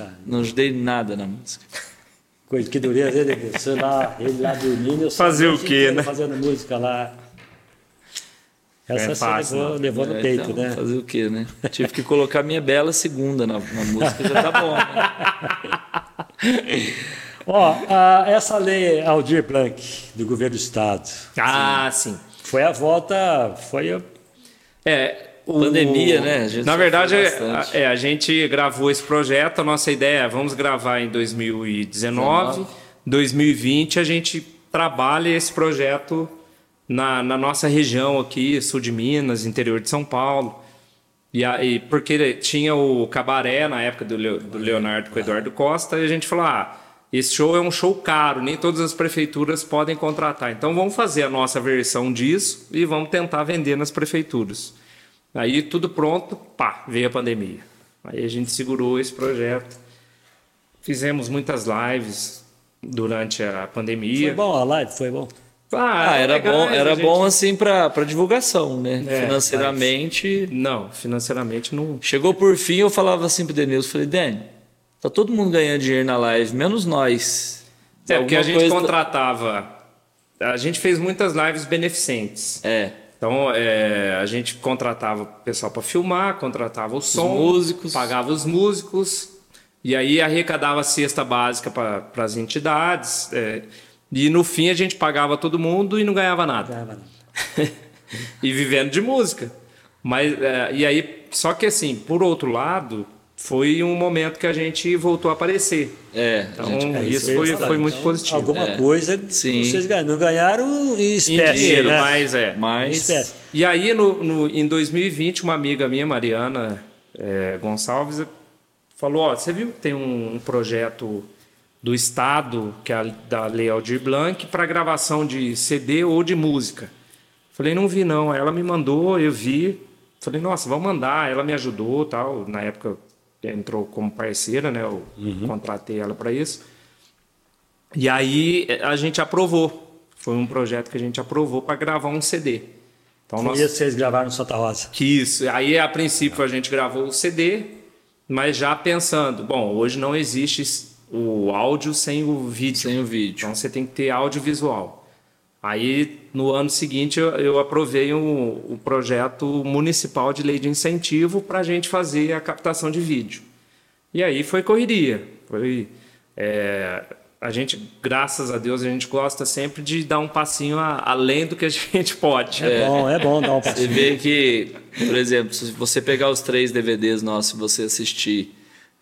Ah, Não ajudei nada na música. Coisa que dureza, ele, você lá, ele lá dormindo. eu Fazer o quê, né? Fazendo música lá. Essa É você fácil, levou, não. levou no É, peito, então, né? Fazer o quê, né? Tive que colocar minha bela segunda na, na música, já tá bom, né? Ó, a- essa lei Aldir Blanc, do governo do Estado, Ah, sim. foi a volta, foi a- É, o- Pandemia, né? Na verdade, é, é, a gente gravou esse projeto. A nossa ideia é vamos gravar em 2019. 2020 a gente trabalha esse projeto na, na nossa região aqui, sul de Minas, interior de São Paulo. E aí, porque tinha o cabaré na época do, Leo- do Leonardo com o Eduardo Costa, e a gente falou: ah, esse show é um show caro, nem todas as prefeituras podem contratar. Então vamos fazer a nossa versão disso e vamos tentar vender nas prefeituras. Aí tudo pronto, pá, veio a pandemia. Aí a gente segurou esse projeto. Fizemos muitas lives durante a Foi pandemia. bom a live, foi bom. Ah, era legais, bom, a era gente- bom assim para divulgação, né? É, Financeiramente. Não, financeiramente não. Chegou por fim, eu falava assim pro Denilson, falei, Dani, tá todo mundo ganhando dinheiro na live, menos nós. É, porque a gente contratava. A gente fez muitas lives beneficentes. É, Então, é, a gente contratava o pessoal para filmar, contratava o som, músicos. pagava os músicos, e aí arrecadava a cesta básica para as entidades. é, e no fim a gente pagava todo mundo e não ganhava nada. Não. e vivendo de música. Mas, é, e aí, só que assim, por outro lado, foi um momento que a gente voltou a aparecer. é. Então, gente- É isso foi, foi muito Então, positivo. Alguma É. coisa Sim. vocês ganharam. Não ganharam em Em espécie, dinheiro, né? mas é. Em Mas espécie. E aí, no, no- em 2020, uma amiga minha, Mariana é, Gonçalves, falou: Ó, você viu que tem um, um projeto do Estado, que é a, da Lei Aldir Blanc, para gravação de CD ou de música? Falei: Não vi, não. Ela me mandou, eu vi. Falei: Nossa, vamos mandar. Ela me ajudou, tal. Na época entrou como parceira, né? Eu contratei ela para isso. E aí eh, a gente aprovou. Foi um projeto que a gente aprovou para gravar um CD. Então Foi nós isso que vocês gravaram no Santa Rosa. que isso. Aí a princípio a gente gravou o CD, mas já pensando, bom, hoje não existe o áudio sem o vídeo. sem o vídeo. Então você tem que ter audiovisual. Aí no ano seguinte eu, eu aprovei o, o projeto municipal de lei de incentivo para a gente fazer a captação de vídeo. E aí foi correria. Foi, é, a gente, graças a Deus, a gente gosta sempre de dar um passinho a- além do que a gente pode. É, bom, é bom dar um Você passinho. vê que, por exemplo, se você pegar os três DVDs nossos e você assistir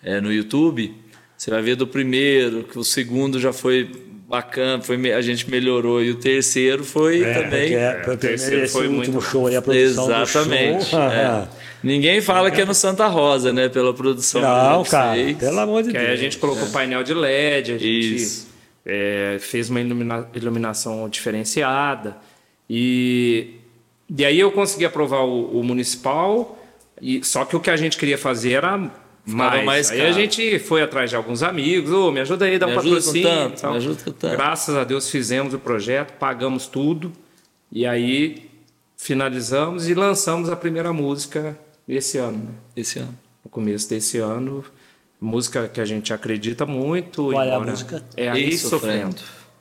é, no YouTube, você vai ver do primeiro, que o segundo já foi bacana, foi, a gente melhorou, e o terceiro foi É, também. porque é, o terceiro foi último muito show aí, a produção Exatamente. do show. é. Ninguém fala que é no Santa Rosa, né? Pela produção que a Não, gente cara, fez. pelo amor de Que Deus. aí a gente colocou painel de LED, a gente é, fez uma ilumina- iluminação diferenciada. E, e aí eu consegui aprovar o, o municipal, e, só que o que a gente queria fazer era mais. mais aí caro. a gente foi atrás de alguns amigos, ô, me ajuda aí, dá Me um patrocínio. tanto, tal. me ajuda com tanto. Graças a Deus fizemos o projeto, pagamos tudo, e aí finalizamos e lançamos a primeira música esse ano. né? Esse ano. no começo desse ano. Música que a gente acredita muito. Qual é a música? É a Ex Sofrendo.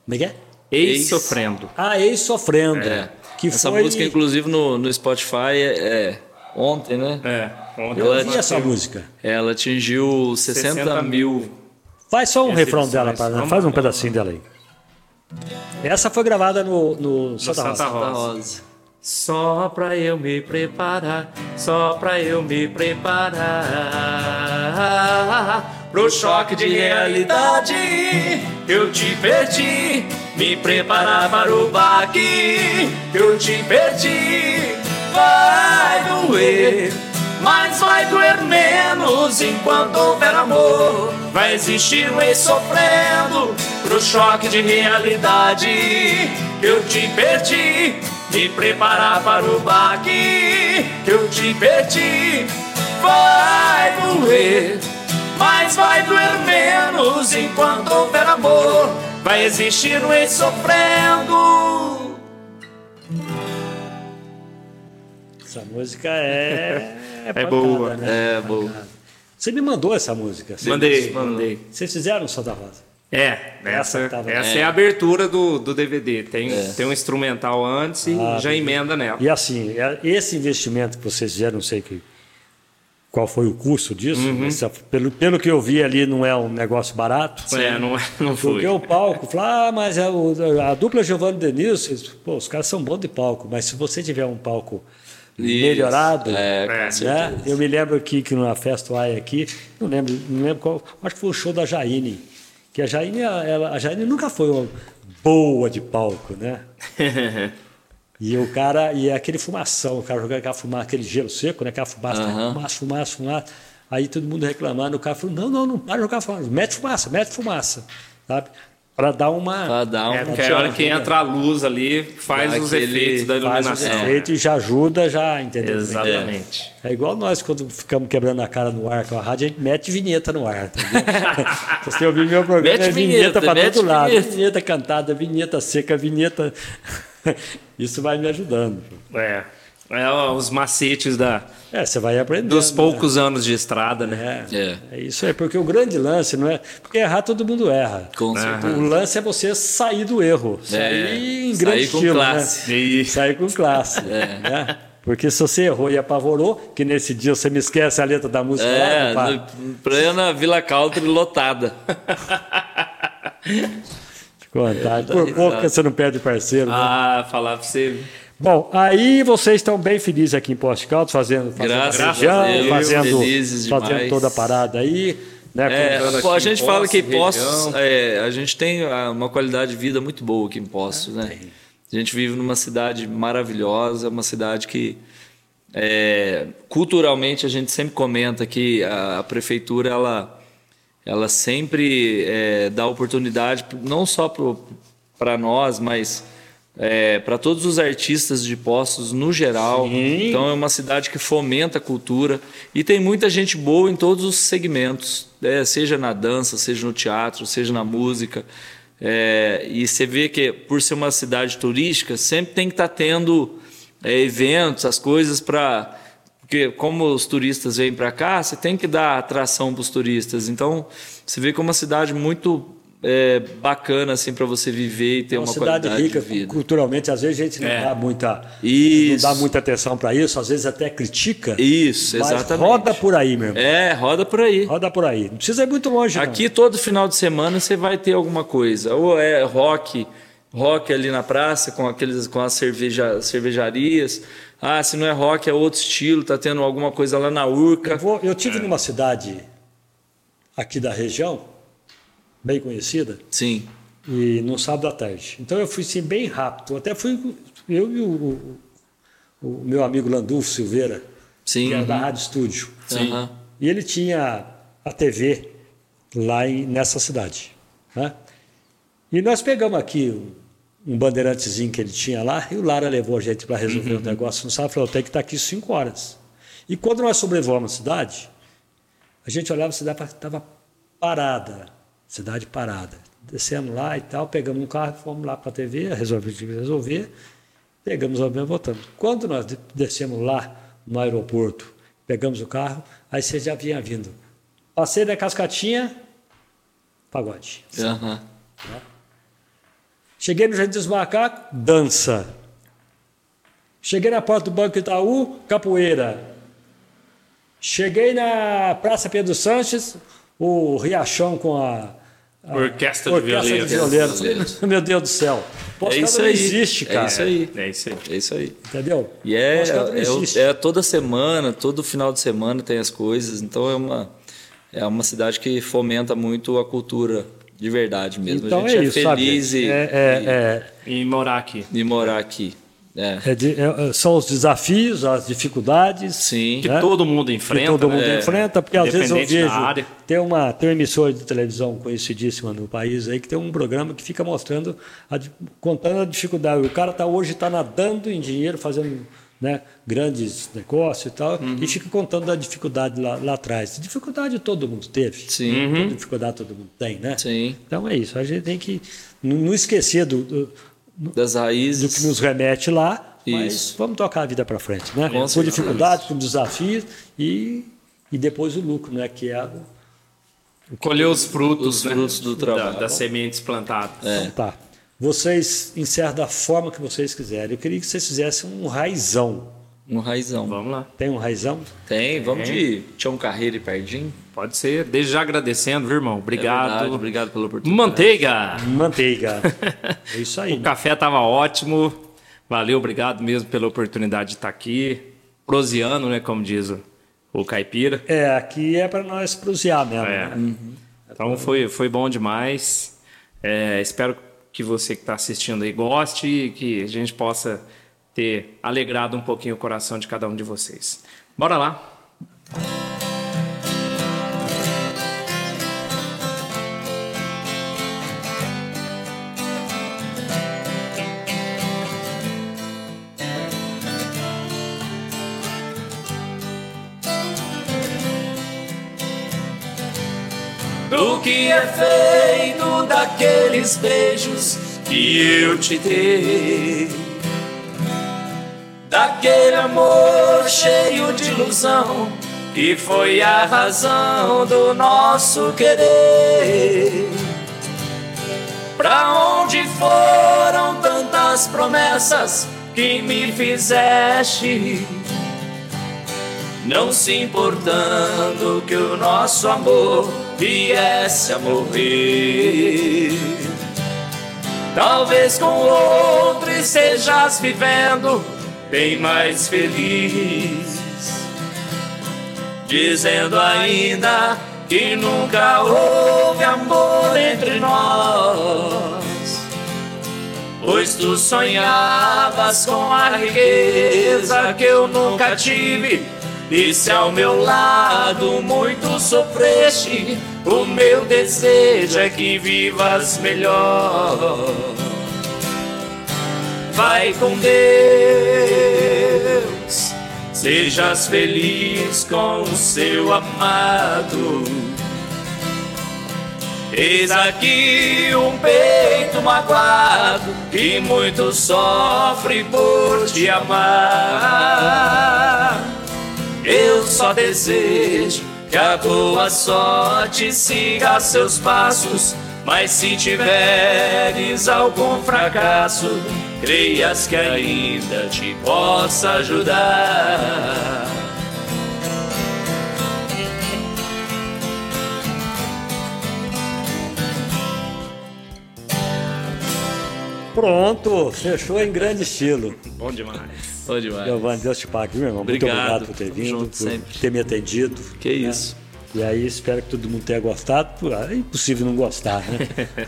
Como é que é? Ex Ex- Sofrendo. Ah, Ex Sofrendo. É. Que Essa foi... música, inclusive, no, no Spotify é, é ontem, né? É. Eu Ela- vi essa música. Ela atingiu 60, 60 mil. Faz só um refrão dela, pra, vamos faz um pedacinho dela aí. Essa foi gravada no, no Santa, Santa Rosa. Da Rosa. Só pra eu me preparar, só pra eu me preparar pro choque de realidade. Eu te perdi, me preparar para o baque. Eu te perdi, vai doer, mas vai doer menos enquanto houver amor. Vai existir um ex sofrendo pro choque de realidade. Eu te perdi, me preparar para o baque. Eu te perdi, vai doer, mas vai doer menos enquanto houver amor. Vai existir um ex sofrendo. Essa música é. É boa. né? É, boa. Você me mandou essa música. Você- Mandei, mandei. Vocês fizeram Santa Rosa? É, Essa essa, tava- essa é. a abertura do, do DVD. Tem, É. tem um instrumental antes e Ah, já emenda nela. E assim, é- esse investimento que vocês fizeram, não sei que. qual foi o custo disso. Mas, pelo, pelo que eu vi ali, não é um negócio barato. É, não, não Porque foi. o palco, fala, ah, mas é o- a dupla Giovanni Denilson, pô, os caras são bons de palco, mas se você tiver um palco. Melhorado, É, né? Eu me lembro aqui que na Festa UAI aqui, não lembro, não lembro qual, acho que foi o show da Jaine, que a Jaine, ela, a Jaine nunca foi uma boa de palco, né? E o cara, e é aquele fumação, o cara jogando aquela fumaça, aquele gelo seco, né? Aquela fumaça, Aham. fumaça, fumaça, fumaça. Aí todo mundo reclamando, o cara falou: não, não, não para de jogar fumaça, mete fumaça, mete fumaça, sabe? Para dar uma. Pra dar um. É, porque a hora que entra a luz ali, faz os efeitos da faz os iluminação. efeitos e já ajuda, já, entendeu? Exatamente. É igual nós, quando ficamos quebrando a cara no ar com a rádio, a gente mete vinheta no ar. Se você ouvir meu programa, Mete é vinheta, vinheta, para todo lado. vinheta. Vinheta. cantada, vinheta seca, vinheta. Isso vai me ajudando. É. É os macetes da, É, você vai aprendendo. dos né? poucos anos de estrada, né? É, É. é isso aí, porque o grande lance não é. Porque errar todo mundo erra. Com certeza. O lance é você sair do erro. Sair em sair grande com estilo. classe. Né? E- Sair com classe. né? Porque se você errou e apavorou, que nesse dia você me esquece a letra da música É, lá, no, plena Vila Country lotada. Contar. Por pouco que você não perde parceiro. né? Ah, falar pra você. Bom, aí vocês estão bem felizes aqui em Poste Caldas, fazendo, fazendo Graças Deus, fazendo, fazendo toda a parada aí. Né, É, a gente fala que Poços, é, a gente tem uma qualidade de vida muito boa aqui em Poços, né? A gente vive numa cidade maravilhosa, uma cidade que é, culturalmente a gente sempre comenta que a, a prefeitura ela ela sempre é, dá oportunidade não só para nós, mas para todos os artistas de Poços no geral. Então é uma cidade que fomenta a cultura e tem muita gente boa em todos os segmentos, né? seja na dança, seja no teatro, seja na música. É, e você vê que por ser uma cidade turística sempre tem que estar tendo é, eventos, as coisas para porque como os turistas vêm para cá, você tem que dar atração para os turistas. Então, você vê que é uma cidade muito é, bacana assim para você viver e ter É uma uma, cidade qualidade rica de vida. culturalmente, às vezes a gente não É. dá muita Isso. não dá muita atenção para isso, às vezes até critica. Isso, mas exatamente. roda por aí, meu irmão. É, roda por aí. Roda por aí. Não precisa ir muito longe, não. Aqui todo final de semana você vai ter alguma coisa. Ou é rock, rock ali na praça com aqueles com as cerveja, cervejarias. Ah, se não é rock é outro estilo, tá tendo alguma coisa lá na Urca. Eu, vou- eu tive numa cidade aqui da região, bem conhecida, Sim. e no sábado à tarde. Então eu fui assim, bem rápido. Até fui eu e o, o- meu amigo Landulfo Silveira, Sim. que era da Rádio Estúdio. Aham. E ele tinha a TV lá em- nessa cidade. Né? E nós pegamos aqui um, um bandeirantezinho que ele tinha lá, e o Lara levou a gente para resolver o negócio no sábado, falou, tem que estar aqui cinco horas. E quando nós sobrevoamos a cidade, a gente olhava a cidade estava parada, cidade parada. Descemos lá e tal, pegamos um carro, fomos lá para a TV, resolvemos resolver, pegamos o avião e voltamos. Quando nós de- descemos lá no aeroporto, pegamos o carro, aí você já vinha vindo. Passei da cascatinha, pagode. Aham. Cheguei no Jardim dos Macacos, dança. Cheguei na porta do Banco Itaú, capoeira. Cheguei na Praça Pedro Sanches, o Riachão com a, a Orquestra de orquestra de violeiros. violeiros. Meu Deus do céu. Posso É isso não aí. existe, cara. É isso aí. É isso aí. É isso aí. Entendeu? E é, é, é toda semana, todo final de semana tem as coisas. Então é uma, é uma cidade que fomenta muito a cultura de verdade mesmo. Então a gente é é, isso, sabe? feliz e, É- é- é- E morar aqui. e- morar aqui. É. é de- é- são os desafios, as dificuldades. Sim. Que né? todo mundo que enfrenta. todo mundo né? enfrenta, porque às vezes eu vejo. Tem uma, tem uma emissora de televisão conhecidíssima no país aí que tem um programa que fica mostrando, a contando a dificuldade. O cara tá, hoje está nadando em dinheiro, fazendo né, grandes negócios e tal, Uhum. e fica contando a dificuldade lá, lá atrás. Dificuldade todo mundo teve. Sim. Toda dificuldade todo mundo tem, né? Sim. Então é isso. A gente tem que não não esquecer do, do, Das do raízes. que nos remete lá, mas Isso. vamos tocar a vida para frente, né? Com Com certeza. dificuldade, com desafios e, e depois o lucro, né? Que é o- Colher os frutos, Os né? frutos do Da- trabalho. das sementes plantadas. Então tá. Vocês encerram da forma que vocês quiserem. Eu queria que vocês fizessem um raizão. Um raizão. Vamos lá. Tem um raizão? Tem, vamos Tem. de Tião Carreiro e Perdim. Pode ser. Desde já agradecendo, viu, irmão? É Obrigado. verdade, obrigado pela oportunidade. Manteiga! Manteiga. É isso aí. O café tava ótimo. Valeu, obrigado mesmo pela oportunidade de estar aqui. Prosiano, né? Como diz o, o caipira. É, aqui é para nós prosear mesmo. É. né? Então foi, foi bom demais. É, espero que você que está assistindo aí goste e que a gente possa ter alegrado um pouquinho o coração de cada um de vocês. Bora lá. Do que é feito daqueles beijos que eu te dei. Daquele amor cheio de ilusão que foi a razão do nosso querer. Pra onde foram tantas promessas que me fizeste? não se importando que o nosso amor viesse a morrer. Talvez com outro estejas vivendo bem mais feliz, dizendo ainda que nunca houve amor entre nós. Pois tu sonhavas com a riqueza que eu nunca tive. E se ao meu lado muito sofreste, o meu desejo é que vivas melhor. Vai com Deus, sejas feliz com o seu amado. Eis aqui um peito magoado que muito sofre por te amar. Eu só desejo que a boa sorte siga seus passos. Mas se tiveres algum fracasso, creias que ainda te possa ajudar. Pronto, fechou em grande estilo. Bom demais. Bom demais. Giovanni, Deus te pague, meu irmão. Obrigado. Muito obrigado por ter vindo, junto por sempre. ter me atendido. Que isso. E aí, espero que todo mundo tenha gostado. Ah, É impossível não gostar, né?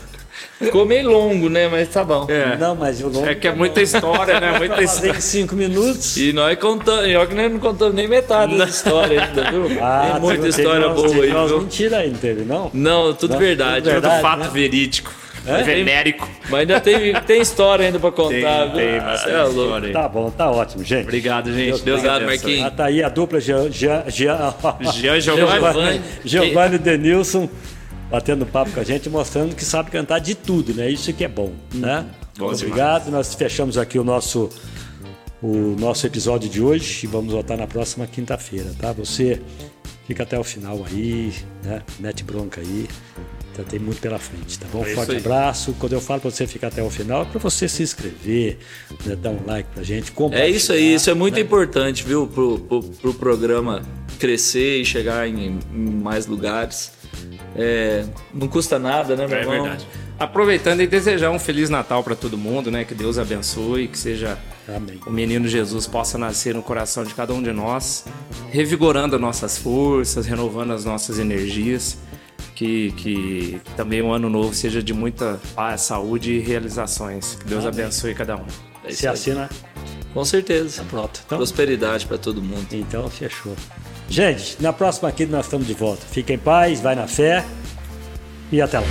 Ficou meio longo, né? Mas tá bom. É. Não, mas eu não. É que é muita história, né? Muita história. em cinco minutos. E nós contamos, e olha que nós não contamos nem metade da história ainda, viu? Ah, Tem muita história umas- boa teve aí, umas viu? Mentira aí, não teve, não? Não, tudo Não, verdade. tudo verdade. Tudo fato né? verídico. É? Venérico. Mas ainda tem, tem história ainda pra contar, Tem, viu? tem é louco. Tá bom, tá ótimo, gente. Obrigado, gente. Deus obrigado, abençoe. Marquinhos. Ah, tá aí a dupla Jean, Jean, Jean, Jean Giovanni. Giovanni. Denilson batendo papo com a gente, mostrando que sabe cantar de tudo, né? Isso que é bom, né? Bom Obrigado. Nós fechamos aqui o nosso o nosso episódio de hoje e vamos voltar na próxima quinta-feira, tá? Você fica até o final aí, né? Mete bronca aí. Então tem muito pela frente, tá bom? É Forte abraço. Quando eu falo para você ficar até o final, é para você se inscrever, né? dar um like pra gente, É compartilhar. isso aí, isso é muito importante, viu? Pro, pro, pro programa crescer e chegar em, em mais lugares. É, não custa nada, né, meu É irmão? verdade. Aproveitando e desejar um Feliz Natal para todo mundo, né? Que Deus abençoe, que seja Amém. o menino Jesus possa nascer no coração de cada um de nós, revigorando as nossas forças, renovando as nossas energias. Que, que também o ano novo seja de muita paz, saúde e realizações. Que Deus abençoe cada um. É Você assina? Com certeza. Pronto. Então, Prosperidade pra todo mundo. Então, fechou. Gente, na próxima aqui nós estamos de volta. Fiquem em paz, vai na fé e até lá.